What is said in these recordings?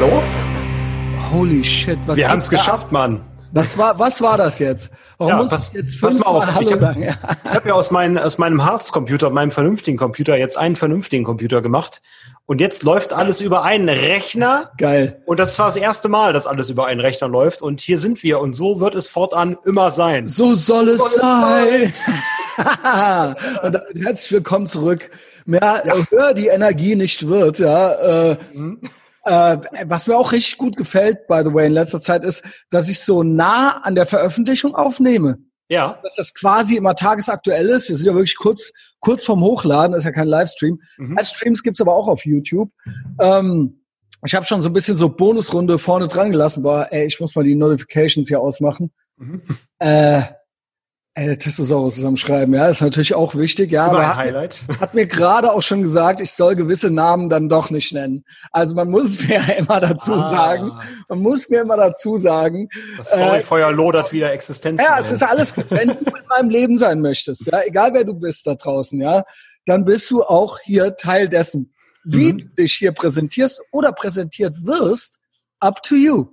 Hallo? Holy shit, was Wir haben es geschafft, Mann. Was war, was war das jetzt? Warum ja, muss pass, ich jetzt pass mal auf. Mal ich habe ja. hab ja aus, mein, aus meinem Harzcomputer, meinem vernünftigen Computer, jetzt einen vernünftigen Computer gemacht. Und jetzt läuft alles über einen Rechner. Geil. Und das war das erste Mal, dass alles über einen Rechner läuft. Und hier sind wir. Und so wird es fortan immer sein. So soll es soll sein. sein. und damit herzlich willkommen zurück. Mehr ja. höher die Energie nicht wird, ja. Äh, mhm. Äh, was mir auch richtig gut gefällt, by the way, in letzter Zeit ist, dass ich so nah an der Veröffentlichung aufnehme. Ja. Dass das quasi immer tagesaktuell ist. Wir sind ja wirklich kurz, kurz vorm Hochladen, das ist ja kein Livestream. Mhm. Livestreams gibt's aber auch auf YouTube. Ähm, ich habe schon so ein bisschen so Bonusrunde vorne dran gelassen. Boah, ey, ich muss mal die Notifications hier ausmachen. Mhm. Äh, Ey, der Testosaurus ist am Schreiben, ja, ist natürlich auch wichtig, ja. Immer aber Highlight. Hat, hat mir gerade auch schon gesagt, ich soll gewisse Namen dann doch nicht nennen. Also man muss mir ja immer dazu ah. sagen, man muss mir immer dazu sagen. Das Storyfeuer äh, lodert wieder Existenz. Ja, es ist alles gut. Wenn du in meinem Leben sein möchtest, ja, egal wer du bist da draußen, ja, dann bist du auch hier Teil dessen. Wie mhm. du dich hier präsentierst oder präsentiert wirst, up to you.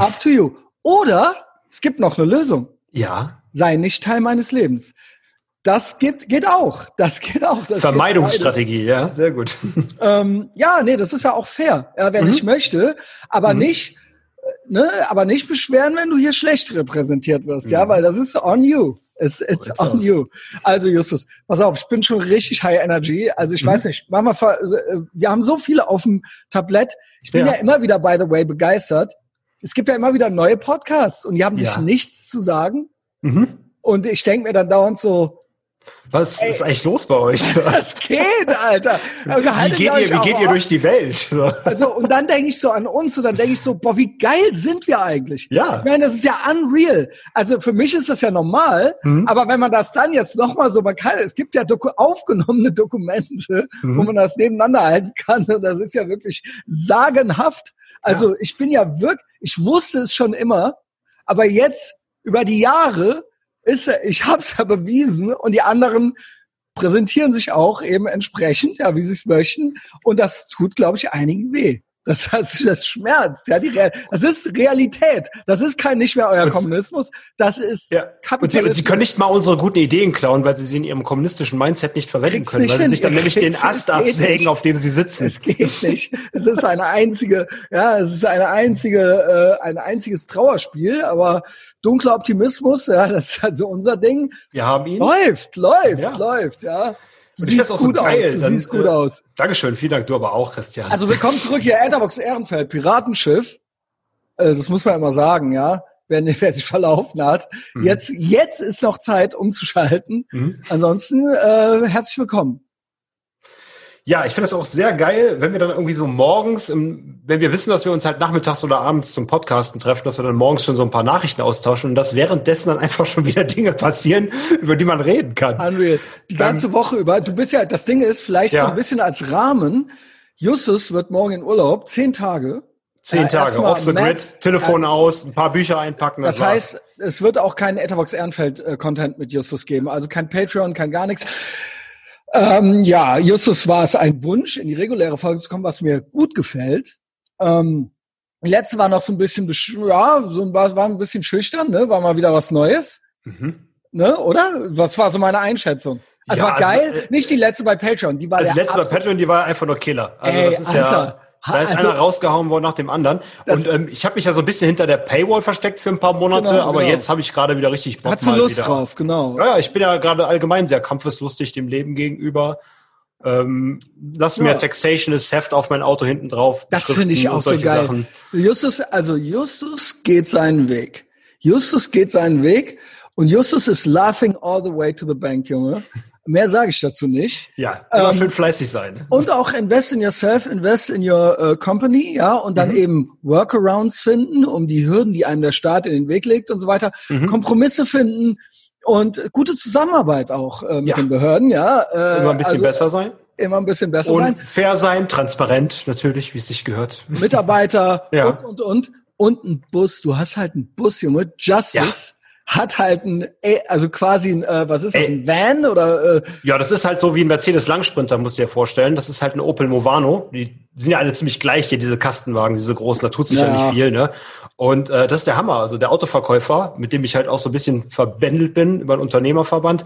Up to you. Oder es gibt noch eine Lösung. Ja sei nicht Teil meines Lebens. Das geht, geht auch. Das geht auch. Das Vermeidungsstrategie, ja, sehr gut. Ähm, ja, nee, das ist ja auch fair. Ja, wer mhm. nicht möchte, aber mhm. nicht, ne, aber nicht beschweren, wenn du hier schlecht repräsentiert wirst, mhm. ja, weil das ist on you. It's, it's oh, on aus. you. Also Justus, pass auf, ich bin schon richtig high energy. Also ich mhm. weiß nicht, machen wir, äh, wir haben so viele auf dem Tablett. Ich bin ja. ja immer wieder, by the way, begeistert. Es gibt ja immer wieder neue Podcasts und die haben sich ja. nichts zu sagen. Mhm. Und ich denke mir dann dauernd so, was ey, ist eigentlich los bei euch? Was geht, Alter? wie geht ihr, wie geht ihr durch die Welt? So. Also, und dann denke ich so an uns und dann denke ich so, boah, wie geil sind wir eigentlich? Ja. Ich meine, das ist ja unreal. Also, für mich ist das ja normal, mhm. aber wenn man das dann jetzt nochmal so, man kann, es gibt ja doku aufgenommene Dokumente, mhm. wo man das nebeneinander halten kann und das ist ja wirklich sagenhaft. Also, ja. ich bin ja wirklich, ich wusste es schon immer, aber jetzt über die Jahre ist, ich habe es ja bewiesen und die anderen präsentieren sich auch eben entsprechend, ja, wie sie es möchten. Und das tut, glaube ich, einigen weh. Das, das, das schmerzt, ja, die Real, das ist Realität. Das ist kein nicht mehr euer Kommunismus. Das ist ja. Kapitalismus. Und sie, sie, können nicht mal unsere guten Ideen klauen, weil sie sie in ihrem kommunistischen Mindset nicht verwenden können, weil sie sich dann nämlich den Ast absägen, auf dem sie sitzen. Es geht nicht. es ist eine einzige, ja, es ist eine einzige, äh, ein einziges Trauerspiel, aber dunkler Optimismus, ja, das ist also unser Ding. Wir haben ihn. Läuft, läuft, ja. läuft, ja. Du siehst auch gut so geil. aus. Du Dann, siehst gut äh, aus. Dankeschön, vielen Dank. Du aber auch, Christian. Also willkommen zurück hier, Etherbox Ehrenfeld, Piratenschiff. Äh, das muss man immer sagen, ja. Wer, wer sich verlaufen hat. Mhm. Jetzt, jetzt ist noch Zeit, umzuschalten. Mhm. Ansonsten äh, herzlich willkommen. Ja, ich finde es auch sehr geil, wenn wir dann irgendwie so morgens, im, wenn wir wissen, dass wir uns halt nachmittags oder abends zum Podcasten treffen, dass wir dann morgens schon so ein paar Nachrichten austauschen und dass währenddessen dann einfach schon wieder Dinge passieren, über die man reden kann. Unreal. Die ganze ähm, Woche über. Du bist ja, das Ding ist, vielleicht ja. so ein bisschen als Rahmen. Justus wird morgen in Urlaub, zehn Tage. Zehn Tage, off the grid, Telefon aus, ein paar Bücher einpacken. Das, das heißt, es wird auch keinen Etherbox Ehrenfeld-Content äh, mit Justus geben. Also kein Patreon, kein gar nichts. Ähm, ja, Justus war es ein Wunsch, in die reguläre Folge zu kommen, was mir gut gefällt. Ähm, letzte war noch so ein bisschen, ja, so war, war ein bisschen schüchtern, ne? War mal wieder was Neues. Mhm. Ne, oder? Was war so meine Einschätzung? Also ja, war also, geil. Also, äh, Nicht die letzte bei Patreon, die war also die letzte bei Patreon, die war einfach nur Killer. Also Ey, das ist Alter, ja da ist also, einer rausgehauen worden nach dem anderen. Und ähm, ich habe mich ja so ein bisschen hinter der Paywall versteckt für ein paar Monate, genau, aber genau. jetzt habe ich gerade wieder richtig Bock. Hast du Lust wieder. drauf, genau. Ja, ich bin ja gerade allgemein sehr kampfeslustig dem Leben gegenüber. Ähm, lass ja. mir Taxationist Heft auf mein Auto hinten drauf. Das finde ich auch so geil. Sachen. Justus, also Justus geht seinen Weg. Justus geht seinen Weg und Justus ist laughing all the way to the bank, Junge. Mehr sage ich dazu nicht. Ja, immer ähm, schön fleißig sein. Und auch invest in yourself, invest in your uh, company, ja, und dann mhm. eben Workarounds finden, um die Hürden, die einem der Staat in den Weg legt und so weiter, mhm. Kompromisse finden und gute Zusammenarbeit auch äh, mit ja. den Behörden, ja. Äh, immer ein bisschen also, besser sein. Immer ein bisschen besser und sein. Fair sein, transparent natürlich, wie es sich gehört. Mitarbeiter ja. und und und und ein Bus. Du hast halt einen Bus, Junge. Justice. Ja hat halt ein, also quasi ein, äh, was ist das, ein Van oder? Äh ja, das ist halt so wie ein Mercedes Langsprinter, musst du dir vorstellen. Das ist halt ein Opel Movano. Die sind ja alle ziemlich gleich hier, diese Kastenwagen, diese großen, da tut sich ja, ja nicht viel, ne? Und äh, das ist der Hammer. Also der Autoverkäufer, mit dem ich halt auch so ein bisschen verbändelt bin über einen Unternehmerverband,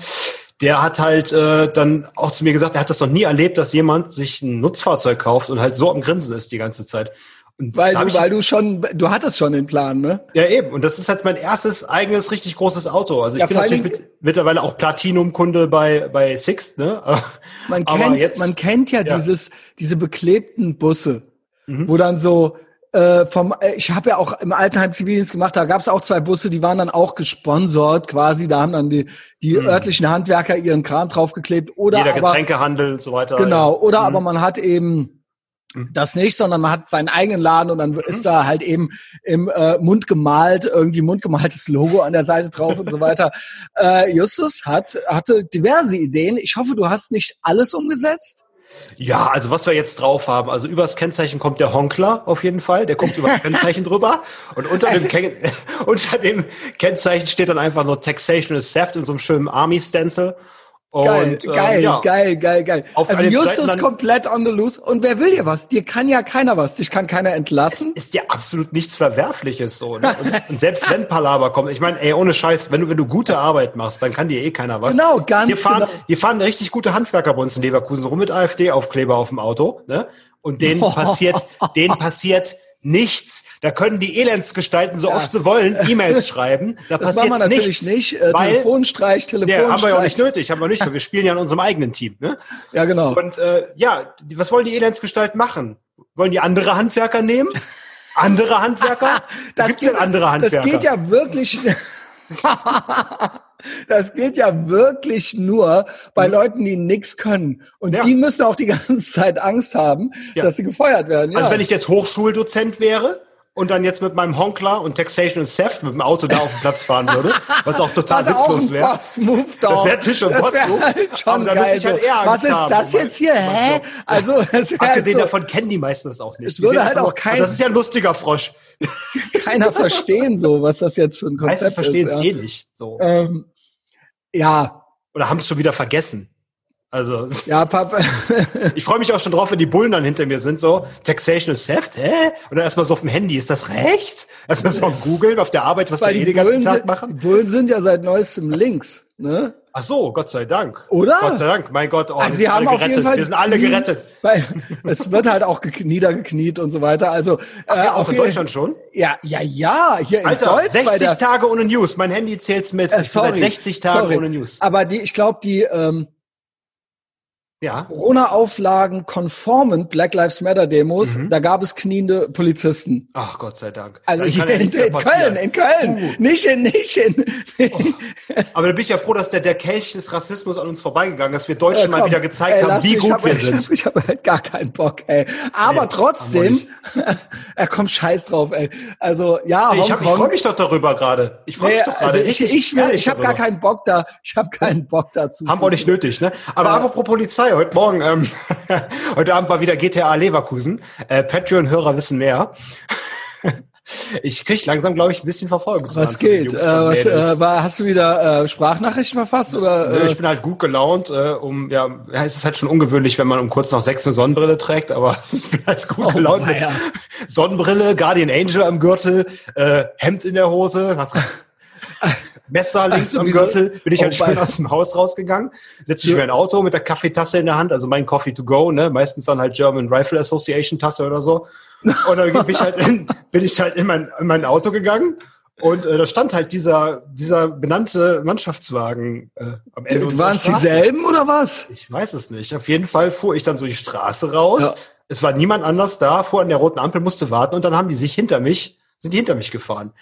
der hat halt äh, dann auch zu mir gesagt, er hat das noch nie erlebt, dass jemand sich ein Nutzfahrzeug kauft und halt so am Grinsen ist die ganze Zeit. Weil du, weil du schon, du hattest schon den Plan, ne? Ja, eben. Und das ist jetzt mein erstes eigenes richtig großes Auto. Also ich ja, bin natürlich mit, mittlerweile auch Platinum-Kunde bei, bei Sixt, ne? man kennt, jetzt, man kennt ja, ja, dieses, diese beklebten Busse, mhm. wo dann so, äh, vom, äh, ich habe ja auch im Altenheim Zivildienst gemacht, da gab es auch zwei Busse, die waren dann auch gesponsert quasi, da haben dann die, die mhm. örtlichen Handwerker ihren Kram draufgeklebt oder Jeder aber, Getränkehandel und so weiter. Genau, ja. oder mhm. aber man hat eben. Das nicht, sondern man hat seinen eigenen Laden und dann mhm. ist da halt eben im äh, Mund gemalt, irgendwie mundgemaltes Logo an der Seite drauf und so weiter. Äh, Justus hat, hatte diverse Ideen. Ich hoffe, du hast nicht alles umgesetzt. Ja, also was wir jetzt drauf haben, also übers Kennzeichen kommt der Honkler auf jeden Fall, der kommt über das Kennzeichen drüber und unter dem, Ken unter dem Kennzeichen steht dann einfach nur Taxation is Theft in so einem schönen Army-Stencil und, geil, äh, ja. geil, geil, geil. Also Justus komplett on the loose. Und wer will dir was? Dir kann ja keiner was. Dich kann keiner entlassen. Es ist ja absolut nichts Verwerfliches so. Ne? Und, und, selbst wenn Palaber kommt, ich meine, ey, ohne Scheiß, wenn du, wenn du gute Arbeit machst, dann kann dir eh keiner was. Genau, ganz hier fahren, genau. Hier fahren richtig gute Handwerker bei uns in Leverkusen rum mit AfD-Aufkleber auf dem Auto. Ne? Und denen passiert, denen passiert nichts. Da können die Elendsgestalten so ja. oft sie wollen E-Mails schreiben. Da das passiert man natürlich nichts, nicht. Äh, weil, Telefonstreich, Telefonstreich. Ja, haben wir ja auch nicht nötig. Haben wir nicht. wir spielen ja in unserem eigenen Team. Ne? Ja, genau. Und äh, ja, was wollen die Elendsgestalten machen? Wollen die andere Handwerker nehmen? Andere Handwerker? das gibt's geht, denn andere Handwerker? Das geht ja wirklich. Das geht ja wirklich nur bei mhm. Leuten, die nichts können. Und ja. die müssen auch die ganze Zeit Angst haben, ja. dass sie gefeuert werden. Ja. Also wenn ich jetzt Hochschuldozent wäre, und dann jetzt mit meinem Honkler und Taxation and Theft mit dem Auto da auf den Platz fahren würde, was auch total was witzlos wäre. Das wäre Tisch- und Boss-Move. Halt aber da müsste ich halt eher Angst Was ist haben, das jetzt hier? Hä? Also, Abgesehen halt so, davon kennen die meisten das auch nicht. Es würde halt auch kein, das ist ja ein lustiger Frosch. Keiner verstehen so, was das jetzt für ein Konzept ist. verstehen es ja. eh nicht. So. Ähm, ja. Oder haben es schon wieder vergessen. Also. Ja, Papa. ich freue mich auch schon drauf, wenn die Bullen dann hinter mir sind, so, Taxation is Theft, hä? Und dann erstmal so auf dem Handy, ist das recht? Erstmal so googeln auf der Arbeit, was Weil die, eh den ganzen Tag machen. Die Bullen sind ja seit neuestem links, ne? Ach so, Gott sei Dank. Oder? Gott sei Dank, mein Gott, oh, also sie haben auf jeden Fall wir sind alle gerettet. Weil es wird halt auch niedergekniet und so weiter. Also Ach, ja, äh, auch in Deutschland schon? Ja, ja, ja. Hier Alter, in Deutschland. 60 Tage ohne News. Mein Handy zählt's mit. Äh, sorry, seit 60 Tagen sorry. ohne News. Aber die, ich glaube, die ähm, ja. Corona-Auflagen konformen Black Lives Matter Demos, mhm. da gab es kniende Polizisten. Ach Gott sei Dank. Also hier in, in, Köln, in Köln, uh. nicht in, nicht in. Oh. Aber da bin ich ja froh, dass der, der Kelch des Rassismus an uns vorbeigegangen ist, dass wir Deutschen ja, mal wieder gezeigt ey, haben, wie gut hab, wir sind. Ich habe hab halt gar keinen Bock, ey. Aber nee, trotzdem, er kommt scheiß drauf, ey. Also ja, nee, ich, ich freue mich doch darüber gerade. Ich freue nee, mich doch gerade. Also ich, ich, will, ich habe gar keinen Bock da. Ich habe keinen Bock dazu. Haben wir auch nicht nötig, ne? Aber ja. apropos Polizei Polizei heute Morgen. Ähm, heute Abend war wieder GTA Leverkusen. Äh, Patreon-Hörer wissen mehr. Ich krieg langsam, glaube ich, ein bisschen Verfolgung. Was geht? Äh, was, äh, war, hast du wieder äh, Sprachnachrichten verfasst oder? Äh? Ich bin halt gut gelaunt. Äh, um ja, ja, es ist halt schon ungewöhnlich, wenn man um kurz nach sechs eine Sonnenbrille trägt, aber ich bin halt gut oh, gelaunt mit Sonnenbrille, Guardian Angel am Gürtel, äh, Hemd in der Hose. Messer links am Gürtel, bin ich halt schön aus dem Haus rausgegangen, setze ich mir ein Auto mit der Kaffeetasse in der Hand, also mein Coffee to go, ne, meistens dann halt German Rifle Association Tasse oder so. Und dann bin ich halt in, bin ich halt in mein, in mein Auto gegangen und äh, da stand halt dieser, dieser benannte Mannschaftswagen äh, am Ende. Waren es dieselben oder was? Ich weiß es nicht. Auf jeden Fall fuhr ich dann so die Straße raus. Ja. Es war niemand anders da, fuhr an der roten Ampel, musste warten und dann haben die sich hinter mich, sind die hinter mich gefahren.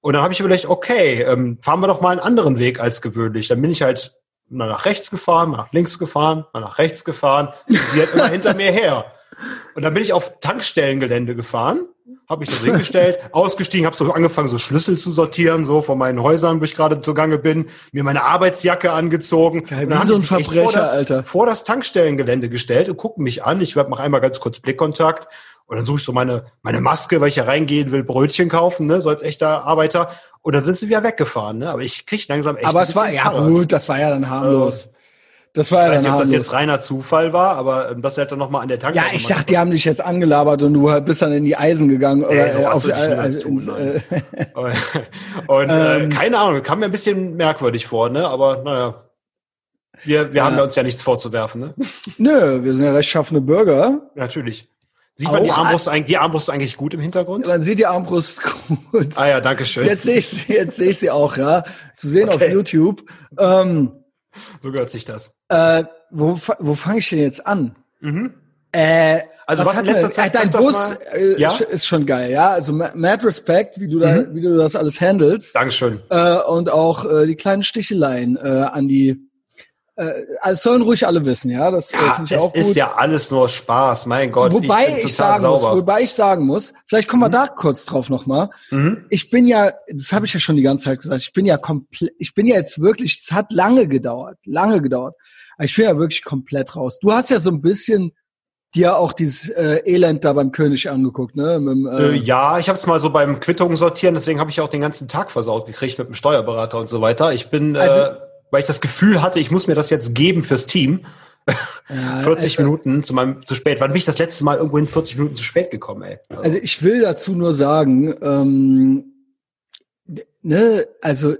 Und dann habe ich überlegt, okay, ähm, fahren wir doch mal einen anderen Weg als gewöhnlich. Dann bin ich halt mal nach rechts gefahren, mal nach links gefahren, mal nach rechts gefahren. Sie hat immer hinter mir her. Und dann bin ich auf Tankstellengelände gefahren, habe mich da hingestellt, ausgestiegen, habe so angefangen, so Schlüssel zu sortieren, so von meinen Häusern, wo ich gerade zugange bin, mir meine Arbeitsjacke angezogen. Geil, und dann wie so ein Verbrecher, vor das, Alter. vor das Tankstellengelände gestellt und gucken mich an. Ich mache einmal ganz kurz Blickkontakt und dann suche ich so meine, meine Maske, weil ich ja reingehen will, Brötchen kaufen, ne, so als echter Arbeiter. Und dann sind sie wieder weggefahren, ne? Aber ich krieg langsam echt Aber es war, ja Paras. gut, das war ja dann harmlos. Das war Ich ja weiß dann nicht, ob das jetzt reiner Zufall war, aber ähm, das hätte dann nochmal an der Tankstelle. Ja, ich dachte, die haben dich jetzt angelabert und du bist dann in die Eisen gegangen oder so äh, was auf ich äh, also tun, nein. äh, Und äh, Ähm. keine Ahnung, kam mir ein bisschen merkwürdig vor, ne? Aber naja. Wir, wir haben Ja. ja uns ja nichts vorzuwerfen, ne? Nö, wir sind ja rechtschaffene Bürger. Natürlich. Sieht man die Armbrust, eigentlich, die Armbrust eigentlich gut im Hintergrund? Man sieht die Armbrust gut. Ah ja, danke schön. Jetzt sehe ich sie, jetzt sehe ich sie auch, ja. Zu sehen auf Okay. YouTube. Ähm, So gehört sich das. äh, wo wo fange ich denn jetzt an? Mhm. Äh, Also was in hat letzter Zeit äh, dein Bus äh, Ja? ist schon geil, ja. Also ma- mad Respect, wie du da, Mhm. wie du das alles handelst. Dankeschön. Äh, und auch äh, die kleinen Sticheleien äh, an die. Äh, also sollen ruhig alle wissen, ja. Das äh, Ja, ich es auch gut. ist ja alles nur Spaß, mein Gott. wobei bin ich, total sagen muss, sauber. wobei ich sagen muss, vielleicht kommen wir da kurz drauf nochmal. Mhm. Ich bin ja, das habe ich ja schon die ganze Zeit gesagt, ich bin ja komplett, ich bin ja jetzt wirklich, es hat lange gedauert, lange gedauert. Aber ich bin ja wirklich komplett raus. Du hast ja so ein bisschen dir auch dieses äh, Elend da beim König angeguckt, ne? Mit, Äh, äh, ja, ich habe es mal so beim Quittungen sortieren, deswegen habe ich auch den ganzen Tag versaut gekriegt mit dem Steuerberater und so weiter. Ich bin, äh, Also- weil ich das Gefühl hatte, ich muss mir das jetzt geben fürs Team. ja, 40 äh, Minuten zu meinem zu spät. Wann bin ich das letzte Mal irgendwo in 40 Minuten zu spät gekommen, ey? Also ich will dazu nur sagen, ähm, ne, also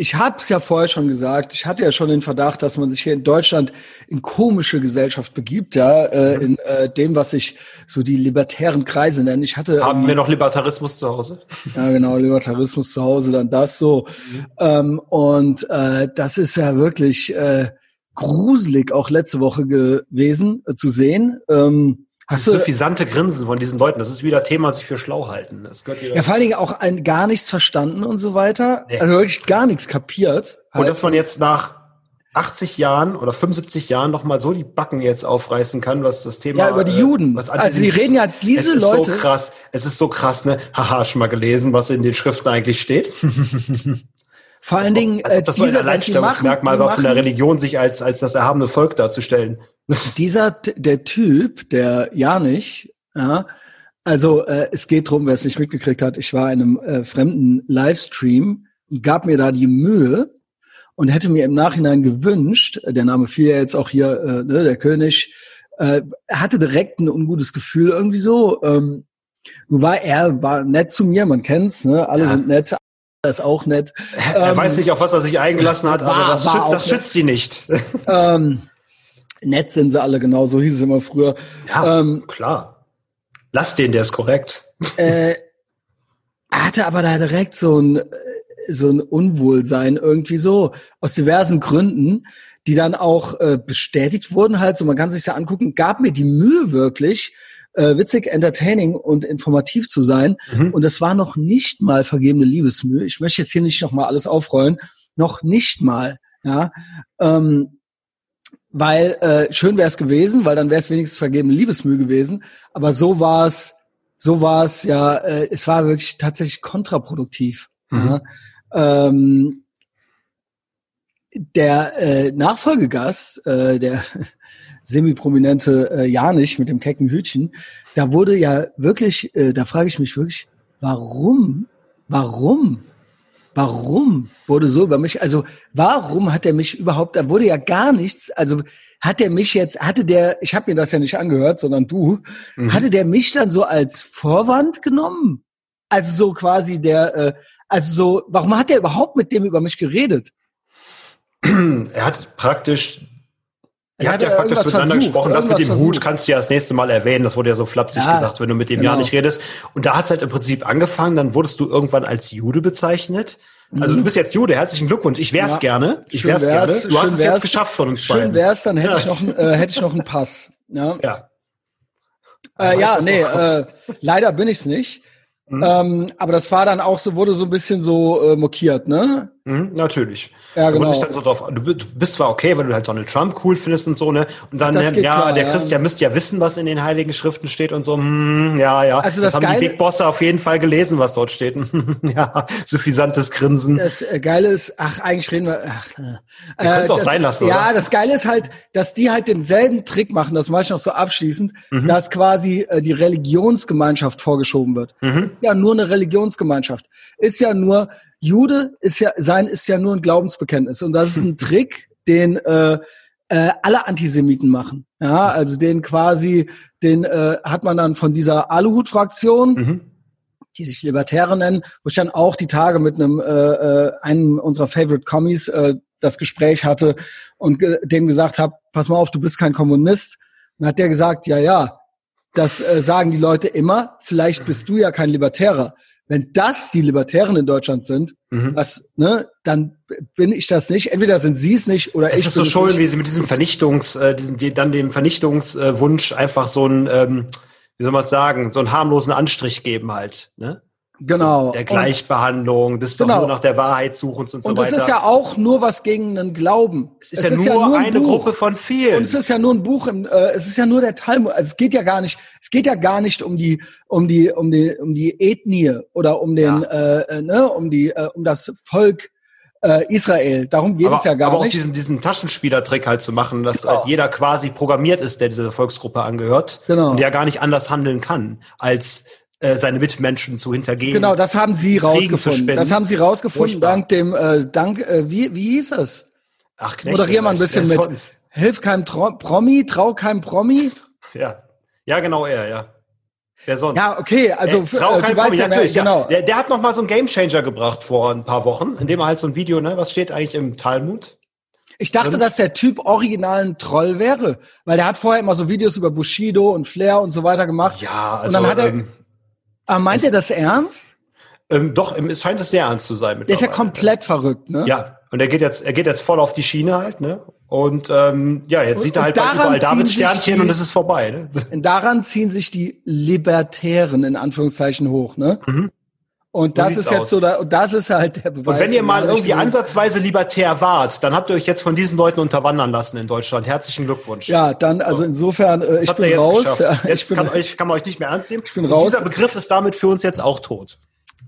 ich habe es ja vorher schon gesagt, ich hatte ja schon den Verdacht, dass man sich hier in Deutschland in komische Gesellschaft begibt, ja, äh, Mhm. in äh, dem, was ich so die libertären Kreise nenne. Ich hatte Haben wir noch Libertarismus zu Hause? ja, genau, Libertarismus zu Hause, dann das so. Mhm. Ähm, und äh, das ist ja wirklich äh, gruselig auch letzte Woche gewesen äh, zu sehen. Ähm, hast du, suffisante Grinsen von diesen Leuten, das ist wieder Thema, sich für schlau halten. Das gehört wieder. ja, vor allen Dingen auch ein, gar nichts verstanden und so weiter. Nee. Also wirklich gar nichts kapiert. Und dass man jetzt nach 80 Jahren oder 75 Jahren noch mal so die Backen jetzt aufreißen kann, was das Thema ja, über die äh, Juden. was also sie reden ja, es diese ist Leute, so krass. Es ist so krass, ne? Haha, schon mal gelesen, was in den Schriften eigentlich steht. vor allen Dingen, Als äh, ob das so ein diese, die Alleinstellungsmerkmal war von der Religion, sich als, als das erhabene Volk darzustellen. Dieser, der Typ, der Janich, ja, also äh, es geht drum, wer es nicht mitgekriegt hat, ich war in einem äh, fremden Livestream und gab mir da die Mühe und hätte mir im Nachhinein gewünscht, äh, der Name fiel ja jetzt auch hier, äh, ne, der König, äh, er hatte direkt ein ungutes Gefühl irgendwie so. Ähm, nun war er war nett zu mir, man kennt's, ne? Alle Ja. sind nett, er ist auch nett. er Ähm, weiß nicht, auf was er sich eingelassen hat, aber war- das, war schützt, das nett. schützt sie nicht. Ähm, nett sind sie alle genau, so hieß es immer früher. Ja, Ähm, klar. Lass den, der ist korrekt. äh, hatte aber da direkt so ein, so ein Unwohlsein irgendwie so, aus diversen Gründen, die dann auch äh, bestätigt wurden halt, so man kann sich da angucken, gab mir die Mühe wirklich, äh, witzig, entertaining und informativ zu sein. Mhm. Und das war noch nicht mal vergebene Liebesmühe. Ich möchte jetzt hier nicht noch mal alles aufrollen. Noch nicht mal, ja. Ähm, weil äh, schön wäre es gewesen, weil dann wäre es wenigstens vergebene Liebesmühe gewesen. Aber so war es, so war es ja, äh, es war wirklich tatsächlich kontraproduktiv. Mhm. Ja. Ähm, der äh, Nachfolgegast, äh, der semi-prominente äh, Janich mit dem kecken Hütchen, da wurde ja wirklich, äh, da frage ich mich wirklich, warum, warum, warum wurde so über mich, also warum hat er mich überhaupt, da wurde ja gar nichts, also hat er mich jetzt, hatte der, ich habe mir das ja nicht angehört, sondern du, Mhm. hatte der mich dann so als Vorwand genommen? Also so quasi der, äh, also so, warum hat er überhaupt mit dem über mich geredet? Er hat praktisch, Er hat ja praktisch miteinander versucht, gesprochen. Das mit dem irgendwas Hut versucht. kannst du ja das nächste Mal erwähnen. Das wurde ja so flapsig Ja, gesagt, wenn du mit dem genau. Jahr nicht redest. Und da hat es halt im Prinzip angefangen. Dann wurdest du irgendwann als Jude bezeichnet. Also du bist jetzt Jude. Herzlichen Glückwunsch. Ich wär's Mhm. Ja. gerne. Ich Schön wär's, wär's, gerne. Du hast schön es jetzt geschafft von uns Schön beiden. wär's, dann hätte Ja. ich noch, äh, hätte ich noch einen Pass. Ja, Ja. äh, ja nee, äh, leider bin ich's nicht. Mhm. Ähm, aber das war dann auch so, wurde so ein bisschen so äh, mokiert, ne? Mhm, natürlich. Ja, genau. Dann so drauf, du bist zwar okay, weil du halt Donald Trump cool findest und so, ne? Und dann, ne, ja, klar, der Christian ja. müsste ja wissen, was in den Heiligen Schriften steht und so, hm, ja, ja. Also das, das haben Geile, die Big Bosse auf jeden Fall gelesen, was dort steht. ja, suffisantes Grinsen. Das äh, Geile ist, ach, eigentlich reden wir, ach, äh, wir es auch sein lassen, Ja, oder? das Geile ist halt, dass die halt denselben Trick machen, das mache ich noch so abschließend, mhm. dass quasi äh, die Religionsgemeinschaft vorgeschoben wird. Mhm. Ja, nur eine Religionsgemeinschaft. Ist ja nur, Jude ist ja, sein ist ja nur ein Glaubensbekenntnis. Und das ist ein Trick, den äh, äh, alle Antisemiten machen. Ja, also den quasi, den äh, hat man dann von dieser Aluhut-Fraktion, mhm. die sich Libertäre nennen, wo ich dann auch die Tage mit einem äh, äh, einem unserer Favorite Commies äh, das Gespräch hatte und ge dem gesagt habe, pass mal auf, du bist kein Kommunist. Und hat der gesagt, ja, ja, das äh, sagen die Leute immer, vielleicht bist du ja kein Libertärer wenn das die Libertären in Deutschland sind, mhm. was, ne, dann bin ich das nicht. Entweder sind sie es nicht oder es ich. Es ist so schön, wie sie mit diesem Vernichtungs, äh, diesen, die, dann dem Vernichtungswunsch einfach so ein, ähm, wie soll man sagen, so einen harmlosen Anstrich geben halt, ne? Genau. So der Gleichbehandlung, das ist genau. doch nur nach der Wahrheit suchen und so weiter. Und das ist ja auch nur was gegen einen Glauben. Es ist, es ja, ist nur ja, nur eine Buch. Gruppe von vielen. Und es ist ja nur ein Buch im, äh, es ist ja nur der Talmud. Also es geht ja gar nicht, es geht ja gar nicht um die, um die, um die, um die Ethnie oder um den, ja. äh, äh ne, um die, äh, um das Volk äh, Israel. Darum geht aber, es ja gar nicht. Aber auch diesen, diesen Taschenspielertrick halt zu machen, dass genau. halt jeder quasi programmiert ist, der dieser Volksgruppe angehört. Genau. Und der ja gar nicht anders handeln kann, als äh, seine Mitmenschen zu hintergehen. Genau, das haben sie rausgefunden. Das haben sie rausgefunden Furchtbar. dank dem äh, dank äh, wie wie hieß es? Ach, Knecht, Moderier mal ein bisschen mit. Hilf keinem Tro Promi, trau keinem Promi. Ja. Ja, genau er, ja. Wer sonst? Ja, okay, also äh, trau äh, keinem Promi, ja, natürlich, ja. genau. Der, der hat noch mal so einen Gamechanger gebracht vor ein paar Wochen, indem er halt so ein Video, ne, was steht eigentlich im Talmud? Ich dachte, dass der Typ original ein Troll wäre, weil der hat vorher immer so Videos über Bushido und Flair und so weiter gemacht. Ja, also und dann hat er, ähm, aber meint er das ernst? Ähm, doch, es scheint es sehr ernst zu sein. Der ist ja komplett verrückt, ne? Ja, und er geht jetzt, er geht jetzt voll auf die Schiene halt, ne? Und ähm, ja, jetzt sieht er halt überall Davids Sternchen die, und es ist vorbei. Ne? Daran ziehen sich die Libertären in Anführungszeichen hoch, ne? Mhm. Und das ist jetzt aus. so, da, das ist halt der Beweis. Und wenn ihr mal irgendwie ansatzweise libertär wart, dann habt ihr euch jetzt von diesen Leuten unterwandern lassen in Deutschland. Herzlichen Glückwunsch. Ja, dann, also insofern, äh, ich bin raus. Ja, jetzt ich bin, kann, euch, kann man euch nicht mehr ernst nehmen. Ich bin raus. dieser Begriff ist damit für uns jetzt auch tot.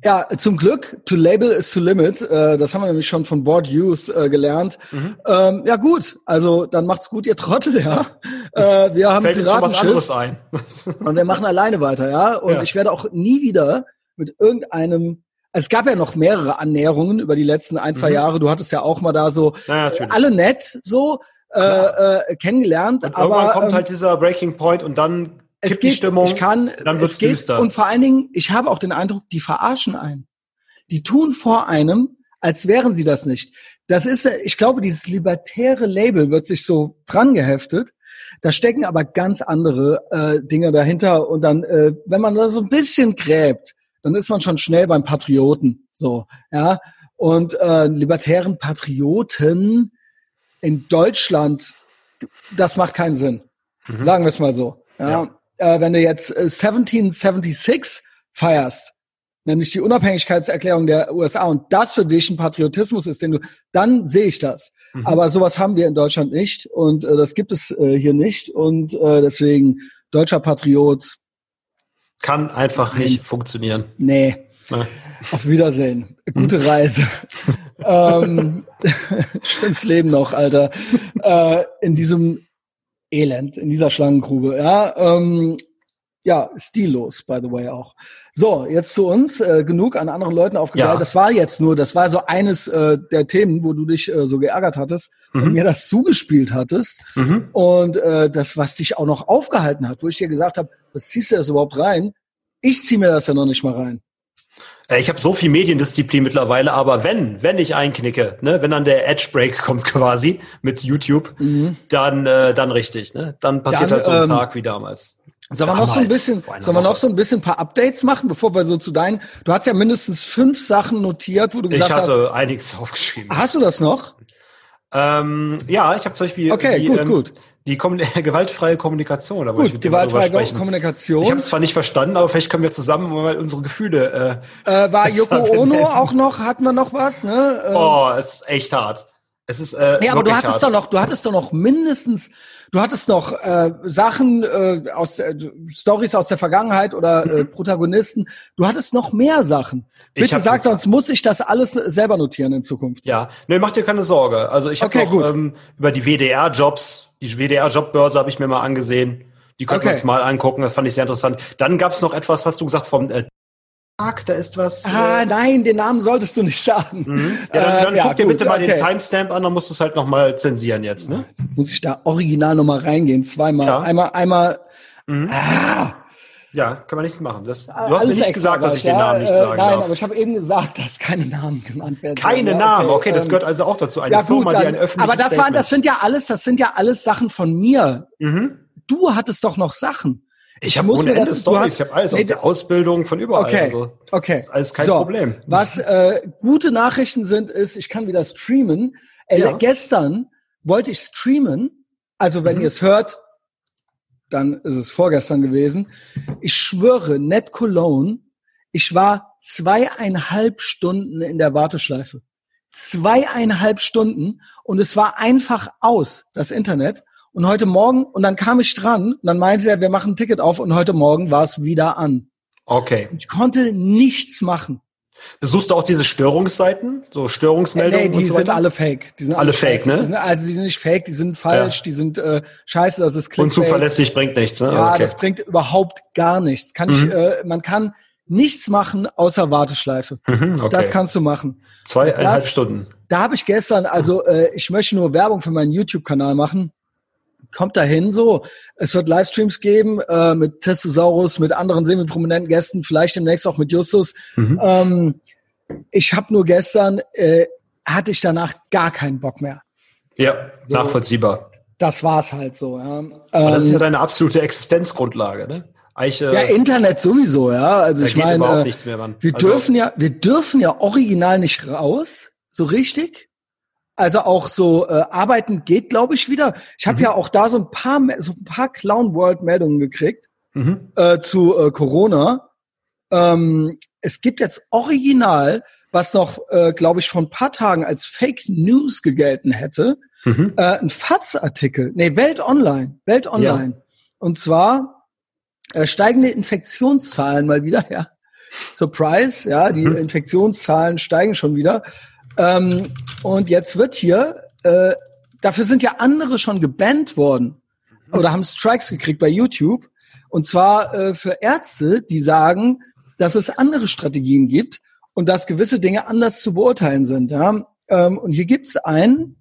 Ja, zum Glück, to label is to limit. Äh, das haben wir nämlich schon von Board Youth äh, gelernt. Mhm. Ähm, ja gut, also dann macht's gut, ihr Trottel, ja. Äh, wir haben Fällt uns schon was anderes ein. und wir machen alleine weiter, ja. Und ja. ich werde auch nie wieder mit irgendeinem es gab ja noch mehrere Annäherungen über die letzten ein, zwei mhm. Jahre. Du hattest ja auch mal da so ja, alle nett so äh, äh, kennengelernt. Und aber irgendwann kommt ähm, halt dieser Breaking Point und dann kippt geht, die Stimmung. Ich kann, dann wird's geht, düster. Und vor allen Dingen, ich habe auch den Eindruck, die verarschen einen. Die tun vor einem, als wären sie das nicht. Das ist, ich glaube, dieses libertäre Label wird sich so dran geheftet. Da stecken aber ganz andere äh, Dinge dahinter. Und dann, äh, wenn man da so ein bisschen gräbt, dann ist man schon schnell beim Patrioten. So, ja. Und äh, libertären Patrioten in Deutschland, das macht keinen Sinn. Mhm. Sagen wir es mal so. Ja. ja. Äh, wenn du jetzt äh, 1776 feierst, nämlich die Unabhängigkeitserklärung der USA und das für dich ein Patriotismus ist, den du, dann sehe ich das. Mhm. Aber sowas haben wir in Deutschland nicht und äh, das gibt es äh, hier nicht und äh, deswegen deutscher Patriot, kann einfach Nein. nicht funktionieren. Nee. Na. Auf Wiedersehen. Gute Reise. ähm, schönes Leben noch, Alter. Äh, in diesem Elend, in dieser Schlangengrube. Ja, ähm, ja, stillos, by the way auch. So, jetzt zu uns. Äh, genug an anderen Leuten aufgeteilt. Ja. Das war jetzt nur, das war so eines äh, der Themen, wo du dich äh, so geärgert hattest mhm. und mir das zugespielt hattest. Mhm. Und äh, das, was dich auch noch aufgehalten hat, wo ich dir gesagt habe, was ziehst du das überhaupt rein? Ich ziehe mir das ja noch nicht mal rein. Äh, ich habe so viel Mediendisziplin mittlerweile, aber wenn, wenn ich einknicke, ne, wenn dann der Edge Break kommt quasi mit YouTube, mhm. dann, äh, dann richtig, ne? Dann passiert dann, halt so ein ähm, Tag wie damals. Sollen wir noch so ein bisschen, sollen wir noch so ein bisschen ein paar Updates machen, bevor wir so zu deinen, du hast ja mindestens fünf Sachen notiert, wo du gesagt hast. Ich hatte hast, einiges aufgeschrieben. Hast du das noch? Ähm, ja, ich habe zum Beispiel okay, die, gut, ähm, gut. Die Kom gewaltfreie Kommunikation. Da Gut, gewaltfreie Kommunikation. Ich habe es zwar nicht verstanden, aber vielleicht können wir zusammen mal unsere Gefühle. Äh, äh, war Yoko Ono auch noch? Hatten wir noch was? Ne? Ähm, oh, es ist echt hart. Es ist. Äh, nee, aber du hattest hart. doch noch, du hattest doch noch mindestens, du hattest noch äh, Sachen äh, aus äh, Stories aus der Vergangenheit oder äh, Protagonisten. Du hattest noch mehr Sachen. Bitte sag, sonst muss ich das alles selber notieren in Zukunft. Ja, nee, mach dir keine Sorge. Also ich habe okay, noch ähm, über die WDR-Jobs die WDR-Jobbörse habe ich mir mal angesehen. Die könnten okay. wir uns mal angucken, das fand ich sehr interessant. Dann gab es noch etwas, hast du gesagt, vom äh, Tag, da ist was. Ah, äh, nein, den Namen solltest du nicht sagen. Mhm. Ja, dann, dann äh, guck ja, dir gut, bitte mal okay. den Timestamp an, dann musst du es halt nochmal zensieren jetzt, ne? Jetzt muss ich da original nochmal reingehen, zweimal. Ja. Einmal, einmal. Mhm. Ah, ja, kann man nichts machen. Das, du hast mir nicht gesagt, dass ich ja, den Namen nicht äh, sagen äh, nein, darf. aber ich habe eben gesagt, dass keine Namen genannt werden. Keine sollen. Namen, okay, okay das ähm, gehört also auch dazu. Eine ja, Firma, gut, dann, die ein öffentliches Aber das waren, das sind ja alles, das sind ja alles Sachen von mir. Mhm. Du hattest doch noch Sachen. Ich, habe ohne Ende Storys, ich habe alles nee, aus der Ausbildung von überall. Okay, also, okay. ist alles kein so, Problem. Was äh, gute Nachrichten sind, ist, ich kann wieder streamen. Äh, ja. Gestern wollte ich streamen. Also wenn mhm. ihr es hört, dann ist es vorgestern gewesen. Ich schwöre, Net Cologne, ich war zweieinhalb Stunden in der Warteschleife. Zweieinhalb Stunden und es war einfach aus, das Internet. Und heute Morgen, und dann kam ich dran, und dann meinte er, wir machen ein Ticket auf und heute Morgen war es wieder an. Okay. Ich konnte nichts machen. Besuchst du auch diese Störungsseiten, so Störungsmeldungen? Nee, die so sind alle fake. Die sind alle, alle fake, ne? Sind, also die sind nicht fake, die sind falsch, ja. die sind äh, scheiße, das ist Clickbait. Unzuverlässig bringt nichts, ne? Ja, okay. das bringt überhaupt gar nichts. Kann mhm. ich, äh, man kann nichts machen außer Warteschleife. Mhm, okay. Das kannst du machen. Zweieinhalb Stunden. Da habe ich gestern, also äh, ich möchte nur Werbung für meinen YouTube-Kanal machen kommt dahin so. Es wird Livestreams geben äh, mit Testosaurus, mit anderen semi-prominenten Gästen, vielleicht demnächst auch mit Justus. Mhm. Ähm, ich habe nur gestern, äh, hatte ich danach gar keinen Bock mehr. Ja, so, nachvollziehbar. Das war's halt so. Ja. Ähm, das ist ja ähm, deine absolute Existenzgrundlage, ne? Eiche, ja, Internet sowieso, ja. Also ich meine, wir also, dürfen ja, wir dürfen ja original nicht raus, so richtig. Also auch so äh, arbeiten geht, glaube ich, wieder. Ich habe mhm. ja auch da so ein paar so ein paar Clown World Meldungen gekriegt mhm. äh, zu äh, Corona. Ähm, es gibt jetzt original, was noch, äh, glaube ich, vor ein paar Tagen als Fake News gegelten hätte, mhm. äh, ein FATS-Artikel, nee, Welt Online, Welt Online. Ja. Und zwar äh, steigende Infektionszahlen mal wieder, ja. Surprise, ja, die mhm. Infektionszahlen steigen schon wieder. Ähm, und jetzt wird hier, äh, dafür sind ja andere schon gebannt worden oder haben Strikes gekriegt bei YouTube. Und zwar äh, für Ärzte, die sagen, dass es andere Strategien gibt und dass gewisse Dinge anders zu beurteilen sind. Ja? Ähm, und hier gibt's einen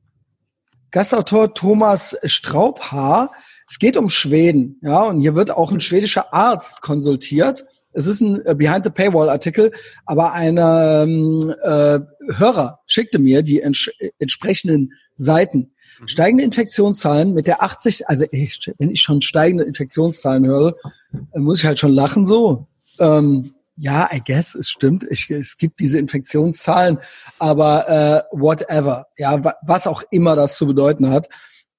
Gastautor Thomas Straubhaar. Es geht um Schweden, ja, und hier wird auch ein schwedischer Arzt konsultiert es ist ein äh, Behind the Paywall Artikel, aber ein ähm, äh, Hörer schickte mir die ents entsprechenden Seiten. Mhm. Steigende Infektionszahlen mit der 80, also ich, wenn ich schon steigende Infektionszahlen höre, muss ich halt schon lachen so. Ähm, ja, I guess, es stimmt. Ich, es gibt diese Infektionszahlen, aber äh, whatever, ja, was auch immer das zu bedeuten hat.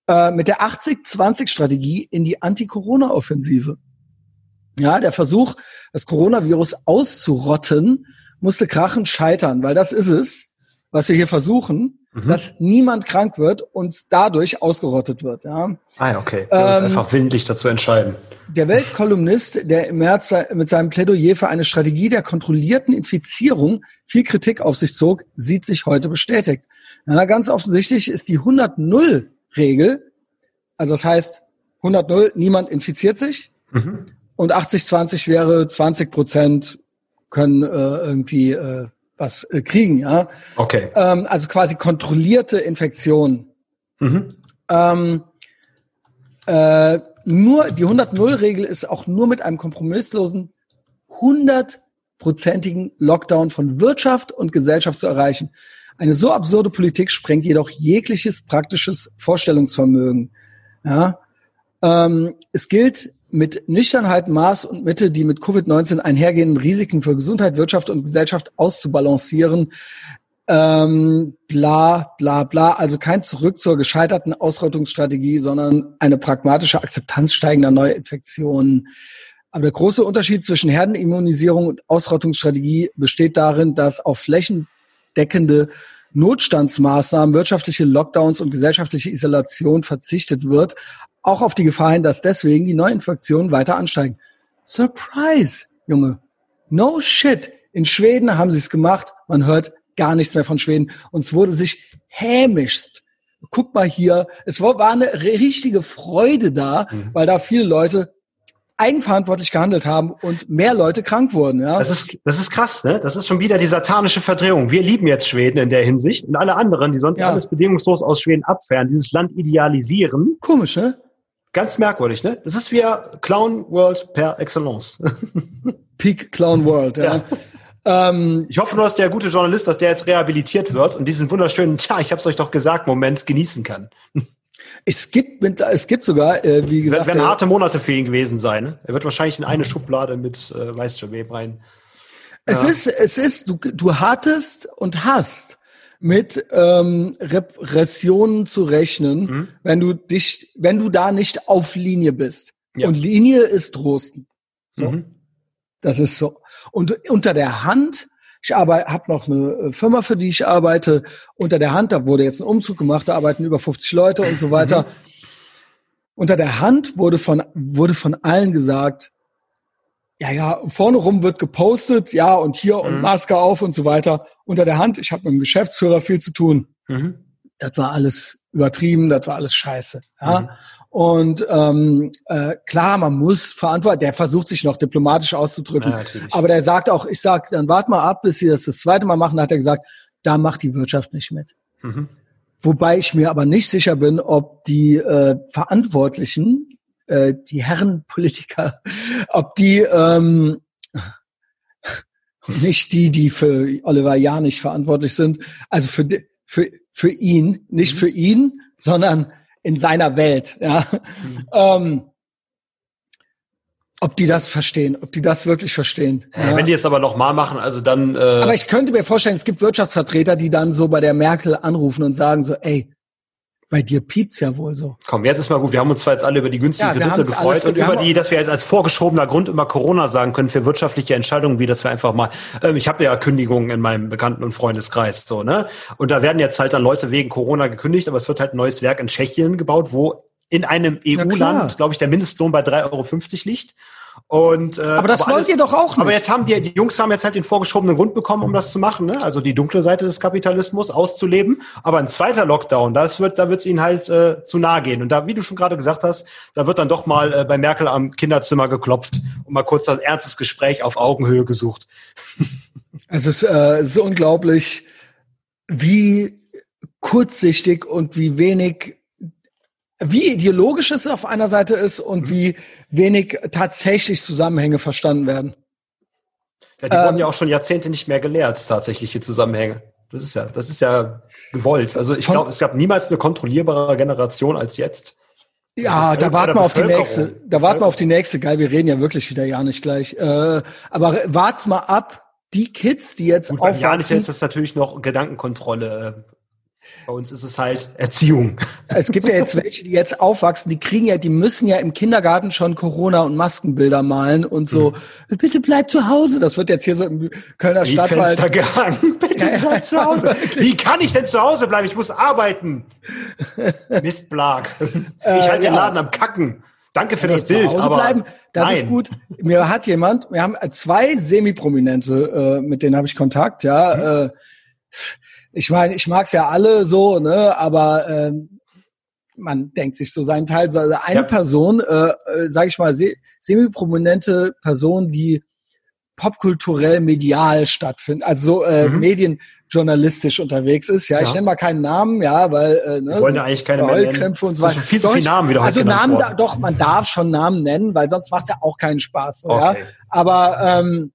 Äh, mit der 80-20-Strategie in die Anti-Corona-Offensive. Ja, der Versuch, das Coronavirus auszurotten, musste krachend scheitern, weil das ist es, was wir hier versuchen, mhm. dass niemand krank wird und dadurch ausgerottet wird. Ja. Ah, okay. Das ähm, ist einfach willentlich dazu entscheiden. Der Weltkolumnist, der im März mit seinem Plädoyer für eine Strategie der kontrollierten Infizierung viel Kritik auf sich zog, sieht sich heute bestätigt. Ja, ganz offensichtlich ist die 100-0-Regel, also das heißt 100-0, niemand infiziert sich. Mhm und 80-20 wäre 20 Prozent können äh, irgendwie äh, was äh, kriegen, ja. Okay. Ähm, also quasi kontrollierte Infektion. Mhm. Ähm, äh, nur die 100-0-Regel ist auch nur mit einem kompromisslosen 100-prozentigen Lockdown von Wirtschaft und Gesellschaft zu erreichen. Eine so absurde Politik sprengt jedoch jegliches praktisches Vorstellungsvermögen. Ja? Ähm, es gilt mit Nüchternheit, Maß und Mitte die mit Covid-19 einhergehenden Risiken für Gesundheit, Wirtschaft und Gesellschaft auszubalancieren. ähm, bla bla bla. Also kein Zurück zur gescheiterten Ausrottungsstrategie, sondern eine pragmatische Akzeptanz steigender Neuinfektionen. Aber der große Unterschied zwischen Herdenimmunisierung und Ausrottungsstrategie besteht darin, dass auf flächendeckende Notstandsmaßnahmen, wirtschaftliche Lockdowns und gesellschaftliche Isolation verzichtet wird, auch auf die Gefahr hin, dass deswegen die Neuinfektionen weiter ansteigen. Surprise, Junge. No shit. In Schweden haben sie es gemacht. Man hört gar nichts mehr von Schweden. Und es wurde sich hämischst. Guck mal hier. Es war, eine richtige Freude da, mhm. weil da viele Leute eigenverantwortlich gehandelt haben und mehr Leute krank wurden. Ja? Das ist das ist krass, ne? Das ist schon wieder die satanische Verdrehung. Wir lieben jetzt Schweden in der Hinsicht und alle anderen, die sonst ja. alles bedingungslos aus Schweden abfern, dieses Land idealisieren. Komisch, ne? Ganz merkwürdig, ne? Das ist wie Clown World per Excellence. Peak Clown World, ja. ja. Ähm, ich hoffe nur, dass der gute Journalist, dass der jetzt rehabilitiert wird und diesen wunderschönen, tja, ich hab's euch doch gesagt, Moment genießen kann. Es gibt, es gibt sogar, äh, wie gesagt. Werden harte Monate für ihn gewesen sein. Ne? Er wird wahrscheinlich in eine Schublade mit, äh, weißt du, wem rein. Es ja. ist, es ist, du, du hattest und hast mit ähm, Repressionen zu rechnen, mhm. wenn du dich, wenn du da nicht auf Linie bist. Ja. Und Linie ist Trosten. So. Mhm. Das ist so. Und unter der Hand, ich arbeite, habe noch eine äh, Firma, für die ich arbeite, unter der Hand, da wurde jetzt ein Umzug gemacht, da arbeiten über 50 Leute und so weiter. Mhm. Unter der Hand wurde von, wurde von allen gesagt, ja, ja, vorne rum wird gepostet, ja, und hier mhm. und Maske auf und so weiter. Unter der Hand, ich habe mit dem Geschäftsführer viel zu tun. Mhm. Das war alles übertrieben, das war alles scheiße. Ja? Mhm. Und ähm, äh, klar, man muss verantworten. Der versucht sich noch diplomatisch auszudrücken, ja, aber der sagt auch, ich sag, dann wart mal ab, bis sie das das zweite Mal machen. Da hat er gesagt, da macht die Wirtschaft nicht mit. Mhm. Wobei ich mir aber nicht sicher bin, ob die äh, Verantwortlichen, äh, die Herren Politiker, ob die ähm, nicht die, die für Oliver Janich verantwortlich sind, also für für für ihn, nicht mhm. für ihn, sondern in seiner Welt. Ja. Mhm. Ähm, ob die das verstehen, ob die das wirklich verstehen. Ja. Wenn die es aber noch mal machen, also dann. Äh aber ich könnte mir vorstellen, es gibt Wirtschaftsvertreter, die dann so bei der Merkel anrufen und sagen so, ey, bei dir piept's ja wohl so. Komm, jetzt ist mal gut. Wir haben uns zwar jetzt alle über die günstigen ja, Kredite gefreut und über die, dass wir jetzt als vorgeschobener Grund immer Corona sagen können für wirtschaftliche Entscheidungen, wie dass wir einfach mal, ähm, ich habe ja Kündigungen in meinem Bekannten- und Freundeskreis, so, ne? Und da werden jetzt halt dann Leute wegen Corona gekündigt, aber es wird halt ein neues Werk in Tschechien gebaut, wo in einem EU-Land, glaube ich, der Mindestlohn bei 3,50 Euro liegt. Und, äh, aber das aber wollt alles, ihr doch auch nicht. Aber jetzt haben die, die Jungs haben jetzt halt den vorgeschobenen Grund bekommen, um das zu machen, ne? also die dunkle Seite des Kapitalismus auszuleben. Aber ein zweiter Lockdown, das wird, da wird es ihnen halt äh, zu nahe gehen. Und da, wie du schon gerade gesagt hast, da wird dann doch mal äh, bei Merkel am Kinderzimmer geklopft und mal kurz ein ernstes Gespräch auf Augenhöhe gesucht. Also es ist, äh, es ist unglaublich, wie kurzsichtig und wie wenig wie ideologisch es auf einer Seite ist und mhm. wie wenig tatsächlich Zusammenhänge verstanden werden. Ja, die ähm, wurden ja auch schon Jahrzehnte nicht mehr gelehrt, tatsächliche Zusammenhänge. Das ist ja, das ist ja gewollt. Also ich glaube, es gab niemals eine kontrollierbare Generation als jetzt. Ja, da warten wir auf die nächste. Da warten wir auf die nächste. Geil, wir reden ja wirklich wieder ja nicht gleich. Äh, aber wart mal ab, die Kids, die jetzt Gut, aufwachsen. Janis ist das natürlich noch Gedankenkontrolle bei uns ist es halt Erziehung. Es gibt ja jetzt welche, die jetzt aufwachsen, die kriegen ja, die müssen ja im Kindergarten schon Corona- und Maskenbilder malen und so, mhm. bitte bleib zu Hause. Das wird jetzt hier so im Kölner Die Stadtwald. Fenster gehangen. Bitte ja, bleib zu Hause. Wie kann ich denn zu Hause bleiben? Ich muss arbeiten. Mistblag. Ich halte äh, den Laden am Kacken. Danke für das Bild. aber bleiben, das nein. ist gut. Mir hat jemand, wir haben zwei Semi-Prominente, äh, mit denen habe ich Kontakt, ja. Mhm. Äh, ich meine, ich mag's ja alle so, ne, aber ähm, man denkt sich so seinen Teil. Also eine ja. Person, äh, äh, sage ich mal, se semi-prominente Person, die popkulturell medial stattfindet, also so äh, mhm. medienjournalistisch unterwegs ist. Ja, ja. ich nenne mal keinen Namen, ja, weil äh, ne, wollen ja eigentlich keine Heulkrämpfe und so weiter. Viel zu viele Namen wieder Also Namen, da, doch, man darf schon Namen nennen, weil sonst macht's ja auch keinen Spaß. Okay. Ja? Aber ähm,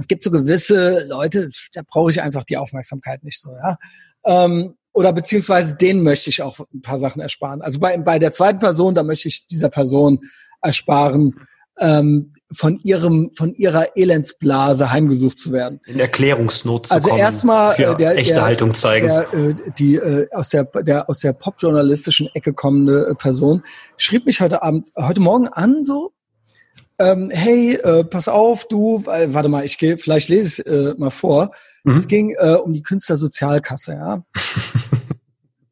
es gibt so gewisse Leute, da brauche ich einfach die Aufmerksamkeit nicht so, ja. Ähm, oder beziehungsweise denen möchte ich auch ein paar Sachen ersparen. Also bei, bei der zweiten Person, da möchte ich dieser Person ersparen, ähm, von ihrem von ihrer Elendsblase heimgesucht zu werden. In Erklärungsnot zu also kommen. erstmal äh, der echte der, Haltung zeigen. Der, äh, die äh, aus der der aus der popjournalistischen Ecke kommende äh, Person schrieb mich heute Abend heute Morgen an so ähm, hey äh, pass auf du äh, warte mal ich gehe vielleicht lese ich äh, mal vor mhm. es ging äh, um die Künstlersozialkasse ja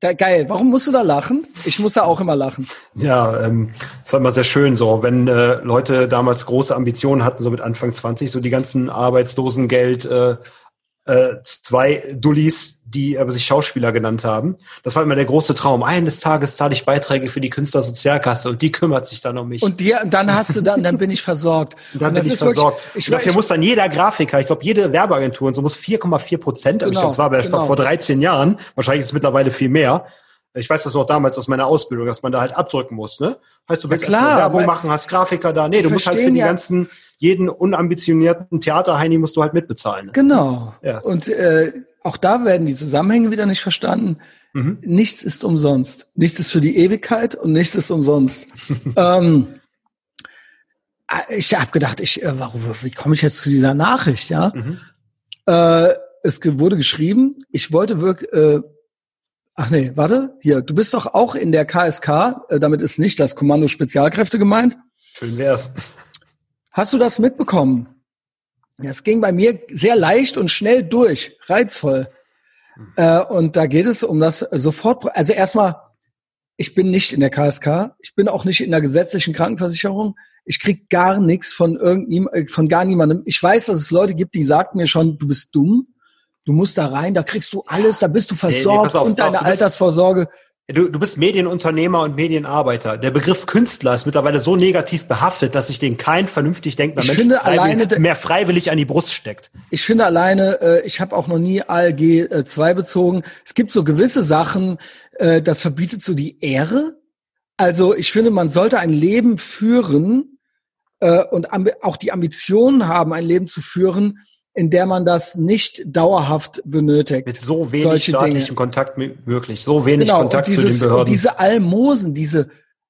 Da, geil. Warum musst du da lachen? Ich muss da auch immer lachen. Ja, ähm, das war immer sehr schön so, wenn äh, Leute damals große Ambitionen hatten, so mit Anfang 20, so die ganzen Arbeitslosengeld, äh, äh, zwei Dullis, die aber sich Schauspieler genannt haben. Das war immer der große Traum. Eines Tages zahle ich Beiträge für die Künstlersozialkasse und die kümmert sich dann um mich. Und dir, dann hast du dann, dann bin ich versorgt. dann bin ich versorgt. Wirklich, ich, dafür ich, muss dann jeder Grafiker, ich glaube jede Werbeagentur und so muss 4,4 Prozent, genau, ich glaube, es war bei genau. vor 13 Jahren, wahrscheinlich ist es mittlerweile viel mehr. Ich weiß das noch damals aus meiner Ausbildung, dass man da halt abdrücken muss, ne? Heißt, du willst ja, klar, Werbung machen, hast Grafiker da. Nee, du musst halt für die ja. ganzen jeden unambitionierten Theaterheini musst du halt mitbezahlen. Genau. Ja. Und äh, auch da werden die Zusammenhänge wieder nicht verstanden. Mhm. Nichts ist umsonst. Nichts ist für die Ewigkeit und nichts ist umsonst. ähm, äh, ich habe gedacht, ich, äh, warum, wie komme ich jetzt zu dieser Nachricht? Ja, mhm. äh, es wurde geschrieben. Ich wollte wirklich. Äh, ach nee, warte, hier. Du bist doch auch in der KSK. Äh, damit ist nicht das Kommando Spezialkräfte gemeint. Schön wär's. Hast du das mitbekommen? Das ging bei mir sehr leicht und schnell durch, reizvoll. Mhm. Äh, und da geht es um das sofort. Also erstmal, ich bin nicht in der KSK, ich bin auch nicht in der gesetzlichen Krankenversicherung. Ich krieg gar nichts von irgendjemandem, äh, von gar niemandem. Ich weiß, dass es Leute gibt, die sagten mir schon, du bist dumm, du musst da rein, da kriegst du alles, da bist du versorgt nee, nee, auf, und deine Altersvorsorge. Du, du bist Medienunternehmer und Medienarbeiter. Der Begriff Künstler ist mittlerweile so negativ behaftet, dass sich den kein vernünftig denkender Mensch finde, freiwillig, mehr freiwillig an die Brust steckt. Ich finde alleine, äh, ich habe auch noch nie ALG äh, 2 bezogen. Es gibt so gewisse Sachen, äh, das verbietet so die Ehre. Also ich finde, man sollte ein Leben führen äh, und auch die Ambitionen haben, ein Leben zu führen, in der man das nicht dauerhaft benötigt. Mit so wenig staatlichem Dinge. Kontakt möglich, so wenig genau, Kontakt dieses, zu den Behörden. Und diese Almosen, diese,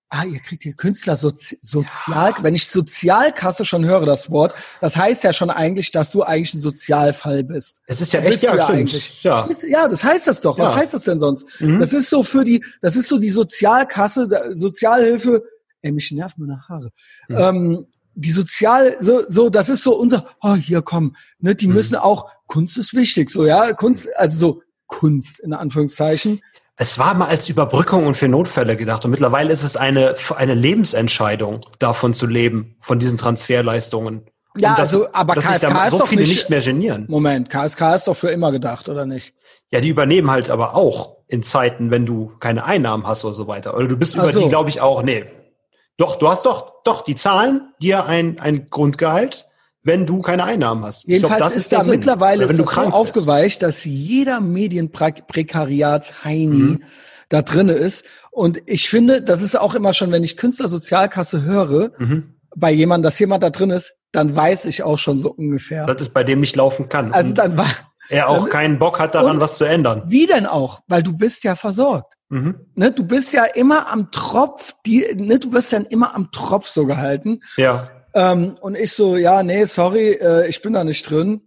ah, ihr kriegt hier Künstler Sozi Sozial, ja. wenn ich Sozialkasse schon höre, das Wort, das heißt ja schon eigentlich, dass du eigentlich ein Sozialfall bist. Es ist ja echt, ja, stimmt. Ja. ja, das heißt das doch. Ja. Was heißt das denn sonst? Mhm. Das ist so für die, das ist so die Sozialkasse, Sozialhilfe, ey, mich nervt meine Haare. Mhm. Ähm, die sozial so so das ist so unser oh hier komm ne die mhm. müssen auch Kunst ist wichtig so ja Kunst also so Kunst in Anführungszeichen. Es war mal als Überbrückung und für Notfälle gedacht und mittlerweile ist es eine eine Lebensentscheidung davon zu leben von diesen Transferleistungen. Ja das, also aber KSK ist so doch viele nicht, nicht mehr genieren. Moment KSK ist doch für immer gedacht oder nicht? Ja die übernehmen halt aber auch in Zeiten wenn du keine Einnahmen hast oder so weiter. Oder du bist über so. die glaube ich auch nee doch, du hast doch, doch, die zahlen dir ein, ein Grundgehalt, wenn du keine Einnahmen hast. Jedenfalls glaub, ist, ist da Sinn. mittlerweile wenn du so aufgeweicht, dass jeder Medienprekariats-Heini mhm. da drinne ist. Und ich finde, das ist auch immer schon, wenn ich Künstlersozialkasse höre, mhm. bei jemandem, dass jemand da drin ist, dann weiß ich auch schon so ungefähr. Dass es bei dem nicht laufen kann. Also dann war, er auch dann, keinen Bock hat daran, was zu ändern. Wie denn auch? Weil du bist ja versorgt. Mhm. Ne, du bist ja immer am Tropf, die, ne, du wirst dann immer am Tropf so gehalten. Ja. Ähm, und ich so, ja, nee, sorry, äh, ich bin da nicht drin.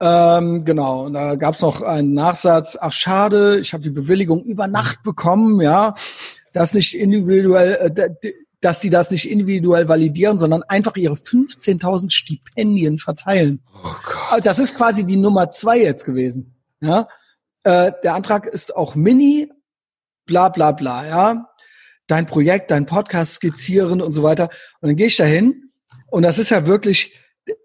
Ähm, genau, und da gab's noch einen Nachsatz, ach schade, ich habe die Bewilligung über Nacht bekommen, ja. Das nicht individuell, äh, dass die das nicht individuell validieren, sondern einfach ihre 15.000 Stipendien verteilen. Oh Gott. Das ist quasi die Nummer zwei jetzt gewesen. Ja, äh, der Antrag ist auch Mini, bla bla bla, ja. Dein Projekt, dein Podcast skizzieren und so weiter. Und dann gehe ich da hin und das ist ja wirklich,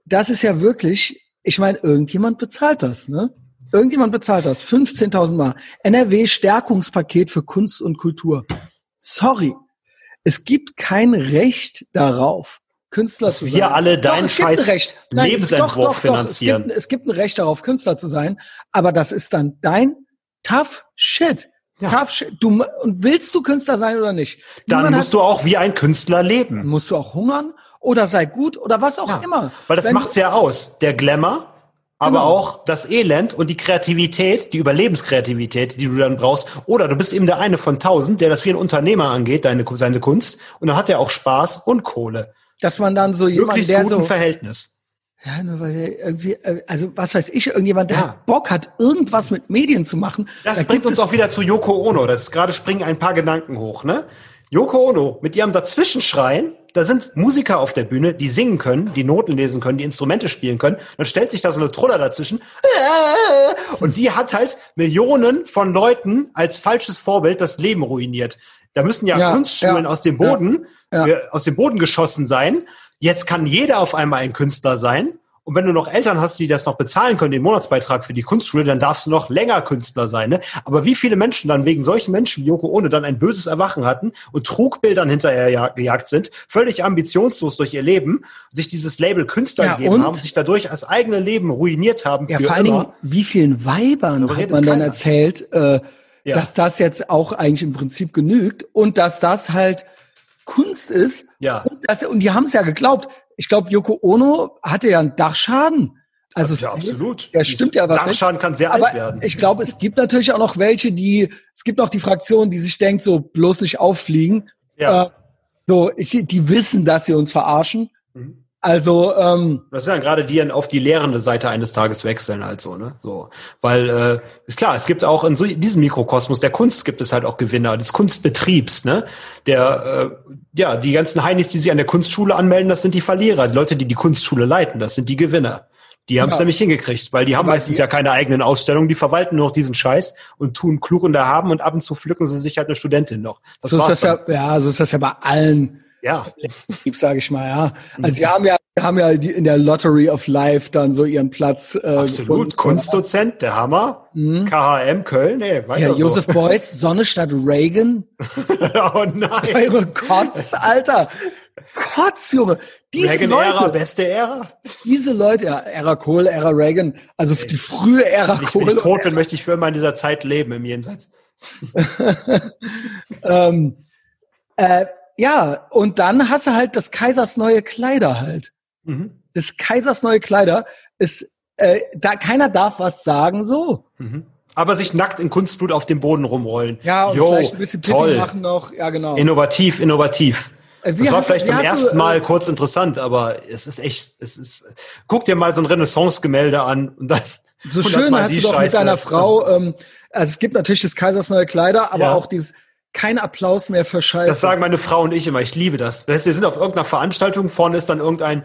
das ist ja wirklich, ich meine, irgendjemand bezahlt das, ne? Irgendjemand bezahlt das. 15.000 Mal. NRW Stärkungspaket für Kunst und Kultur. Sorry. Es gibt kein Recht darauf, Künstler zu sein. Wir alle deinen scheiß Nein, Lebensentwurf doch, doch, finanzieren. Es gibt, es gibt, ein Recht darauf, Künstler zu sein, aber das ist dann dein tough shit. Ja. Tough shit. Du, und willst du Künstler sein oder nicht? Dann Niemand musst du auch wie ein Künstler leben. Musst du auch hungern oder sei gut oder was auch ja, immer. Weil das Wenn, macht's ja aus. Der Glamour, aber genau. auch das Elend und die Kreativität, die Überlebenskreativität, die du dann brauchst. Oder du bist eben der eine von tausend, der das wie ein Unternehmer angeht, deine, seine Kunst. Und dann hat er auch Spaß und Kohle. Dass man dann so jemand, der so Verhältnis. Ja, nur weil irgendwie, äh, also was weiß ich, irgendjemand, der ja. Bock hat, irgendwas mit Medien zu machen. Das da bringt uns auch wieder zu Yoko Ono. Das ist gerade springen ein paar Gedanken hoch, ne? Yoko Ono mit ihrem Dazwischenschreien, da sind Musiker auf der Bühne, die singen können, die Noten lesen können, die Instrumente spielen können. Dann stellt sich da so eine Truller dazwischen. Und die hat halt Millionen von Leuten als falsches Vorbild das Leben ruiniert. Da müssen ja, ja Kunstschulen ja, aus dem Boden, ja, äh, aus dem Boden geschossen sein. Jetzt kann jeder auf einmal ein Künstler sein. Und wenn du noch Eltern hast, die das noch bezahlen können, den Monatsbeitrag für die Kunstschule, dann darfst du noch länger Künstler sein. Ne? Aber wie viele Menschen dann wegen solchen Menschen wie Yoko Ono dann ein böses Erwachen hatten und Trugbildern hinterher gejagt sind, völlig ambitionslos durch ihr Leben, sich dieses Label Künstler ja, gegeben haben, sich dadurch als eigene Leben ruiniert haben. Ja, vor allen Dingen, wie vielen Weibern hat man dann erzählt, äh, ja. dass das jetzt auch eigentlich im Prinzip genügt und dass das halt Kunst ist. Ja. Und, das, und die haben es ja geglaubt. Ich glaube, Yoko Ono hatte ja einen Dachschaden. Also ja, absolut. Ja, stimmt ja was. Dachschaden kann sehr aber alt werden. Ich glaube, es gibt natürlich auch noch welche, die, es gibt noch die Fraktion, die sich denkt, so bloß nicht auffliegen. Ja. Äh, so, ich, die wissen, dass sie uns verarschen. Mhm. Also ähm, das sind ja gerade die auf die lehrende Seite eines Tages wechseln, halt so, ne? So, weil äh, ist klar, es gibt auch in so diesem Mikrokosmos der Kunst gibt es halt auch Gewinner des Kunstbetriebs, ne? Der äh, ja die ganzen Heinis, die sich an der Kunstschule anmelden, das sind die Verlierer. Die Leute, die die Kunstschule leiten, das sind die Gewinner. Die haben es ja. nämlich hingekriegt, weil die haben Aber meistens die, ja keine eigenen Ausstellungen, die verwalten nur noch diesen Scheiß und tun klug und erhaben und ab und zu pflücken sie sich halt eine Studentin noch. Das so ist das ja, ja, so ist das ja bei allen ja. sage ich mal, ja. Also sie haben ja, haben ja die, in der Lottery of Life dann so ihren Platz. Äh, Absolut. Gefunden. Kunstdozent, der Hammer. Mhm. KHM Köln, nee, weiter Ja, Joseph so. Beuys, Sonne statt Reagan. oh nein. Eure Kotz, Alter. Kotz, Junge. Diese Reagan Leute, Ära, beste Ära. Diese Leute, ja, Ära Kohl, Ära Reagan, also Ey, die frühe Ära Kohl. Wenn ich tot bin, möchte ich für immer in dieser Zeit leben im Jenseits. ähm, äh, ja, und dann hast du halt das Kaisers neue Kleider halt. Mhm. Das Kaisers neue Kleider ist, äh, da keiner darf was sagen, so. Mhm. Aber sich nackt in Kunstblut auf dem Boden rumrollen. Ja, und jo, vielleicht ein bisschen Pipi machen noch. Ja, genau. Innovativ, innovativ. Äh, das war vielleicht beim ersten du, Mal äh, kurz interessant, aber es ist echt, es ist, guck dir mal so ein Renaissance-Gemälde an und dann. So schön hast du doch Scheiße. mit deiner Frau, ähm, also es gibt natürlich das Kaisers neue Kleider, aber ja. auch dieses kein Applaus mehr für Scheiße. Das sagen meine Frau und ich immer. Ich liebe das. Weißt, wir sind auf irgendeiner Veranstaltung, vorne ist dann irgendein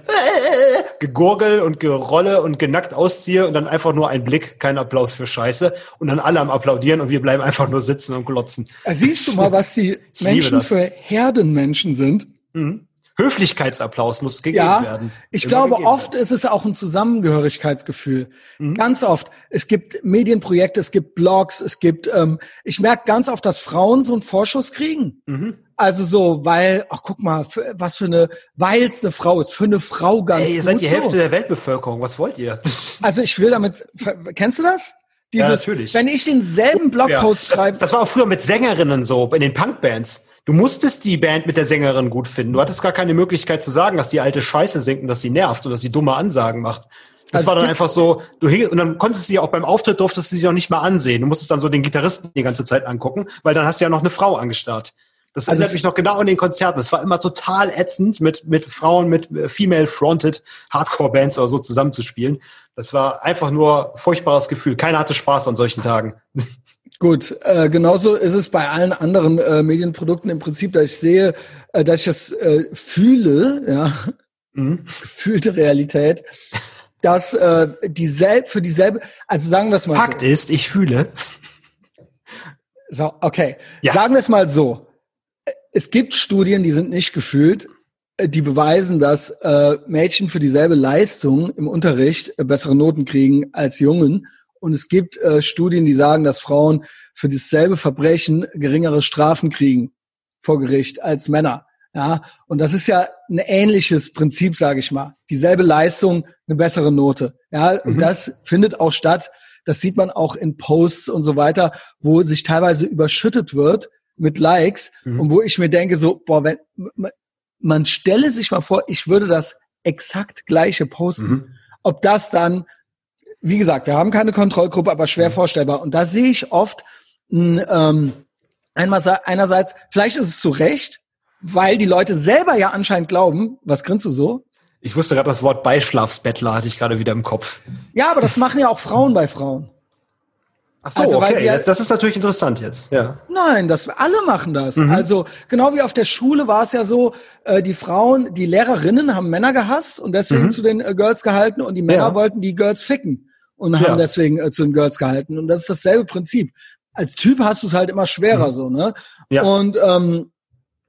Gegurgel und Gerolle und genackt ausziehe und dann einfach nur ein Blick, kein Applaus für Scheiße und dann alle am applaudieren und wir bleiben einfach nur sitzen und glotzen. Siehst du mal, was die Menschen für Herdenmenschen sind? Mhm. Höflichkeitsapplaus muss gegeben ja, werden. Ich Immer glaube, oft werden. ist es auch ein Zusammengehörigkeitsgefühl. Mhm. Ganz oft. Es gibt Medienprojekte, es gibt Blogs, es gibt, ähm, ich merke ganz oft, dass Frauen so einen Vorschuss kriegen. Mhm. Also so, weil, ach guck mal, für, was für eine, weil es eine Frau ist, für eine Frau ganz Ey, ihr seid die Hälfte so. der Weltbevölkerung, was wollt ihr? Also ich will damit, kennst du das? Dieses, ja, natürlich. Wenn ich denselben Blogpost ja, schreibe. Das, das war auch früher mit Sängerinnen so, in den Punkbands. Du musstest die Band mit der Sängerin gut finden. Du hattest gar keine Möglichkeit zu sagen, dass die alte Scheiße singt und dass sie nervt und dass sie dumme Ansagen macht. Das also war dann einfach so, du und dann konntest du sie auch beim Auftritt durftest du sie auch nicht mehr ansehen. Du musstest dann so den Gitarristen die ganze Zeit angucken, weil dann hast du ja noch eine Frau angestarrt. Das also erinnert mich noch genau an den Konzerten. Das war immer total ätzend, mit, mit Frauen, mit äh, female-fronted Hardcore-Bands oder so zusammenzuspielen. Das war einfach nur furchtbares Gefühl. Keiner hatte Spaß an solchen Tagen. Gut, äh, genauso ist es bei allen anderen äh, Medienprodukten im Prinzip, dass ich sehe, äh, dass ich das äh, fühle, ja, mhm. gefühlte Realität, dass äh, dieselbe für dieselbe, also sagen wir es mal. Fakt so. ist, ich fühle. So, okay. Ja. Sagen wir es mal so. Es gibt Studien, die sind nicht gefühlt, äh, die beweisen, dass äh, Mädchen für dieselbe Leistung im Unterricht äh, bessere Noten kriegen als Jungen. Und es gibt äh, Studien, die sagen, dass Frauen für dasselbe Verbrechen geringere Strafen kriegen vor Gericht als Männer. Ja, und das ist ja ein ähnliches Prinzip, sage ich mal. Dieselbe Leistung, eine bessere Note. Ja, mhm. und das findet auch statt. Das sieht man auch in Posts und so weiter, wo sich teilweise überschüttet wird mit Likes mhm. und wo ich mir denke so, boah, wenn man stelle sich mal vor, ich würde das exakt gleiche posten. Mhm. Ob das dann wie gesagt, wir haben keine Kontrollgruppe, aber schwer mhm. vorstellbar. Und da sehe ich oft ähm, einmal einerseits, vielleicht ist es zu Recht, weil die Leute selber ja anscheinend glauben, was grinst du so? Ich wusste gerade das Wort Beischlafsbettler hatte ich gerade wieder im Kopf. Ja, aber das machen ja auch Frauen bei Frauen. Ach so, also, okay, wir, das ist natürlich interessant jetzt. Ja. Nein, das alle machen das. Mhm. Also genau wie auf der Schule war es ja so, äh, die Frauen, die Lehrerinnen haben Männer gehasst und deswegen mhm. zu den äh, Girls gehalten und die Männer ja. wollten die Girls ficken und haben ja. deswegen äh, zu den Girls gehalten. Und das ist dasselbe Prinzip. Als Typ hast du es halt immer schwerer mhm. so, ne? Ja. Und ähm,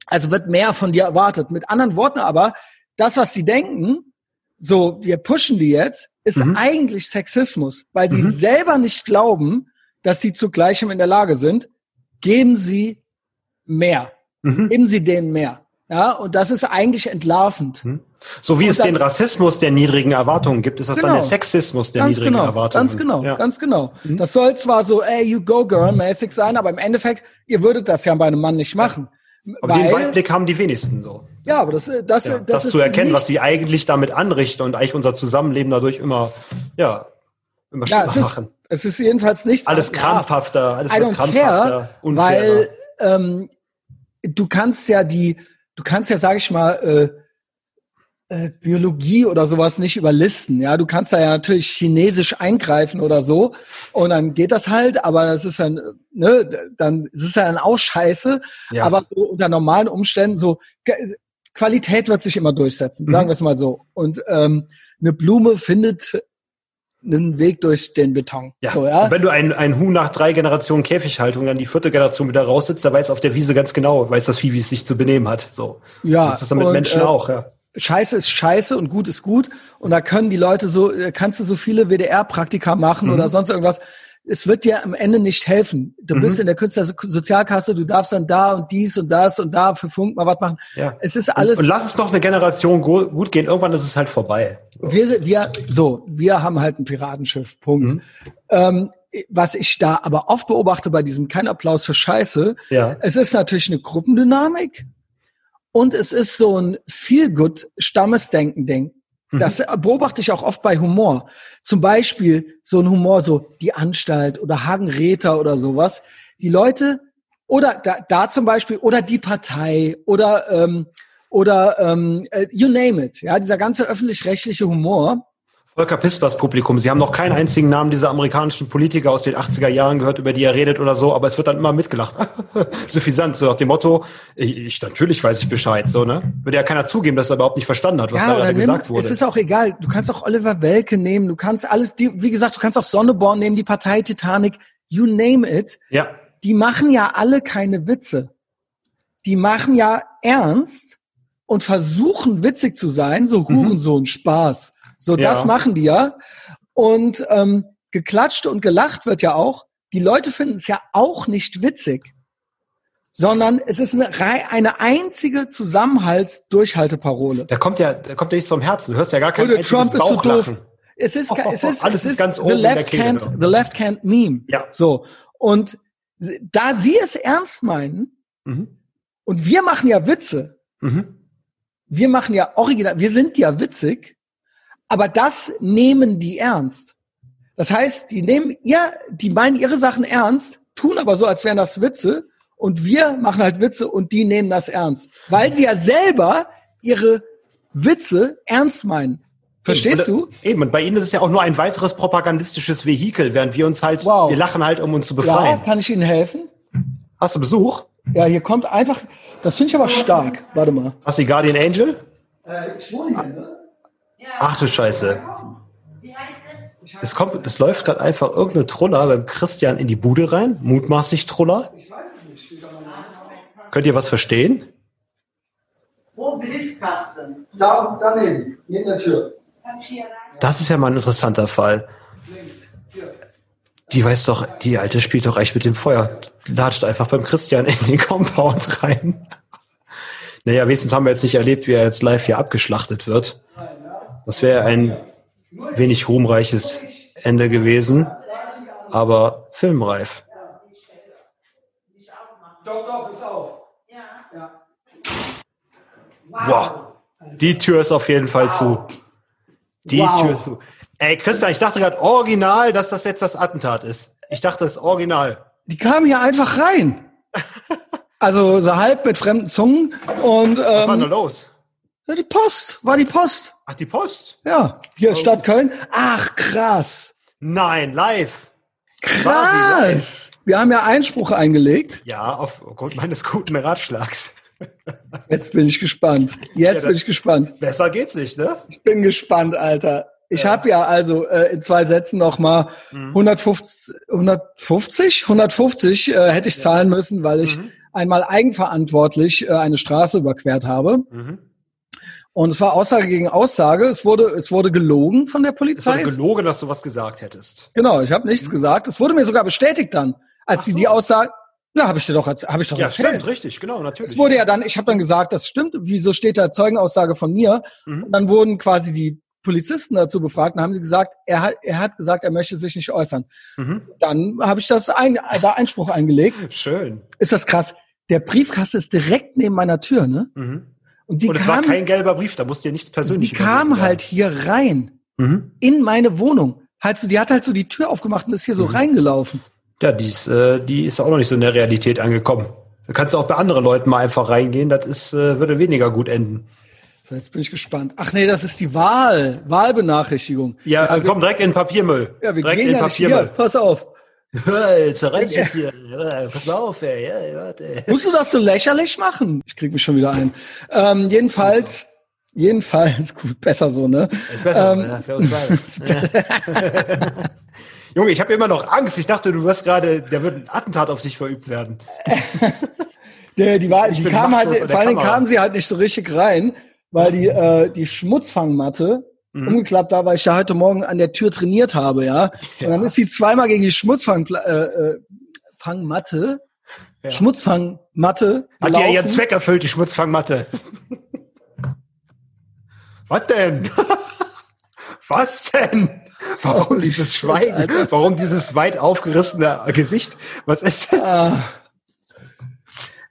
also wird mehr von dir erwartet. Mit anderen Worten aber, das, was sie denken, so, wir pushen die jetzt, ist mhm. eigentlich Sexismus, weil sie mhm. selber nicht glauben, dass sie zu Gleichem in der Lage sind, geben sie mehr. Mhm. Geben sie denen mehr. Ja, und das ist eigentlich entlarvend. Mhm. So wie und es dann, den Rassismus der niedrigen Erwartungen gibt, ist das genau, dann der Sexismus der niedrigen genau, Erwartungen. Ganz genau, ja. ganz genau. Mhm. Das soll zwar so, ey, you go girl mäßig sein, aber im Endeffekt, ihr würdet das ja bei einem Mann nicht machen. Aber weil, den Weitblick haben die wenigsten so. Ja, aber das, das, ja, das, das ist zu erkennen, was sie eigentlich damit anrichten und eigentlich unser Zusammenleben dadurch immer, ja, immer ja, es ist, machen. Es ist jedenfalls nichts. Alles krampfhafter, alles I krampfhafter, care, Weil ähm, du kannst ja die, du kannst ja, sag ich mal, äh, äh, Biologie oder sowas nicht überlisten. Ja, du kannst da ja natürlich chinesisch eingreifen oder so und dann geht das halt, aber das ist dann, ne, dann ist ja dann auch scheiße. Ja. Aber so unter normalen Umständen so Qualität wird sich immer durchsetzen, sagen mhm. wir es mal so. Und ähm, eine Blume findet einen Weg durch den Beton. Ja. So, ja? Und wenn du ein, ein Huhn nach drei Generationen Käfighaltung dann die vierte Generation wieder raussitzt, da weiß auf der Wiese ganz genau, weiß das Vieh, wie es sich zu benehmen hat. So. Ja. Das ist dann mit und, Menschen äh, auch, ja. Scheiße ist scheiße und gut ist gut. Und da können die Leute so, äh, kannst du so viele WDR-Praktika machen mhm. oder sonst irgendwas es wird dir am Ende nicht helfen. Du mhm. bist in der Künstlersozialkasse, du darfst dann da und dies und das und da für Funk mal was machen. Ja. Es ist alles. Und, und lass es noch eine Generation gut gehen. Irgendwann ist es halt vorbei. So. Wir, wir, so, wir haben halt ein Piratenschiff. Punkt. Mhm. Ähm, was ich da aber oft beobachte bei diesem kein Applaus für Scheiße, ja. es ist natürlich eine Gruppendynamik und es ist so ein feel good Stammesdenken-Ding. Mhm. Das beobachte ich auch oft bei Humor. Zum Beispiel so ein Humor, so die Anstalt oder Hagen Räther oder sowas. Die Leute, oder da, da zum Beispiel, oder die Partei oder, ähm, oder ähm, äh, you name it. Ja, dieser ganze öffentlich-rechtliche Humor, Volker Pispers Publikum. Sie haben noch keinen einzigen Namen dieser amerikanischen Politiker aus den 80er Jahren gehört, über die er redet oder so, aber es wird dann immer mitgelacht. Suffisant, so nach dem Motto, ich, ich, natürlich weiß ich Bescheid, so, ne? Würde ja keiner zugeben, dass er überhaupt nicht verstanden hat, was ja, da gerade gesagt wurde. Es ist auch egal. Du kannst auch Oliver Welke nehmen, du kannst alles, die, wie gesagt, du kannst auch Sonneborn nehmen, die Partei Titanic, you name it. Ja. Die machen ja alle keine Witze. Die machen ja ernst und versuchen witzig zu sein, so mhm. Hurensohn, mhm. Spaß. So, ja. das machen die ja. Und ähm, geklatscht und gelacht wird ja auch. Die Leute finden es ja auch nicht witzig, sondern es ist eine, eine einzige Zusammenhalts-Durchhalteparole. Der kommt ja, der kommt ja nicht zum Herzen. Du hörst ja gar kein einziges Trump ist so doof. Es ist, es ist, Alles es ist, ganz the left can't, the left can't meme. Ja. So. Und da sie es ernst meinen, mhm. und wir machen ja Witze, mhm. wir machen ja original, wir sind ja witzig, aber das nehmen die ernst. Das heißt, die nehmen ihr, die meinen ihre Sachen ernst, tun aber so, als wären das Witze und wir machen halt Witze und die nehmen das ernst, weil sie ja selber ihre Witze ernst meinen. Verstehst eben, du? Eben, und bei Ihnen ist es ja auch nur ein weiteres propagandistisches Vehikel, während wir uns halt, wow. wir lachen halt, um uns zu befreien. Ja, kann ich Ihnen helfen? Hast du Besuch? Ja, hier kommt einfach, das finde ich aber stark. Warte mal. Hast du die Guardian Angel? Äh, ich wohne hier, ne? Ach du Scheiße. Es kommt, es läuft gerade einfach irgendeine Troller beim Christian in die Bude rein, mutmaßlich Troller. Könnt ihr was verstehen? Wo Briefkasten? Da, daneben, in der Tür. Das ist ja mal ein interessanter Fall. Die weiß doch, die alte spielt doch echt mit dem Feuer. Latscht einfach beim Christian in den Compound rein. Naja, wenigstens haben wir jetzt nicht erlebt, wie er jetzt live hier abgeschlachtet wird. Das wäre ein wenig ruhmreiches Ende gewesen, aber filmreif. Doch, doch, ist auf. Ja. Wow. Die Tür ist auf jeden Fall zu. Die wow. Tür ist zu. Ey, Christian, ich dachte gerade original, dass das jetzt das Attentat ist. Ich dachte, das ist original. Die kamen hier einfach rein. Also so halb mit fremden Zungen und ähm, Was war denn los? Die Post, war die Post. Ach, die Post? Ja, hier oh. Stadt Köln. Ach, krass. Nein, live. Krass. Wir haben ja Einspruch eingelegt. Ja, aufgrund meines guten Ratschlags. Jetzt bin ich gespannt. Jetzt ja, bin ich gespannt. Besser geht's nicht, ne? Ich bin gespannt, Alter. Ich ja. habe ja also äh, in zwei Sätzen nochmal mhm. 150, 150, 150 äh, hätte ich ja. zahlen müssen, weil ich mhm. einmal eigenverantwortlich äh, eine Straße überquert habe. Mhm. Und es war Aussage gegen Aussage. Es wurde, es wurde gelogen von der Polizei. Es wurde gelogen, dass du was gesagt hättest. Genau, ich habe nichts mhm. gesagt. Es wurde mir sogar bestätigt dann, als sie so. die Aussage, ja, habe ich dir doch, habe ich doch ja, erzählt. stimmt, richtig, genau, natürlich. Es wurde ja dann, ich habe dann gesagt, das stimmt. Wieso steht da Zeugenaussage von mir? Mhm. Und dann wurden quasi die Polizisten dazu befragt und haben sie gesagt, er hat, er hat gesagt, er möchte sich nicht äußern. Mhm. Dann habe ich das ein, da Einspruch eingelegt. Schön. Ist das krass? Der Briefkasten ist direkt neben meiner Tür, ne? Mhm. Und, sie und es kam, war kein gelber Brief, da musste ja nichts persönlich. Sie kam halt hier rein mhm. in meine Wohnung. Halt so, die hat halt so die Tür aufgemacht und ist hier so mhm. reingelaufen. Ja, die ist, äh, die ist auch noch nicht so in der Realität angekommen. Da kannst du auch bei anderen Leuten mal einfach reingehen, das ist, äh, würde weniger gut enden. So, jetzt bin ich gespannt. Ach nee, das ist die Wahl, Wahlbenachrichtigung. Ja, ja komm direkt in den Papiermüll. Ja, wir direkt gehen in ja Papiermüll. Hier, pass auf. Zerreiß jetzt hier. Pass mal auf, ey. Ja, warte. Musst du das so lächerlich machen? Ich krieg mich schon wieder ein. Ähm, jedenfalls, jedenfalls, gut, besser so, ne? Ist besser, ähm, ja, für uns beide. Junge, ich habe immer noch Angst. Ich dachte, du wirst gerade, da wird ein Attentat auf dich verübt werden. Der, die war, die kam halt, vor allen Dingen kam sie halt nicht so richtig rein, weil die, äh, die Schmutzfangmatte mhm. umgeklappt war, weil ich da heute Morgen an der Tür trainiert habe, ja. ja. Und dann ist sie zweimal gegen die Schmutzfangmatte, äh, ja. Schmutzfangmatte. Hat ja ihren Zweck erfüllt, die Schmutzfangmatte. Was denn? Was denn? Warum dieses Schweigen? Warum dieses weit aufgerissene Gesicht? Was ist denn? Ah.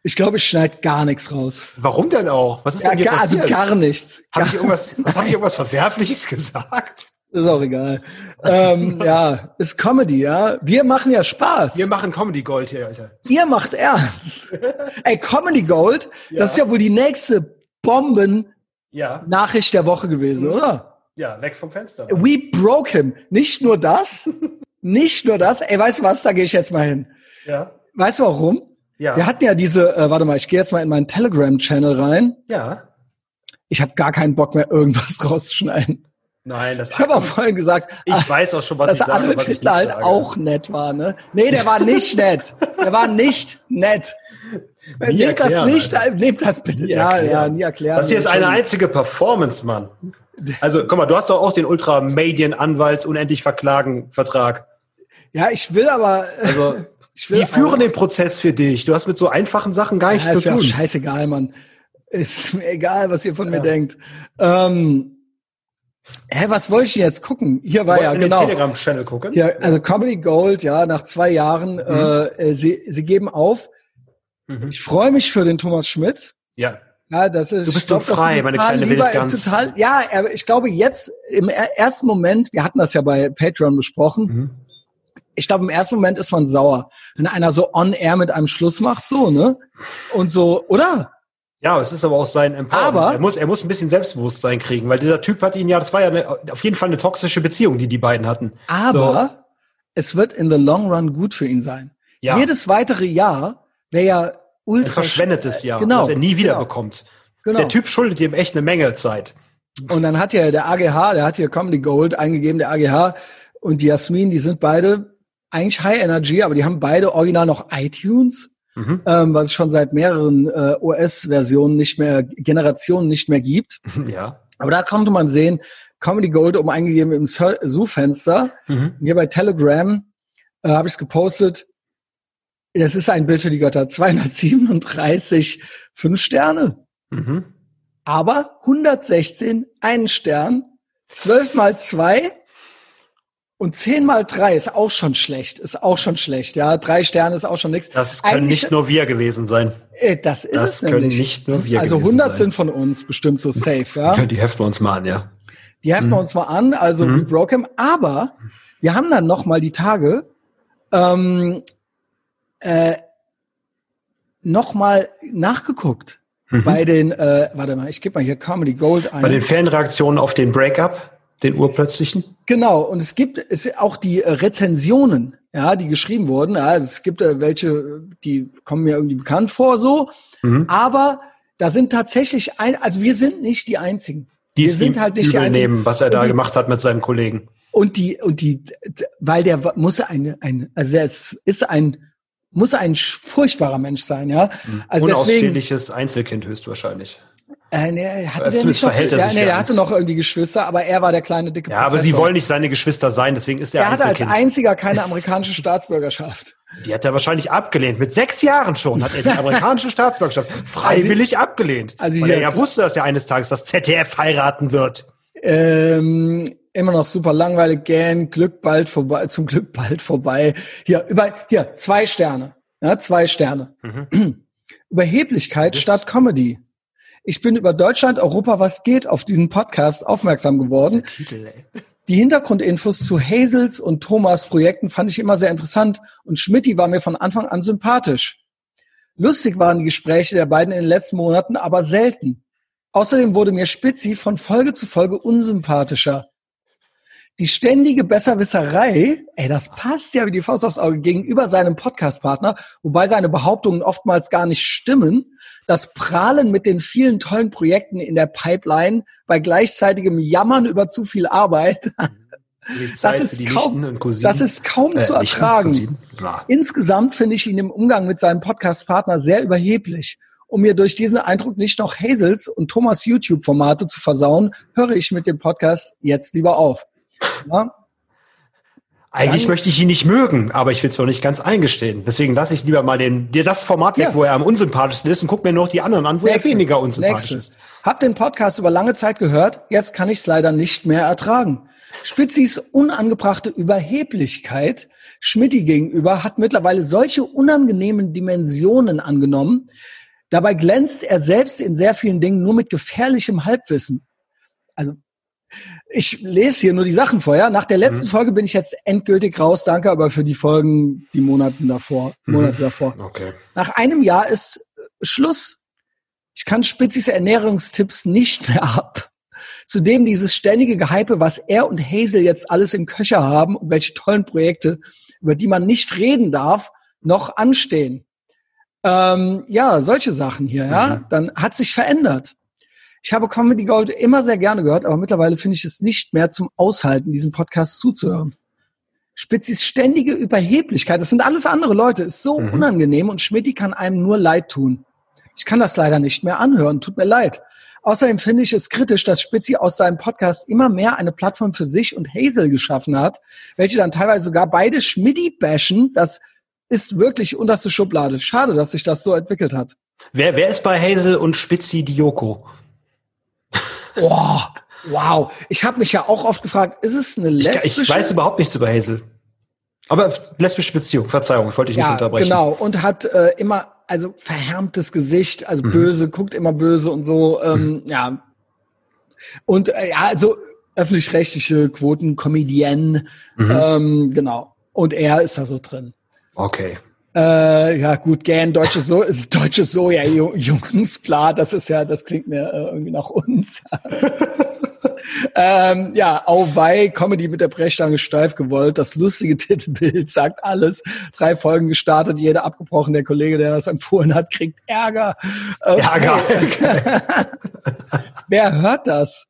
Ich glaube, ich schneide gar nichts raus. Warum denn auch? Was ist ja, denn hier gar, Also gar nichts. Habe ich irgendwas, was habe ich irgendwas Verwerfliches gesagt? Ist auch egal. ähm, ja, ist Comedy, ja. Wir machen ja Spaß. Wir machen Comedy Gold hier, Alter. Ihr macht ernst. Ey, Comedy Gold, ja. das ist ja wohl die nächste Bomben ja. Nachricht der Woche gewesen, mhm. oder? Ja, weg vom Fenster. We broke him. Nicht nur das, nicht nur das. Ey, weißt du was, da gehe ich jetzt mal hin. Ja. Weißt du warum? Ja. Wir hatten ja diese, äh, warte mal, ich gehe jetzt mal in meinen Telegram-Channel rein. Ja. Ich habe gar keinen Bock mehr, irgendwas rauszuschneiden. Nein, das Ich habe auch vorhin gesagt, ich ach, weiß auch schon, was ich sage, was ich nicht halt sage. auch nett war, ne? Nee, der war nicht nett. Der war nicht nett. Nie nehmt das nicht, Alter. nehmt das bitte. Nie ja, erklären. ja, nie erklären. Das hier ist eine einzige Performance, Mann. Also, guck mal, du hast doch auch den Ultra Medien Anwalts unendlich verklagen Vertrag. Ja, ich will aber also die führen den Prozess für dich. Du hast mit so einfachen Sachen gar nichts ja, zu tun. Ist scheißegal, Mann. Ist mir egal, was ihr von ja. mir denkt. Ähm, hä, was wollte ich jetzt gucken? Hier war ja genau. Telegram-Channel gucken. Ja, also Comedy Gold, ja, nach zwei Jahren, mhm. äh, sie, sie geben auf. Mhm. Ich freue mich für den Thomas Schmidt. Ja. Ja, das ist, du bist doch frei, meine kleine Wildgans. Total, ja, ich glaube jetzt im ersten Moment, wir hatten das ja bei Patreon besprochen, mhm ich glaube, im ersten Moment ist man sauer, wenn einer so on air mit einem Schluss macht, so, ne? Und so, oder? Ja, es ist aber auch sein Empowerment. Aber er muss, er muss ein bisschen Selbstbewusstsein kriegen, weil dieser Typ hat ihn ja, das war ja eine, auf jeden Fall eine toxische Beziehung, die die beiden hatten. Aber so. es wird in the long run gut für ihn sein. Ja. Jedes weitere Jahr wäre ja ultra. Ein verschwendetes Jahr, genau, das er nie wieder genau. bekommt. Genau. Der Typ schuldet ihm echt eine Menge Zeit. Und dann hat ja der AGH, der hat hier Comedy Gold eingegeben, der AGH und die Jasmin, die sind beide eigentlich High Energy, aber die haben beide original noch iTunes, mhm. ähm, was es schon seit mehreren äh, OS-Versionen nicht mehr, Generationen nicht mehr gibt. Ja. Aber da konnte man sehen, Comedy Gold oben eingegeben im Suchfenster. Mhm. Hier bei Telegram äh, habe ich es gepostet. Das ist ein Bild für die Götter. 237 fünf Sterne. Mhm. Aber 116 einen Stern. 12 mal zwei und 10 mal 3 ist auch schon schlecht. Ist auch schon schlecht. Ja, drei Sterne ist auch schon nichts. Das können Eigentlich, nicht nur wir gewesen sein. Äh, das ist das es können nämlich. nicht nur wir Also 100 sind von uns bestimmt so safe, ja. ja die heften wir uns mal an, ja. Die heften mhm. wir uns mal an, also mhm. we broke him. Aber wir haben dann noch mal die Tage ähm, äh, nochmal nachgeguckt. Mhm. Bei den, äh, warte mal, ich gebe mal hier Comedy Gold ein. Bei den Fanreaktionen auf den Breakup, den urplötzlichen? Genau, und es gibt es auch die äh, Rezensionen, ja, die geschrieben wurden. Ja, also es gibt äh, welche, die kommen mir irgendwie bekannt vor so, mhm. aber da sind tatsächlich ein, also wir sind nicht die einzigen. Die wir sind halt nicht die einzigen. was er da die, gemacht hat mit seinem Kollegen. Und die und die, weil der muss ein ein also er ist ein muss ein furchtbarer Mensch sein, ja. Mhm. Also Unausstehliches deswegen, Einzelkind höchstwahrscheinlich. Äh, nee, hatte der nicht noch, er ja, nee, der hatte noch irgendwie Geschwister, aber er war der kleine dicke Ja, Professor. aber sie wollen nicht seine Geschwister sein, deswegen ist er Er hatte als einziger keine amerikanische Staatsbürgerschaft. Die hat er wahrscheinlich abgelehnt. Mit sechs Jahren schon hat er die amerikanische Staatsbürgerschaft freiwillig also, abgelehnt. Also weil er ja wusste, dass er eines Tages das ZDF heiraten wird. Ähm, immer noch super langweilig, gähn, Glück bald vorbei, zum Glück bald vorbei. Hier, über, hier, zwei Sterne. Ja, zwei Sterne. Mhm. Überheblichkeit das statt Comedy. Ich bin über Deutschland, Europa, was geht auf diesen Podcast aufmerksam geworden. Titel, Die Hintergrundinfos zu Hazels und Thomas Projekten fand ich immer sehr interessant und Schmidti war mir von Anfang an sympathisch. Lustig waren die Gespräche der beiden in den letzten Monaten, aber selten. Außerdem wurde mir Spitzi von Folge zu Folge unsympathischer die ständige Besserwisserei, ey, das passt ja wie die Faust aufs Auge gegenüber seinem Podcastpartner, wobei seine Behauptungen oftmals gar nicht stimmen. Das Prahlen mit den vielen tollen Projekten in der Pipeline bei gleichzeitigem Jammern über zu viel Arbeit. Das ist, kaum, das ist kaum äh, zu ertragen. Insgesamt finde ich ihn im Umgang mit seinem Podcastpartner sehr überheblich. Um mir durch diesen Eindruck nicht noch Hazels und Thomas YouTube-Formate zu versauen, höre ich mit dem Podcast jetzt lieber auf. Ja? Eigentlich Dann, möchte ich ihn nicht mögen, aber ich will es mir nicht ganz eingestehen. Deswegen lasse ich lieber mal den, dir das Format weg, ja. wo er am unsympathischsten ist und guck mir noch die anderen an, wo Nächste. er weniger unsympathisch Nächste. ist. Hab den Podcast über lange Zeit gehört, jetzt kann ich es leider nicht mehr ertragen. Spitzis unangebrachte Überheblichkeit Schmidti gegenüber hat mittlerweile solche unangenehmen Dimensionen angenommen. Dabei glänzt er selbst in sehr vielen Dingen nur mit gefährlichem Halbwissen. Also ich lese hier nur die Sachen vorher. Nach der letzten mhm. Folge bin ich jetzt endgültig raus. Danke aber für die Folgen, die Monaten davor, mhm. Monate davor. Okay. Nach einem Jahr ist Schluss. Ich kann Spitzis Ernährungstipps nicht mehr ab. Zudem dieses ständige Gehype, was er und Hazel jetzt alles im Köcher haben und welche tollen Projekte, über die man nicht reden darf, noch anstehen. Ähm, ja, solche Sachen hier, ja. Mhm. Dann hat sich verändert. Ich habe Comedy Gold immer sehr gerne gehört, aber mittlerweile finde ich es nicht mehr zum Aushalten, diesen Podcast zuzuhören. Spitzis ständige Überheblichkeit, das sind alles andere Leute, ist so mhm. unangenehm und Schmidti kann einem nur leid tun. Ich kann das leider nicht mehr anhören, tut mir leid. Außerdem finde ich es kritisch, dass Spitzi aus seinem Podcast immer mehr eine Plattform für sich und Hazel geschaffen hat, welche dann teilweise sogar beide Schmidti bashen. Das ist wirklich unterste Schublade. Schade, dass sich das so entwickelt hat. Wer, wer ist bei Hazel und Spitzi Dioko? Oh, wow. Ich habe mich ja auch oft gefragt, ist es eine lesbische? Ich, ich weiß überhaupt nichts über Hazel. Aber lesbische Beziehung, Verzeihung, ich wollte dich nicht ja, unterbrechen. Genau, und hat äh, immer, also verhärmtes Gesicht, also mhm. böse, guckt immer böse und so, ähm, mhm. ja. Und äh, ja, also öffentlich-rechtliche Quoten, Comedienne, mhm. ähm, genau. Und er ist da so drin. Okay. Äh, ja, gut, gern deutsches so ist deutsches Soja Jungsplat, das ist ja, das klingt mir äh, irgendwie nach uns. ähm, ja, auweih, Comedy mit der Brechstange steif gewollt. Das lustige Titelbild sagt alles. Drei Folgen gestartet, jeder abgebrochen. Der Kollege, der das empfohlen hat, kriegt Ärger. Okay. Ärger. Wer hört das?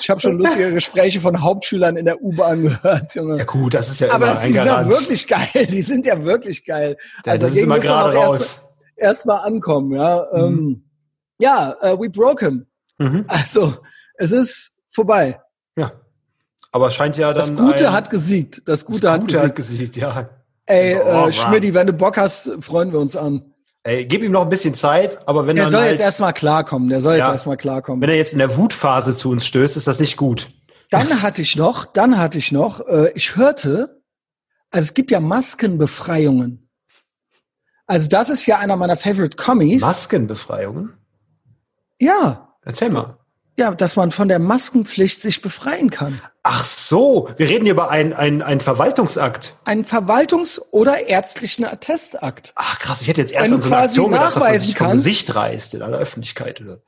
Ich habe schon lustige Gespräche von Hauptschülern in der U-Bahn gehört. Junge. Ja gut, das ist ja Aber immer das, ein die sind wirklich geil. Die sind ja wirklich geil. Ja, also das ist immer gerade raus. Erstmal erst ankommen, ja. Mhm. Ähm, ja, uh, we broke him. Mhm. Also es ist vorbei. Ja. Aber es scheint ja dann. Das Gute ein, hat gesiegt. Das Gute, das Gute hat, gesiegt. hat gesiegt. ja. Ey, oh, äh, Schmidti, wenn du Bock hast, freuen wir uns an. Ey, gib ihm noch ein bisschen Zeit, aber wenn der dann soll halt, jetzt erstmal klarkommen. Der soll ja, jetzt erstmal klarkommen. Wenn er jetzt in der Wutphase zu uns stößt, ist das nicht gut. Dann hatte ich noch, dann hatte ich noch, äh, ich hörte, also es gibt ja Maskenbefreiungen. Also das ist ja einer meiner Favorite Commies. Maskenbefreiungen? Ja. Erzähl mal. Ja, dass man von der Maskenpflicht sich befreien kann. Ach so, wir reden hier über einen ein Verwaltungsakt. Einen Verwaltungs- oder ärztlichen Attestakt. Ach krass, ich hätte jetzt erst Wenn an so eine Aktion gedacht, dass man sich vom Gesicht reißt in aller Öffentlichkeit. Oder?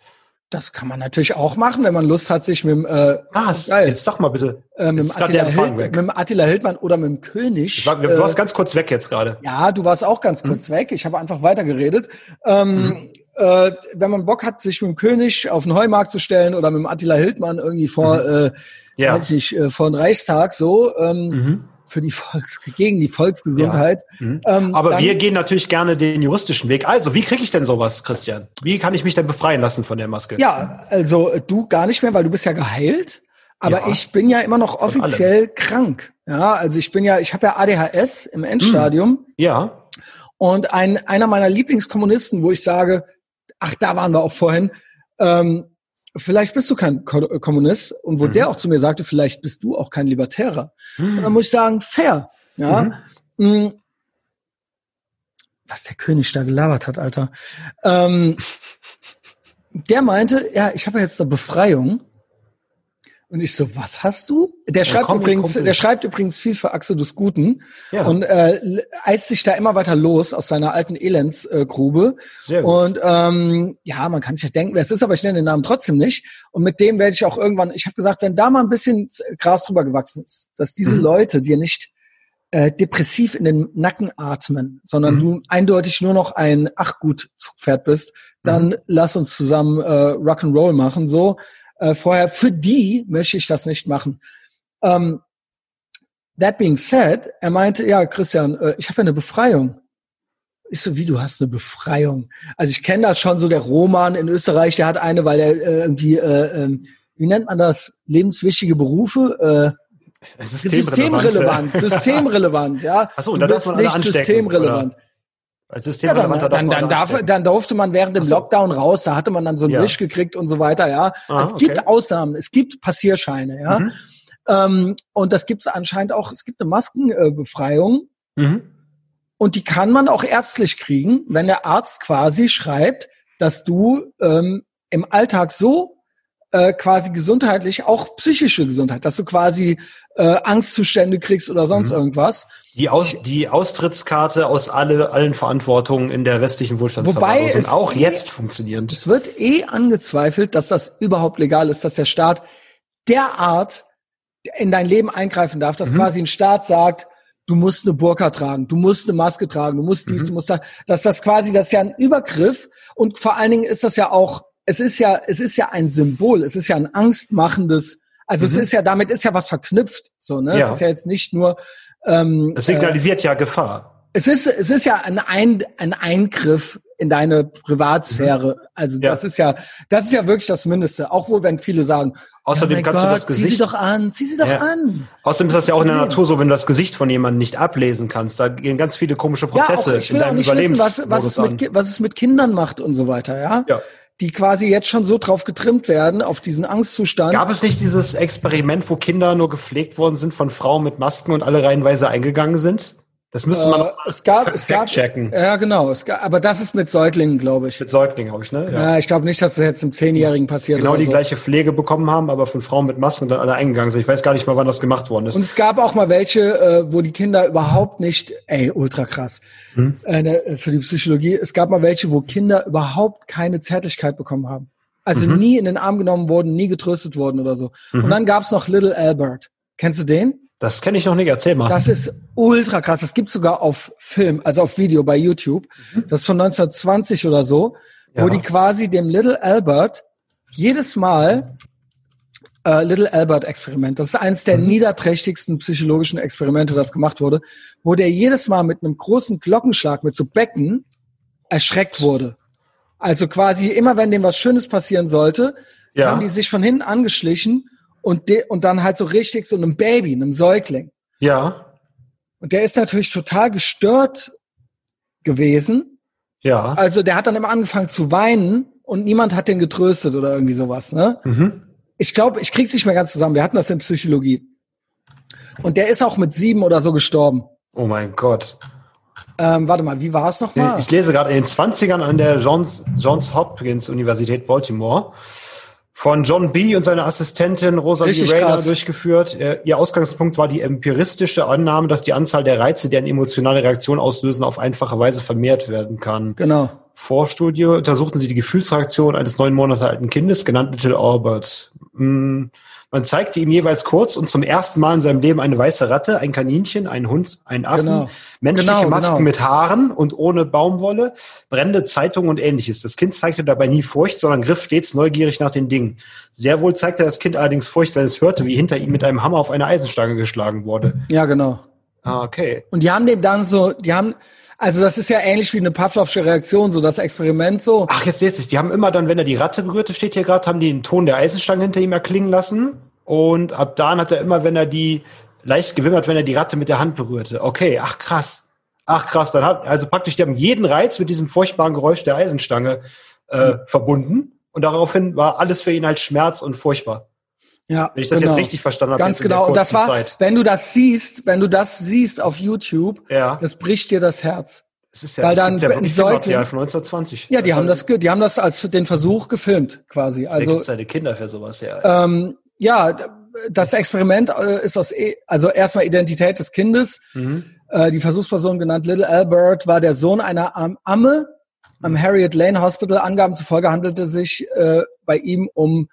Das kann man natürlich auch machen, wenn man Lust hat, sich mit dem äh, Was? Geil. Jetzt sag mal bitte. Äh, mit, dem Attila Hild, mit dem Attila Hildmann oder mit dem König. War, du äh, warst ganz kurz weg jetzt gerade. Ja, du warst auch ganz kurz mhm. weg. Ich habe einfach weitergeredet. Ähm, mhm. Äh, wenn man Bock hat, sich mit dem König auf den Heumarkt zu stellen oder mit dem Attila Hildmann irgendwie vor, mhm. äh, ja. weiß ich, äh, vor den Reichstag so, ähm, mhm für die Volks gegen die Volksgesundheit. Ja. Mhm. Ähm, Aber wir gehen natürlich gerne den juristischen Weg. Also, wie kriege ich denn sowas, Christian? Wie kann ich mich denn befreien lassen von der Maske? Ja, also äh, du gar nicht mehr, weil du bist ja geheilt. Aber ja. ich bin ja immer noch offiziell krank. Ja, also ich bin ja, ich habe ja ADHS im Endstadium. Mhm. Ja. Und ein einer meiner Lieblingskommunisten, wo ich sage, ach, da waren wir auch vorhin. Ähm, vielleicht bist du kein Kommunist und wo mhm. der auch zu mir sagte, vielleicht bist du auch kein Libertärer. Mhm. Und dann muss ich sagen, fair. Ja. Mhm. Mm. Was der König da gelabert hat, Alter. Ähm, der meinte, ja, ich habe jetzt eine Befreiung und ich so, was hast du? Der schreibt ja, übrigens, der schreibt übrigens viel für Axel des Guten ja. und äh, eist sich da immer weiter los aus seiner alten Elendsgrube. Äh, und ähm, ja, man kann sich ja denken, wer es ist, aber ich nenne den Namen trotzdem nicht. Und mit dem werde ich auch irgendwann, ich habe gesagt, wenn da mal ein bisschen Gras drüber gewachsen ist, dass diese mhm. Leute dir nicht äh, depressiv in den Nacken atmen, sondern mhm. du eindeutig nur noch ein ach gut Zugpferd bist, dann mhm. lass uns zusammen äh, Rock'n'Roll machen so äh, vorher. Für die möchte ich das nicht machen. Ähm, that being said, er meinte, ja, Christian, äh, ich habe ja eine Befreiung. Ich so, wie, du hast eine Befreiung? Also ich kenne das schon so, der Roman in Österreich, der hat eine, weil er äh, irgendwie, äh, äh, wie nennt man das, lebenswichtige Berufe? Äh, systemrelevant, systemrelevant, systemrelevant, ja. Achso, und da darf man nicht systemrelevant. Oder? Als systemrelevanter ja, dann, dann, dann, darf, dann durfte man während dem so. Lockdown raus, da hatte man dann so einen ja. Wisch gekriegt und so weiter, ja. Ah, es okay. gibt Ausnahmen, es gibt Passierscheine, ja. Mhm. Ähm, und das gibt es anscheinend auch, es gibt eine Maskenbefreiung. Mhm. Und die kann man auch ärztlich kriegen, wenn der Arzt quasi schreibt, dass du ähm, im Alltag so äh, quasi gesundheitlich, auch psychische Gesundheit, dass du quasi äh, Angstzustände kriegst oder sonst mhm. irgendwas. Die, Aus, die Austrittskarte aus alle, allen Verantwortungen in der westlichen Wohlstandsverwahrung sind auch eh, jetzt funktionierend. Es wird eh angezweifelt, dass das überhaupt legal ist, dass der Staat derart in dein Leben eingreifen darf, dass mhm. quasi ein Staat sagt, du musst eine Burka tragen, du musst eine Maske tragen, du musst dies, mhm. du musst das, dass das quasi, das ist ja ein Übergriff und vor allen Dingen ist das ja auch, es ist ja, es ist ja ein Symbol, es ist ja ein angstmachendes also mhm. es ist ja, damit ist ja was verknüpft. So, ne? Ja. Es ist ja jetzt nicht nur. Ähm, es signalisiert äh, ja Gefahr. Es ist, es ist ja ein, ein, ein Eingriff in deine Privatsphäre. Mhm. Also ja. das ist ja, das ist ja wirklich das Mindeste. Auch wohl, wenn viele sagen, Außerdem ja, kannst Gott, du das Gesicht. Zieh sie doch an, zieh sie doch ja. an. Außerdem ist das ja auch in der Natur so, wenn du das Gesicht von jemandem nicht ablesen kannst. Da gehen ganz viele komische Prozesse ja, auch, ich will in deinem auch nicht Überlebens wissen, was, was, es mit, was es mit Kindern macht und so weiter, ja. Ja die quasi jetzt schon so drauf getrimmt werden, auf diesen Angstzustand. Gab es nicht dieses Experiment, wo Kinder nur gepflegt worden sind von Frauen mit Masken und alle reihenweise eingegangen sind? Das müsste man äh, es gab, es gab, checken. Ja, genau. Es gab, aber das ist mit Säuglingen, glaube ich. Mit Säuglingen, habe ich, ne? Ja, ja ich glaube nicht, dass das jetzt im Zehnjährigen passiert Genau die so. gleiche Pflege bekommen haben, aber von Frauen mit Masken und dann alle eingegangen sind. Ich weiß gar nicht mal, wann das gemacht worden ist. Und es gab auch mal welche, äh, wo die Kinder überhaupt nicht, ey, ultra krass, hm? äh, ne, für die Psychologie, es gab mal welche, wo Kinder überhaupt keine Zärtlichkeit bekommen haben. Also mhm. nie in den Arm genommen wurden, nie getröstet wurden oder so. Mhm. Und dann gab's noch Little Albert. Kennst du den? Das kenne ich noch nicht, erzähl mal. Das ist ultra krass. Das gibt's sogar auf Film, also auf Video bei YouTube. Mhm. Das ist von 1920 oder so, ja. wo die quasi dem Little Albert jedes Mal äh, Little Albert Experiment. Das ist eines der mhm. niederträchtigsten psychologischen Experimente, das gemacht wurde, wo der jedes Mal mit einem großen Glockenschlag mit so Becken erschreckt wurde. Also quasi immer, wenn dem was Schönes passieren sollte, ja. haben die sich von hinten angeschlichen und, de und dann halt so richtig so einem Baby, einem Säugling. Ja. Und der ist natürlich total gestört gewesen. Ja. Also der hat dann immer angefangen zu weinen und niemand hat den getröstet oder irgendwie sowas, ne? Mhm. Ich glaube, ich krieg's nicht mehr ganz zusammen. Wir hatten das in Psychologie. Und der ist auch mit sieben oder so gestorben. Oh mein Gott. Ähm, warte mal, wie war es nochmal? Ich lese gerade in den 20ern an der Johns, Johns Hopkins Universität Baltimore Von John B. und seiner Assistentin Rosalie Rayner durchgeführt. Ihr Ausgangspunkt war die empiristische Annahme, dass die Anzahl der Reize, die eine emotionale Reaktion auslösen, auf einfache Weise vermehrt werden kann. Genau. Vorstudie untersuchten sie die Gefühlsreaktion eines neun Monate alten Kindes, genannt Little Albert. Hm, man zeigte ihm jeweils kurz und zum ersten Mal in seinem Leben eine weiße Ratte, ein Kaninchen, einen Hund, einen Affen, genau. menschliche genau, Masken genau. mit Haaren und ohne Baumwolle, brennende Zeitungen und ähnliches. Das Kind zeigte dabei nie Furcht, sondern griff stets neugierig nach den Dingen. Sehr wohl zeigte das Kind allerdings Furcht, wenn es hörte, wie hinter ihm mit einem Hammer auf eine Eisenstange geschlagen wurde. Ja, genau. Ah, okay. Und die haben dem dann so, die haben, also das ist ja ähnlich wie eine Pavlovsche Reaktion, so das Experiment so. Ach, jetzt seht ihr Die haben immer dann, wenn er die Ratte berührte, steht hier gerade, haben die den Ton der Eisenstange hinter ihm erklingen lassen. Und ab da hat er immer, wenn er die leicht gewimmert, wenn er die Ratte mit der Hand berührte. Okay, ach krass. Ach krass, dann hat, also praktisch, die haben jeden Reiz mit diesem furchtbaren Geräusch der Eisenstange äh, mhm. verbunden. Und daraufhin war alles für ihn halt Schmerz und furchtbar. Ja, wenn ich das genau. jetzt richtig verstanden habe. Ganz genau. Und das war, Zeit. wenn du das siehst, wenn du das siehst auf YouTube, ja. das bricht dir das Herz. Es ist ja, Weil dann ja wirklich Säugling, von 1920. Ja, die haben das, die haben das als den Versuch gefilmt, quasi. Also seine Kinder für sowas ja. Ähm, ja, das Experiment äh, ist aus, e also erstmal Identität des Kindes. Mhm. Äh, die Versuchsperson genannt Little Albert war der Sohn einer Amme am mhm. Harriet Lane Hospital. Angaben zufolge handelte sich äh, bei ihm um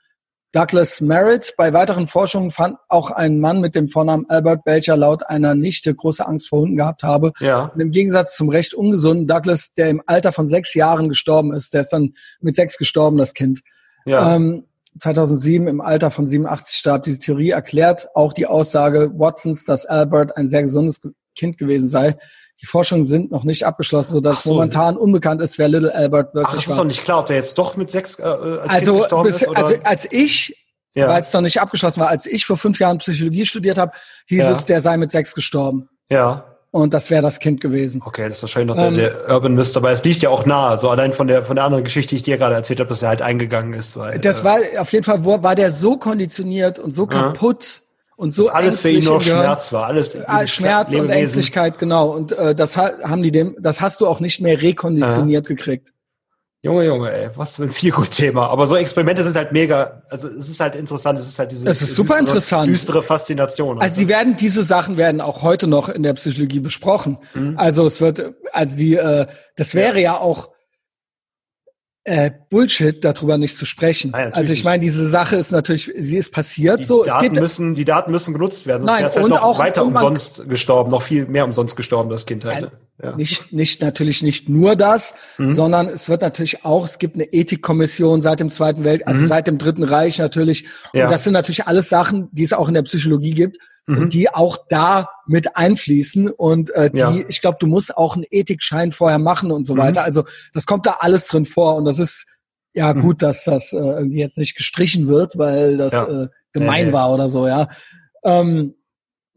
Douglas Merritt. Bei weiteren Forschungen fand auch ein Mann mit dem Vornamen Albert, welcher laut einer Nichte große Angst vor Hunden gehabt habe. Ja. Und im Gegensatz zum recht ungesunden Douglas, der im Alter von sechs Jahren gestorben ist, der ist dann mit sechs gestorben, das Kind. Ja. Ähm, 2007 im Alter von 87 starb. Diese Theorie erklärt auch die Aussage Watsons, dass Albert ein sehr gesundes Kind gewesen sei. Die Forschungen sind noch nicht abgeschlossen, sodass so. momentan unbekannt ist, wer Little Albert wirklich war. Ach, das ist doch nicht klar, ob der jetzt doch mit sechs äh, als also, bis, ist? Also als ich, ja. weil es noch nicht abgeschlossen war, als ich vor fünf Jahren Psychologie studiert habe, hieß ja. es, der sei mit sechs gestorben. Ja. Und das wäre das Kind gewesen. Okay, das ist wahrscheinlich noch ähm, der, der Urban Mist, aber es liegt ja auch nah, so allein von der von der anderen Geschichte, die ich dir gerade erzählt habe, dass er halt eingegangen ist. Weil, das äh, war auf jeden Fall war der so konditioniert und so kaputt und so alles für ihn nur Schmerz war, alles ah, Schmerz und Ängstlichkeit, genau. Und äh, das haben die dem, das hast du auch nicht mehr rekonditioniert ja. gekriegt. Junge, Junge, ey, was für ein viel gut Thema. Aber so Experimente sind halt mega, also es ist halt interessant, es ist halt diese es ist super düstere, interessant. düstere Faszination. Also, also sie werden, diese Sachen werden auch heute noch in der Psychologie besprochen. Mhm. Also es wird, also die, äh, das wäre ja, ja auch äh, Bullshit, darüber nicht zu sprechen. Nein, also ich meine, diese Sache ist natürlich, sie ist passiert die so. Daten es geht, müssen, die Daten müssen genutzt werden, sonst nein, wäre halt noch auch, weiter umsonst gestorben, noch viel mehr umsonst gestorben, das Kind halt. Ja. Nicht, nicht natürlich nicht nur das, mhm. sondern es wird natürlich auch, es gibt eine Ethikkommission seit dem Zweiten Welt, also mhm. seit dem Dritten Reich natürlich. Ja. Und das sind natürlich alles Sachen, die es auch in der Psychologie gibt mhm. die auch da mit einfließen und äh, die, ja. ich glaube, du musst auch einen Ethikschein vorher machen und so mhm. weiter. Also das kommt da alles drin vor und das ist ja mhm. gut, dass das äh, irgendwie jetzt nicht gestrichen wird, weil das äh, gemein war oder so, ja. Ähm,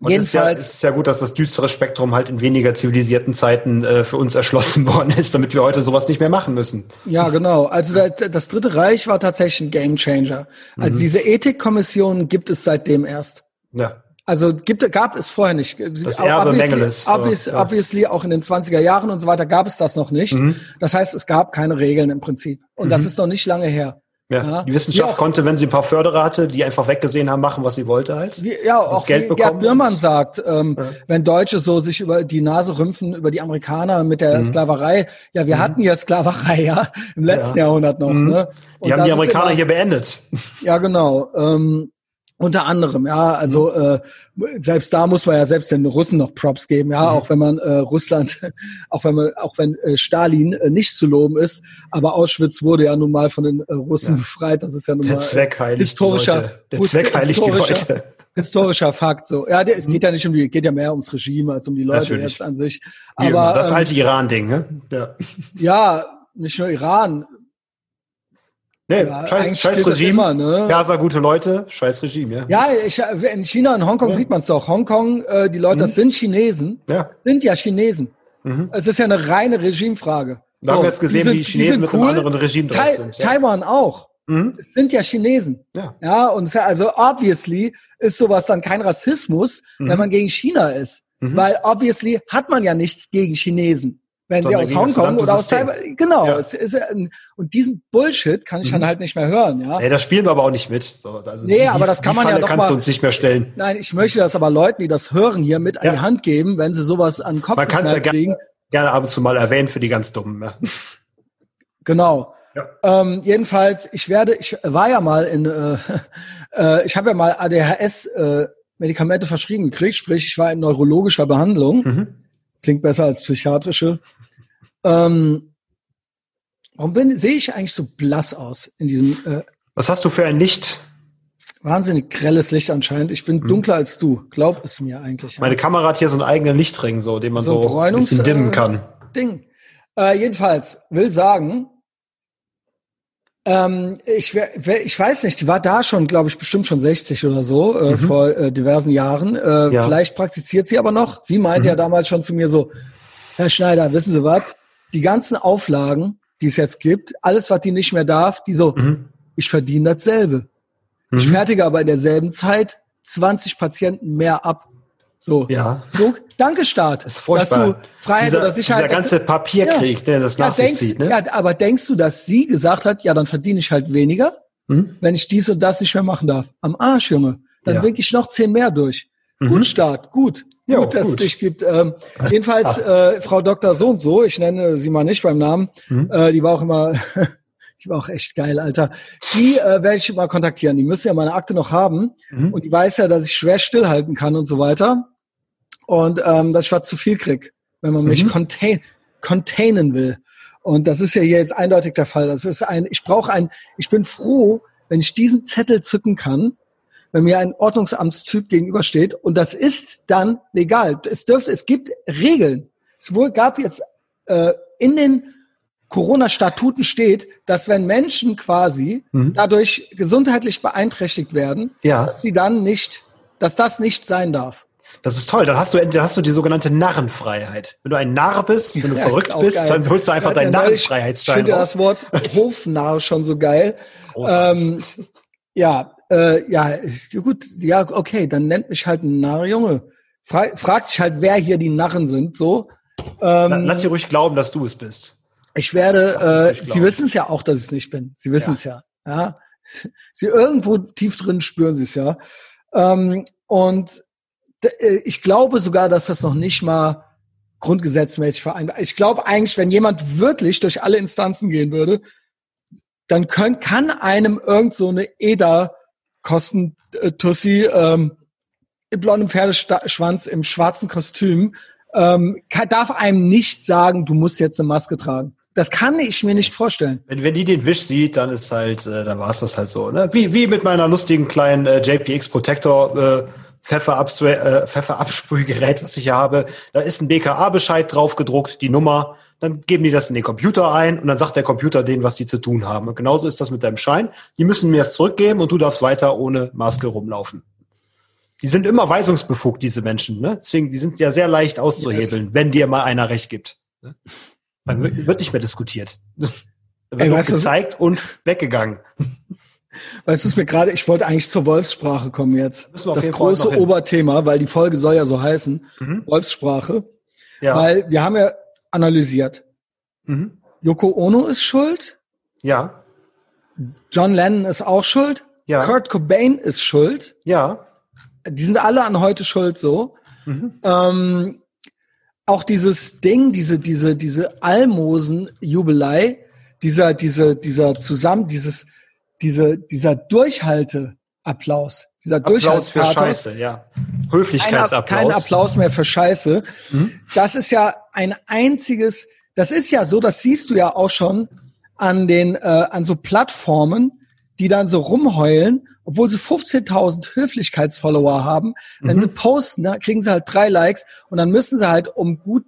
und jedenfalls es ist, ja, es ist ja gut, dass das düstere Spektrum halt in weniger zivilisierten Zeiten äh, für uns erschlossen worden ist, damit wir heute sowas nicht mehr machen müssen. Ja, genau. Also das, das Dritte Reich war tatsächlich ein Gamechanger. Also mhm. diese Ethikkommission gibt es seitdem erst. Ja. Also gibt, gab es vorher nicht. Das Erbe Mengeles. Obvious, ja. Obviously, auch in den 20er Jahren und so weiter gab es das noch nicht. Mhm. Das heißt, es gab keine Regeln im Prinzip. Und mhm. das ist noch nicht lange her. Ja. ja. Die Wissenschaft ja, konnte, wenn sie ein paar Förderer hatte, die einfach weggesehen haben, machen, was sie wollte halt. Wie, ja, auch Geld wie Gerd Bührmann sagt, ähm, ja. wenn Deutsche so sich über die Nase rümpfen über die Amerikaner mit der mhm. Sklaverei. Ja, wir mhm. hatten ja Sklaverei, ja, im letzten Jahrhundert noch. Mhm. Ne? Und die haben die Amerikaner immer, hier beendet. Ja, genau. Ähm, unter anderem, ja, also äh, selbst da muss man ja selbst den Russen noch Props geben, ja, mhm. auch wenn man äh, Russland, auch wenn man, auch wenn äh, Stalin äh, nicht zu loben ist, aber Auschwitz wurde ja nun mal von den äh, Russen ja. befreit, das ist ja nun der mal äh, historischer, der Zweck heiligt die Leute. Historischer Fakt, so. Ja, der, es geht ja nicht um die, geht ja mehr ums Regime als um die Leute Natürlich. jetzt an sich. Aber das ähm, alte Iran-Ding, ne? Ja. ja, nicht nur Iran, Nee, ja, scheiß, scheiß Regime. Immer, ne? Perser, gute Leute, scheiß Regime, ja. Ja, ich, in China und Hongkong ja. sieht man es doch. Hongkong, äh, die Leute, mhm. das sind Chinesen. Ja. Sind ja Chinesen. Mhm. Es ist ja eine reine Regimefrage. Da so, haben wir jetzt gesehen, die sind, wie die Chinesen mit cool. einem anderen Regime drauf sind. Ja. Taiwan auch. Mhm. Es sind ja Chinesen. Ja. Ja, und ja, also obviously ist sowas dann kein Rassismus, wenn mhm. man gegen China ist. Mhm. Weil obviously hat man ja nichts gegen Chinesen wenn sie aus Hongkong oder aus Taiwan, genau, ja. es ist, und diesen Bullshit kann ich mhm. dann halt nicht mehr hören, ja. Nee, das spielen wir aber auch nicht mit. So, also nee, die, aber das kann man Falle ja doch kannst mal, du uns nicht mehr stellen. Nein, ich möchte das aber Leuten, die das hören, hier mit ja. an die Hand geben, wenn sie sowas an den Kopf Man kann es ja gerne, gerne ab und zu mal erwähnen für die ganz Dummen. Ja. Genau. Ja. Ähm, jedenfalls, ich werde, ich war ja mal in, äh, äh, ich habe ja mal ADHS äh, Medikamente verschrieben gekriegt, sprich, ich war in neurologischer Behandlung. Mhm. Klingt besser als psychiatrische. Ähm, warum bin, sehe ich eigentlich so blass aus in diesem? Äh, Was hast du für ein Licht? Wahnsinnig grelles Licht anscheinend. Ich bin mhm. dunkler als du. Glaub es mir eigentlich. Meine ja. Kamera hat hier so einen eigenen Lichtring, so den man so, so ein bisschen dimmen kann. Ding. Äh, jedenfalls will sagen, ähm, ich, ich weiß nicht, die war da schon, glaube ich, bestimmt schon 60 oder so, äh, mhm. vor äh, diversen Jahren. Äh, ja. Vielleicht praktiziert sie aber noch. Sie meinte mhm. ja damals schon zu mir so, Herr Schneider, wissen Sie was? Die ganzen Auflagen, die es jetzt gibt, alles, was die nicht mehr darf, die so, mhm. ich verdiene dasselbe. Ich mhm. fertige aber in derselben Zeit 20 Patienten mehr ab. So, ja. so, danke Staat, das dass du Freiheit dieser, oder Sicherheit. Dieser ganze Papierkrieg, ja, der das ja, nach denkst, sich zieht. Ne? Ja, aber denkst du, dass sie gesagt hat, ja, dann verdiene ich halt weniger, hm? wenn ich dies und das nicht mehr machen darf? Am Arsch, Junge. Dann ja. winke ich noch zehn mehr durch. Mhm. Gut, Staat, gut. Jo, gut, dass gut. es dich gibt. Ähm, jedenfalls, äh, Frau Dr. So und so, ich nenne sie mal nicht beim Namen, mhm. äh, die war auch immer, die war auch echt geil, Alter. Die äh, werde ich mal kontaktieren. Die müssen ja meine Akte noch haben. Mhm. Und die weiß ja, dass ich schwer stillhalten kann und so weiter und ähm, dass ich was zu viel krieg, wenn man mich mhm. contain, containen will. Und das ist ja hier jetzt eindeutig der Fall. Das ist ein, ich brauche ein, ich bin froh, wenn ich diesen Zettel zücken kann, wenn mir ein Ordnungsamtstyp gegenübersteht. Und das ist dann legal. Es dürfte, es gibt Regeln. Es wohl gab jetzt äh, in den Corona-Statuten steht, dass wenn Menschen quasi mhm. dadurch gesundheitlich beeinträchtigt werden, ja. dass sie dann nicht, dass das nicht sein darf. Das ist toll. Dann hast du, dann hast du die sogenannte Narrenfreiheit. Wenn du ein Narr bist, wenn du ja, verrückt bist, geil. dann holst du einfach ja, deinen Narrenfreiheitsstein Ich finde das Wort Hofnarr schon so geil. Ähm, ja, äh, ja, gut, ja, okay, dann nennt mich halt ein Narr, Junge. Fra fragt sich halt, wer hier die Narren sind, so. Ähm, Lass sie ruhig glauben, dass du es bist. Ich werde, äh, sie wissen es ja auch, dass ich es nicht bin. Sie wissen es ja. ja. ja. Sie irgendwo tief drin spüren sie es ja. Ähm, und äh, ich glaube sogar, dass das noch nicht mal grundgesetzmäßig vereinbart. Ich glaube eigentlich, wenn jemand wirklich durch alle Instanzen gehen würde, dann können, kann einem irgend so eine EDA kosten, äh, ähm, im blonden Pferdeschwanz, im schwarzen Kostüm, ähm, kann, darf einem nicht sagen, du musst jetzt eine Maske tragen. Das kann ich mir nicht vorstellen. Wenn, wenn die den Wisch sieht, dann ist halt, äh, dann war es das halt so. Ne? Wie, wie mit meiner lustigen kleinen äh, JPX Protector äh, Pfefferabsprühgerät, äh, Pfefferabsprühgerät, was ich hier habe. Da ist ein BKA-Bescheid drauf gedruckt, die Nummer. Dann geben die das in den Computer ein und dann sagt der Computer denen, was die zu tun haben. Und genauso ist das mit deinem Schein. Die müssen mir das zurückgeben und du darfst weiter ohne Maske rumlaufen. Die sind immer weisungsbefugt, diese Menschen. Ne? Deswegen, die sind ja sehr leicht auszuhebeln, yes. wenn dir mal einer recht gibt. Ne? Dann wird nicht mehr diskutiert. Dann wird Ey, gezeigt und weggegangen. Weißt du, es mir gerade, ich wollte eigentlich zur Wolfssprache kommen jetzt. Das große Oberthema, weil die Folge soll ja so heißen, mhm. Wolfssprache. Ja. Weil wir haben ja analysiert. Mhm. Yoko Ono ist schuld. Ja. John Lennon ist auch schuld. Ja. Kurt Cobain ist schuld. Ja. Die sind alle an heute schuld so. Mhm. Ähm, auch dieses Ding, diese, diese, diese Almosen-Jubelei, dieser, diese, dieser zusammen, dieses, diese, dieser Durchhalteapplaus, dieser Applaus für Scheiße, ja. Höflichkeitsapplaus. Kein, kein Applaus mehr für Scheiße. Mhm. Das ist ja ein einziges, das ist ja so, das siehst du ja auch schon an den, äh, an so Plattformen, die dann so rumheulen, obwohl sie 15.000 Höflichkeitsfollower haben. Wenn mhm. sie posten, da kriegen sie halt drei Likes und dann müssen sie halt um gut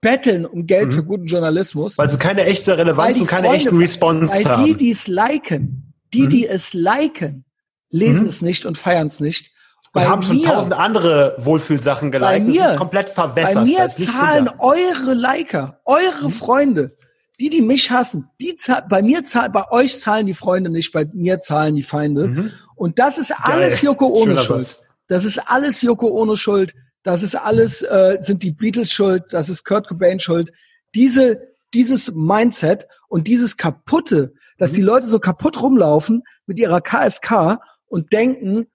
betteln um Geld mhm. für guten Journalismus. Weil sie keine echte Relevanz und keine Freunde, echten Response weil haben. Weil die, die es liken, die, mhm. die es liken, lesen mhm. es nicht und feiern es nicht. Und haben schon tausend andere Wohlfühlsachen geliked. Bei mir, das ist komplett verwässert. Bei mir zahlen eure Liker, eure mhm. Freunde, die, die mich hassen, die zahlen, bei mir zahlen, bei euch zahlen die Freunde nicht, bei mir zahlen die Feinde. Mhm. Und das ist alles Geil. Joko ohne Schöner Schuld. Satz. Das ist alles Joko ohne Schuld. Das ist alles, äh, sind die Beatles schuld. Das ist Kurt Cobain schuld. diese, dieses Mindset und dieses kaputte, dass mhm. die Leute so kaputt rumlaufen mit ihrer KSK und denken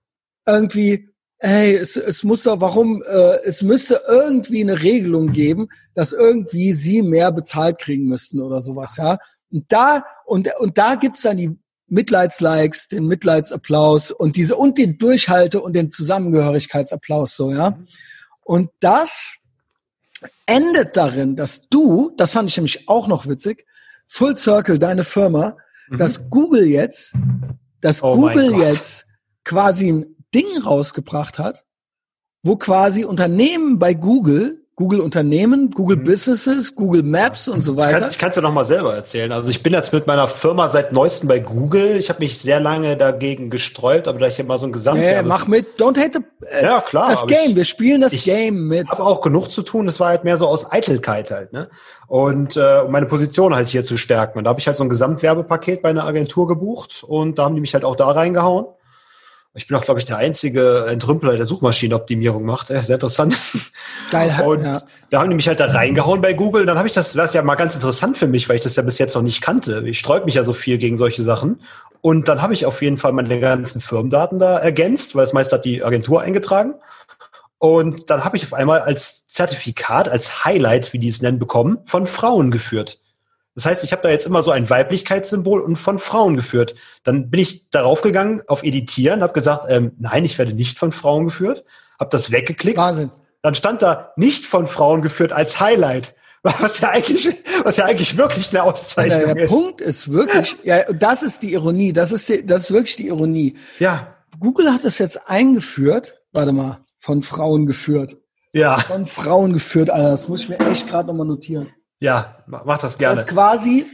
irgendwie, hey, es, es muss doch, warum, äh, es müsste irgendwie eine Regelung geben, dass irgendwie sie mehr bezahlt kriegen müssten oder sowas, ja. Und da, und, und da gibt's dann die Mitleidslikes, den Mitleidsapplaus und diese, und den Durchhalte und den Zusammengehörigkeitsapplaus, so, ja. Und das endet darin, dass du, das fand ich nämlich auch noch witzig, Full Circle, deine Firma, mhm. dass Google jetzt, dass oh Google jetzt quasi ein Ding rausgebracht hat, wo quasi Unternehmen bei Google Google Unternehmen, Google mhm. Businesses, Google Maps und so weiter. Ich kann es ja noch mal selber erzählen. Also ich bin jetzt mit meiner Firma seit neuestem bei Google. Ich habe mich sehr lange dagegen gesträubt, aber da ich immer so ein Gesamt. Nee, mach mit. Don't hate the, äh, ja, klar, das Game. Ich, Wir spielen das Game mit. Ich habe auch genug zu tun. Es war halt mehr so aus Eitelkeit halt. Ne? Und äh, um meine Position halt hier zu stärken. Und da habe ich halt so ein Gesamtwerbepaket bei einer Agentur gebucht und da haben die mich halt auch da reingehauen. Ich bin auch, glaube ich, der einzige Entrümpler, der Suchmaschinenoptimierung macht. Sehr interessant. Geil. Und ja. da haben die mich halt da reingehauen bei Google. Dann habe ich das, das ist ja mal ganz interessant für mich, weil ich das ja bis jetzt noch nicht kannte. Ich sträub mich ja so viel gegen solche Sachen. Und dann habe ich auf jeden Fall meine ganzen Firmendaten da ergänzt, weil es meist hat die Agentur eingetragen. Und dann habe ich auf einmal als Zertifikat, als Highlight, wie die es nennen, bekommen, von Frauen geführt. Das heißt, ich habe da jetzt immer so ein Weiblichkeitssymbol und von Frauen geführt. Dann bin ich darauf gegangen, auf Editieren, habe gesagt, ähm, nein, ich werde nicht von Frauen geführt, habe das weggeklickt. Wahnsinn. Dann stand da nicht von Frauen geführt als Highlight. Was ja eigentlich, was ja eigentlich wirklich eine Auszeichnung ja, der ist. Der Punkt ist wirklich, ja, das ist die Ironie, das ist, die, das ist wirklich die Ironie. Ja. Google hat das jetzt eingeführt, warte mal, von Frauen geführt. Ja. Von Frauen geführt, Alter, das muss ich mir echt gerade nochmal notieren. Ja, mach das gerne. Das ist quasi,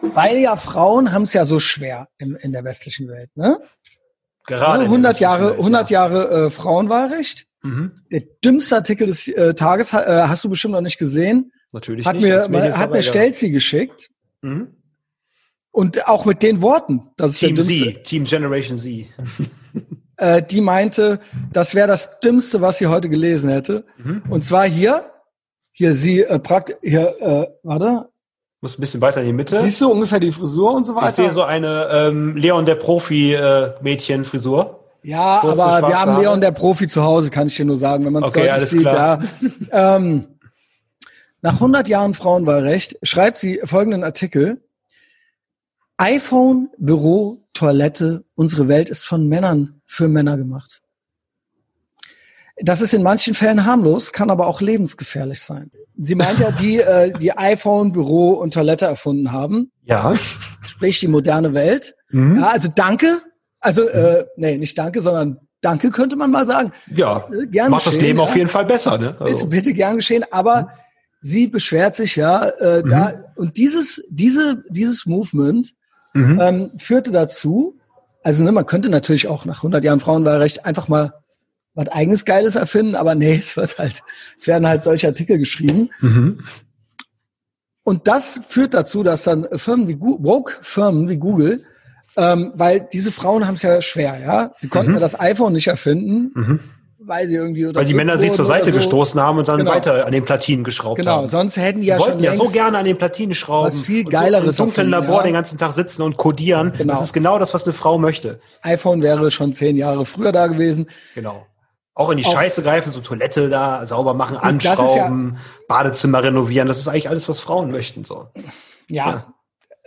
weil ja Frauen haben es ja so schwer in, in der westlichen Welt, ne? Gerade 100 Jahre, Welt, 100 ja. Jahre äh, Frauenwahlrecht. Mhm. Der dümmste Artikel des äh, Tages äh, hast du bestimmt noch nicht gesehen. Natürlich hat nicht. Mir, mal, hat mir Stelzi geschickt. Mhm. Und auch mit den Worten. Das ist Team der dümmste. Z, Team Generation Z. äh, die meinte, das wäre das Dümmste, was sie heute gelesen hätte. Mhm. Und zwar hier, hier sie äh, praktisch, hier, äh, warte. Muss ein bisschen weiter in die Mitte. Siehst du ungefähr die Frisur und so weiter? Ich sehe so eine ähm, Leon der Profi-Mädchen-Frisur. Äh, ja, Kurze, aber wir haben Leon der Profi zu Hause, kann ich dir nur sagen, wenn man es okay, deutlich sieht. Klar. Ja. ähm, nach 100 Jahren Frauenwahlrecht schreibt sie folgenden Artikel. iPhone, Büro, Toilette, unsere Welt ist von Männern für Männer gemacht. Das ist in manchen Fällen harmlos, kann aber auch lebensgefährlich sein. Sie meint ja, die, äh, die iPhone, Büro und Toilette erfunden haben. Ja. Sprich die moderne Welt. Mhm. Ja, also danke. Also, äh, nee, nicht danke, sondern danke könnte man mal sagen. Ja, äh, gern macht geschehen, das Leben ja. auf jeden Fall besser. Ne? Also. Bitte, bitte gern geschehen. Aber mhm. sie beschwert sich ja äh, mhm. da und dieses diese dieses Movement mhm. ähm, führte dazu. Also ne, man könnte natürlich auch nach 100 Jahren Frauenwahlrecht einfach mal was eigenes Geiles erfinden, aber nee, es wird halt, es werden halt solche Artikel geschrieben. Mhm. Und das führt dazu, dass dann Firmen wie woke Firmen wie Google, ähm, weil diese Frauen haben es ja schwer, ja. Sie konnten mhm. ja das iPhone nicht erfinden, mhm. weil sie irgendwie weil die Männer sich zur Seite so. gestoßen haben und dann genau. weiter an den Platinen geschraubt genau. haben. Genau, sonst hätten die ja wollten schon ja so gerne an den Platinen schrauben, was viel geileres so im dunklen Labor ja. den ganzen Tag sitzen und codieren. Genau. Das ist genau das, was eine Frau möchte. iPhone wäre schon zehn Jahre früher da gewesen. Genau. Auch in die auch, Scheiße greifen, so Toilette da sauber machen, anschrauben, ja, Badezimmer renovieren. Das ist eigentlich alles, was Frauen möchten. So. Ja. ja.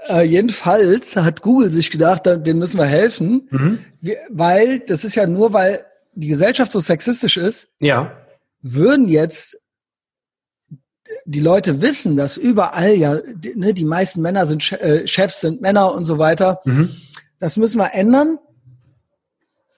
Äh, jedenfalls hat Google sich gedacht, den müssen wir helfen, mhm. wir, weil das ist ja nur, weil die Gesellschaft so sexistisch ist. Ja. Würden jetzt die Leute wissen, dass überall ja, die, ne, die meisten Männer sind äh, Chefs, sind Männer und so weiter. Mhm. Das müssen wir ändern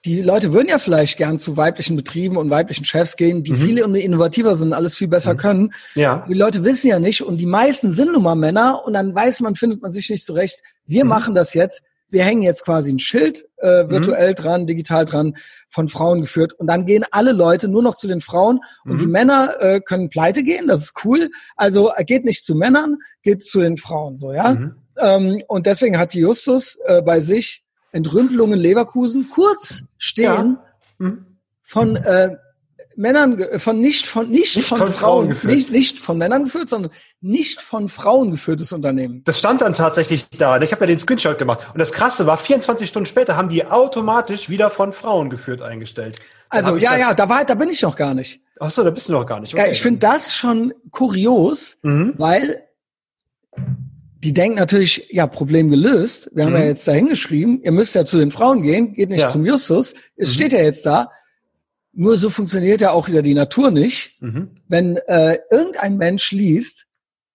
die Leute würden ja vielleicht gern zu weiblichen Betrieben und weiblichen Chefs gehen, die mhm. viel innovativer sind, alles viel besser mhm. können. Ja. Die Leute wissen ja nicht und die meisten sind nun mal Männer und dann weiß man, findet man sich nicht zurecht. Wir mhm. machen das jetzt. Wir hängen jetzt quasi ein Schild äh, mhm. virtuell dran, digital dran, von Frauen geführt. Und dann gehen alle Leute nur noch zu den Frauen und die mhm. Männer äh, können pleite gehen. Das ist cool. Also äh, geht nicht zu Männern, geht zu den Frauen so, ja. Mhm. Ähm, und deswegen hat die Justus äh, bei sich Entrümpelungen Leverkusen kurz stehen ja. mhm. von äh, Männern, von nicht von nicht, nicht von, von, Frauen, Frauen geführt. Nicht, nicht von Männern geführt, sondern nicht von Frauen geführtes Unternehmen. Das stand dann tatsächlich da. Ich habe ja den Screenshot gemacht. Und das Krasse war, 24 Stunden später haben die automatisch wieder von Frauen geführt eingestellt. Dann also ja, ja, da war, da bin ich noch gar nicht. Ach so, da bist du noch gar nicht. Okay. Ja, ich finde das schon kurios, mhm. weil die denken natürlich, ja, Problem gelöst. Wir haben ja mhm. jetzt da hingeschrieben, ihr müsst ja zu den Frauen gehen, geht nicht ja. zum Justus. Es mhm. steht ja jetzt da. Nur so funktioniert ja auch wieder die Natur nicht. Mhm. Wenn äh, irgendein Mensch liest,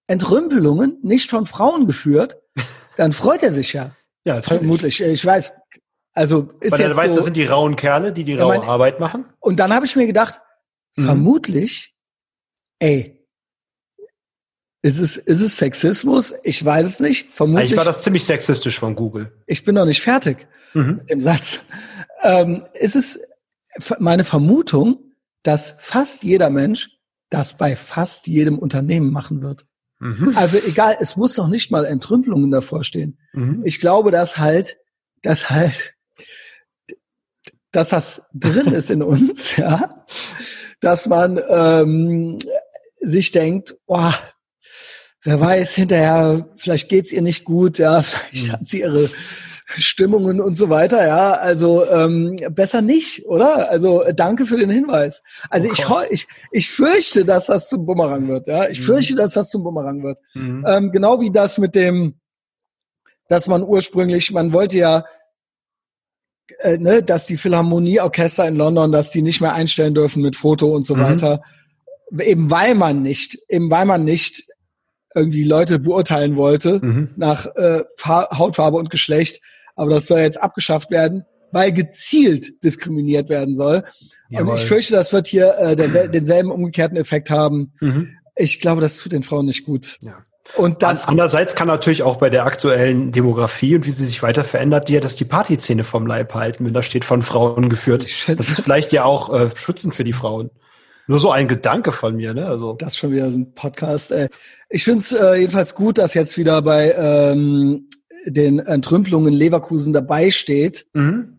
Entrümpelungen nicht von Frauen geführt, dann freut er sich ja. Ja, vermutlich. Ich weiß, also ist Weil er weiß, so, das sind die rauen Kerle, die die raue meine, Arbeit machen. Und dann habe ich mir gedacht, mhm. vermutlich, ey, ist es, ist es Sexismus? Ich weiß es nicht. Vermutlich. Ich war das ziemlich sexistisch von Google. Ich bin noch nicht fertig mhm. mit dem Satz. Ähm, ist es meine Vermutung, dass fast jeder Mensch das bei fast jedem Unternehmen machen wird. Mhm. Also egal, es muss noch nicht mal Entrümpelungen davor stehen. Mhm. Ich glaube, dass halt, dass halt, dass das drin ist in uns, ja, dass man ähm, sich denkt, oh, wer weiß, hinterher, vielleicht geht's ihr nicht gut, ja, vielleicht hat sie ihre Stimmungen und so weiter, ja. Also ähm, besser nicht, oder? Also äh, danke für den Hinweis. Also oh, ich, ich, ich fürchte, dass das zum Bumerang wird, ja. Ich mhm. fürchte, dass das zum Bumerang wird. Mhm. Ähm, genau wie das mit dem, dass man ursprünglich, man wollte ja äh, ne, dass die Philharmonieorchester in London, dass die nicht mehr einstellen dürfen mit Foto und so mhm. weiter. Eben weil man nicht, eben weil man nicht irgendwie Leute beurteilen wollte mhm. nach äh, Hautfarbe und Geschlecht. Aber das soll jetzt abgeschafft werden, weil gezielt diskriminiert werden soll. Jawohl. Und ich fürchte, das wird hier äh, der, denselben umgekehrten Effekt haben. Mhm. Ich glaube, das tut den Frauen nicht gut. Ja. Und das andererseits kann natürlich auch bei der aktuellen Demografie und wie sie sich weiter verändert, dir das die Partyzähne vom Leib halten, wenn da steht von Frauen geführt. Das ist vielleicht ja auch äh, schützend für die Frauen. Nur so ein Gedanke von mir, ne? Also das ist schon wieder so ein Podcast. Ey. Ich finde es äh, jedenfalls gut, dass jetzt wieder bei ähm, den Entrümpelungen Leverkusen dabei steht, mhm.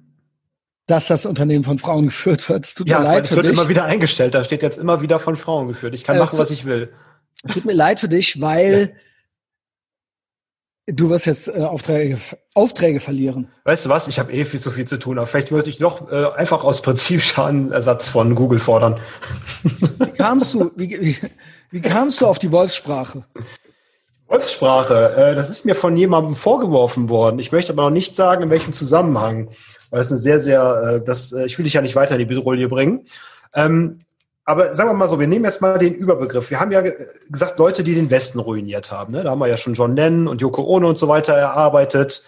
dass das Unternehmen von Frauen geführt wird. Es tut ja, mir leid es für wird dich. immer wieder eingestellt. Da steht jetzt immer wieder von Frauen geführt. Ich kann äh, machen, was ich will. Tut mir leid für dich, weil Du wirst jetzt äh, Aufträge, Aufträge verlieren. Weißt du was? Ich habe eh viel zu viel zu tun. Aber vielleicht würde ich doch äh, einfach aus Prinzip Schadenersatz von Google fordern. Wie kamst du, wie, wie, wie kamst du auf die Wolfssprache? Wolfssprache, äh, das ist mir von jemandem vorgeworfen worden. Ich möchte aber noch nicht sagen, in welchem Zusammenhang. Weil das ist eine sehr, sehr, äh, das, äh, ich will dich ja nicht weiter in die Bedrohung bringen. Ähm, aber sagen wir mal so, wir nehmen jetzt mal den Überbegriff. Wir haben ja gesagt, Leute, die den Westen ruiniert haben. Ne? Da haben wir ja schon John Lennon und Yoko Ono und so weiter erarbeitet.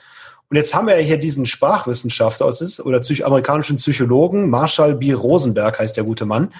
Und jetzt haben wir ja hier diesen Sprachwissenschaftler oder amerikanischen Psychologen, Marshall B. Rosenberg heißt der gute Mann.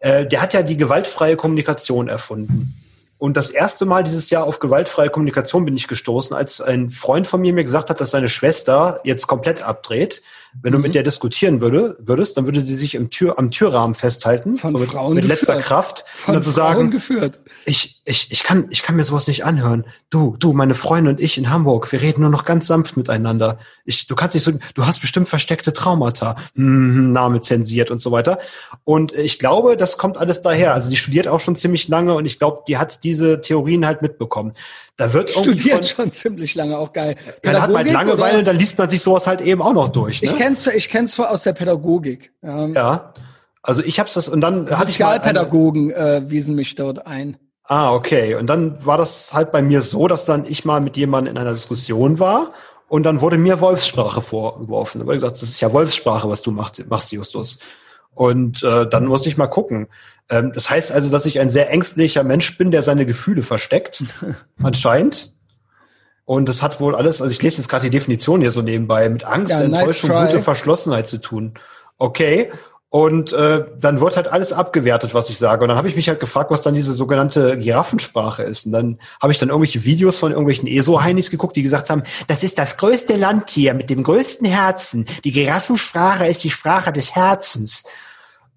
Äh, der hat ja die gewaltfreie Kommunikation erfunden. Und das erste Mal dieses Jahr auf gewaltfreie Kommunikation bin ich gestoßen, als ein Freund von mir mir gesagt hat, dass seine Schwester jetzt komplett abdreht. Wenn mhm. du mit der diskutieren würde, würdest, dann würde sie sich im Tür, am Türrahmen festhalten. Von mit, Frauen mit letzter Kraft. Von und dann zu sagen, geführt. Ich, ich, ich kann, ich kann mir sowas nicht anhören. Du, du, meine Freundin und ich in Hamburg, wir reden nur noch ganz sanft miteinander. Ich, du kannst nicht so, du hast bestimmt versteckte Traumata. Hm, Name zensiert und so weiter. Und ich glaube, das kommt alles daher. Also die studiert auch schon ziemlich lange und ich glaube, die hat diese Theorien halt mitbekommen. Da wird studiert schon ziemlich lange, auch geil. Man hat halt Langeweile, oder? dann liest man sich sowas halt eben auch noch durch. Ne? Ich kenn's, ich kenn's zwar aus der Pädagogik. Ähm, ja. Also ich hab's das und dann hatte ich Sozialpädagogen äh, wiesen mich dort ein. Ah, okay. Und dann war das halt bei mir so, dass dann ich mal mit jemandem in einer Diskussion war und dann wurde mir Wolfssprache vorgeworfen. Da wurde gesagt, das ist ja Wolfssprache, was du machst, machst Justus. Und äh, dann musste ich mal gucken. Ähm, das heißt also, dass ich ein sehr ängstlicher Mensch bin, der seine Gefühle versteckt, anscheinend. Und das hat wohl alles, also ich lese jetzt gerade die Definition hier so nebenbei, mit Angst, ja, Enttäuschung, nice gute Verschlossenheit zu tun. Okay. Und äh, dann wird halt alles abgewertet, was ich sage. Und dann habe ich mich halt gefragt, was dann diese sogenannte Giraffensprache ist. Und dann habe ich dann irgendwelche Videos von irgendwelchen ESO-Heinis geguckt, die gesagt haben, das ist das größte Landtier mit dem größten Herzen. Die Giraffensprache ist die Sprache des Herzens.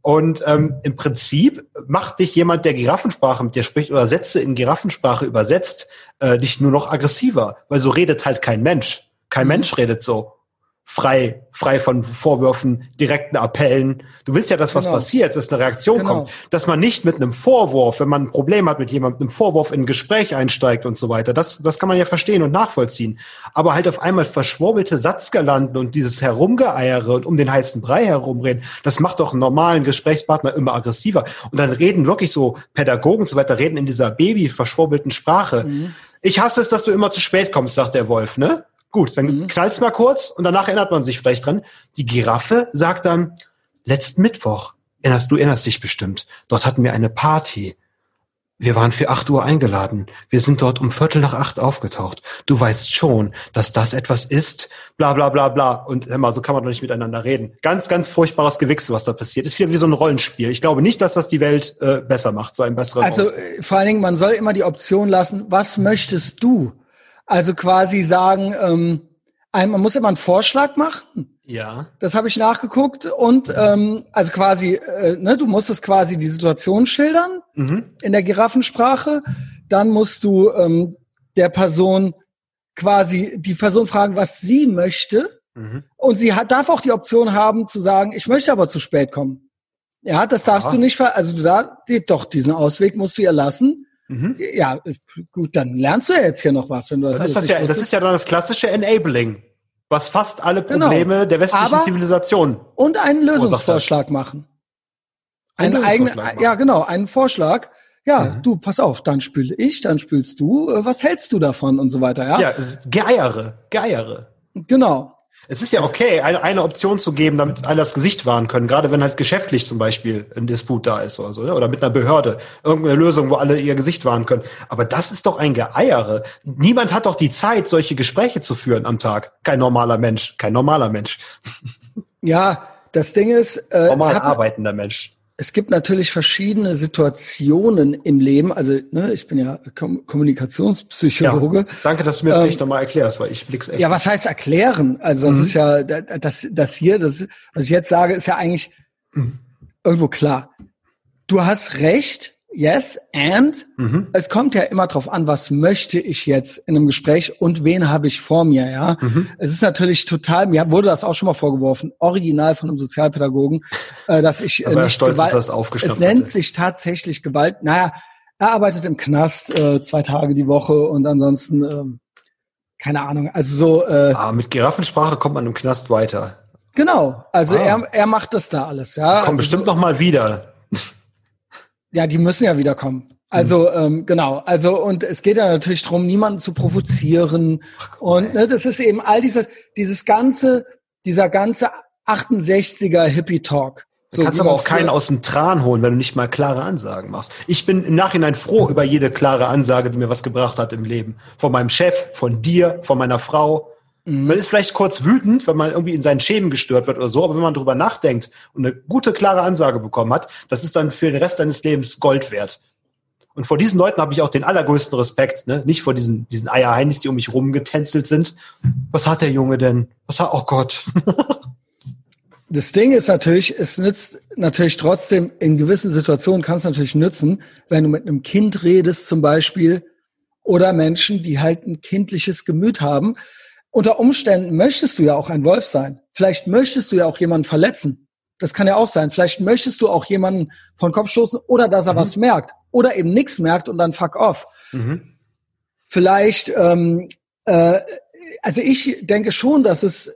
Und ähm, im Prinzip macht dich jemand, der Giraffensprache mit dir spricht oder Sätze in Giraffensprache übersetzt, äh, dich nur noch aggressiver, weil so redet halt kein Mensch. Kein mhm. Mensch redet so. Frei, frei von Vorwürfen, direkten Appellen. Du willst ja, dass was genau. passiert, dass eine Reaktion genau. kommt, dass man nicht mit einem Vorwurf, wenn man ein Problem hat mit jemandem, mit einem Vorwurf in ein Gespräch einsteigt und so weiter. Das, das kann man ja verstehen und nachvollziehen. Aber halt auf einmal verschwurbelte Satzgalanden und dieses Herumgeeiere und um den heißen Brei herumreden, das macht doch einen normalen Gesprächspartner immer aggressiver. Und dann reden wirklich so Pädagogen und so weiter, reden in dieser baby verschwurbelten Sprache. Mhm. Ich hasse es, dass du immer zu spät kommst, sagt der Wolf, ne? Gut, dann mhm. knallt's mal kurz und danach erinnert man sich vielleicht dran. Die Giraffe sagt dann, letzten Mittwoch, erinnerst du erinnerst dich bestimmt, dort hatten wir eine Party. Wir waren für acht Uhr eingeladen. Wir sind dort um Viertel nach acht aufgetaucht. Du weißt schon, dass das etwas ist, bla bla bla bla. Und immer, so kann man doch nicht miteinander reden. Ganz, ganz furchtbares Gewichse, was da passiert. Ist wieder wie so ein Rollenspiel. Ich glaube nicht, dass das die Welt äh, besser macht, so ein besserer Also äh, vor allen Dingen, man soll immer die Option lassen, was möchtest du? Also quasi sagen, ähm, ein, man muss immer einen Vorschlag machen. Ja. Das habe ich nachgeguckt und ähm, also quasi, äh, ne, du musst es quasi die Situation schildern mhm. in der Giraffensprache. Dann musst du ähm, der Person quasi die Person fragen, was sie möchte. Mhm. Und sie hat, darf auch die Option haben zu sagen, ich möchte aber zu spät kommen. Ja, das darfst Aha. du nicht ver, also du da, doch, diesen Ausweg musst du ihr lassen. Mhm. Ja, gut, dann lernst du ja jetzt hier noch was, wenn du das, das ist das ja, Das ist ja dann das klassische Enabling, was fast alle genau. Probleme genau. der westlichen Aber Zivilisation und einen Lösungsvorschlag machen. Einen Ein eigenen, ja genau, einen Vorschlag. Ja, mhm. du, pass auf, dann spüle ich, dann spülst du. Äh, was hältst du davon und so weiter? Ja, ja Geiere, Geiere. Genau. Es ist ja okay, eine, eine Option zu geben, damit alle das Gesicht wahren können, gerade wenn halt geschäftlich zum Beispiel ein Disput da ist oder so, ne? oder mit einer Behörde, irgendeine Lösung, wo alle ihr Gesicht wahren können. Aber das ist doch ein Geeiere. Niemand hat doch die Zeit, solche Gespräche zu führen am Tag. Kein normaler Mensch, kein normaler Mensch. Ja, das Ding ist, äh, normal arbeitender Mensch es gibt natürlich verschiedene Situationen im Leben. Also ne, ich bin ja Kom Kommunikationspsychologe. Ja, danke, dass du mir das ähm, echt nochmal erklärst, weil ich blick's echt. Ja, was heißt erklären? Also das mhm. ist ja das, das hier, das, was ich jetzt sage, ist ja eigentlich mhm. irgendwo klar. Du hast recht, Yes, and mhm. es kommt ja immer drauf an, was möchte ich jetzt in einem Gespräch und wen habe ich vor mir, ja. Mhm. Es ist natürlich total, mir wurde das auch schon mal vorgeworfen, original von einem Sozialpädagogen, äh, dass ich äh, nicht stolz Gewalt, ist, das Es nennt hatte. sich tatsächlich Gewalt. Naja, er arbeitet im Knast äh, zwei Tage die Woche und ansonsten äh, keine Ahnung. Also so. Äh, ah, mit Giraffensprache kommt man im Knast weiter. Genau, also ah. er, er macht das da alles, ja. Kommt also bestimmt noch mal wieder. Ja, die müssen ja wiederkommen. Also ähm, genau, also und es geht ja natürlich darum, niemanden zu provozieren Ach, und ne, das ist eben all dieses dieses ganze dieser ganze 68er Hippie Talk. So, du kannst aber auch keinen aus dem Tran holen, wenn du nicht mal klare Ansagen machst. Ich bin im Nachhinein froh über jede klare Ansage, die mir was gebracht hat im Leben. Von meinem Chef, von dir, von meiner Frau. Man ist vielleicht kurz wütend, wenn man irgendwie in seinen Schemen gestört wird oder so, aber wenn man darüber nachdenkt und eine gute, klare Ansage bekommen hat, das ist dann für den Rest deines Lebens Gold wert. Und vor diesen Leuten habe ich auch den allergrößten Respekt, ne? Nicht vor diesen, diesen Eierheinis, die um mich rumgetänzelt sind. Was hat der Junge denn? Was hat, oh Gott. das Ding ist natürlich, es nützt natürlich trotzdem, in gewissen Situationen kann es natürlich nützen, wenn du mit einem Kind redest zum Beispiel oder Menschen, die halt ein kindliches Gemüt haben, unter Umständen möchtest du ja auch ein Wolf sein. Vielleicht möchtest du ja auch jemanden verletzen. Das kann ja auch sein. Vielleicht möchtest du auch jemanden von Kopf stoßen oder dass er mhm. was merkt oder eben nichts merkt und dann fuck off. Mhm. Vielleicht, ähm, äh, also ich denke schon, dass es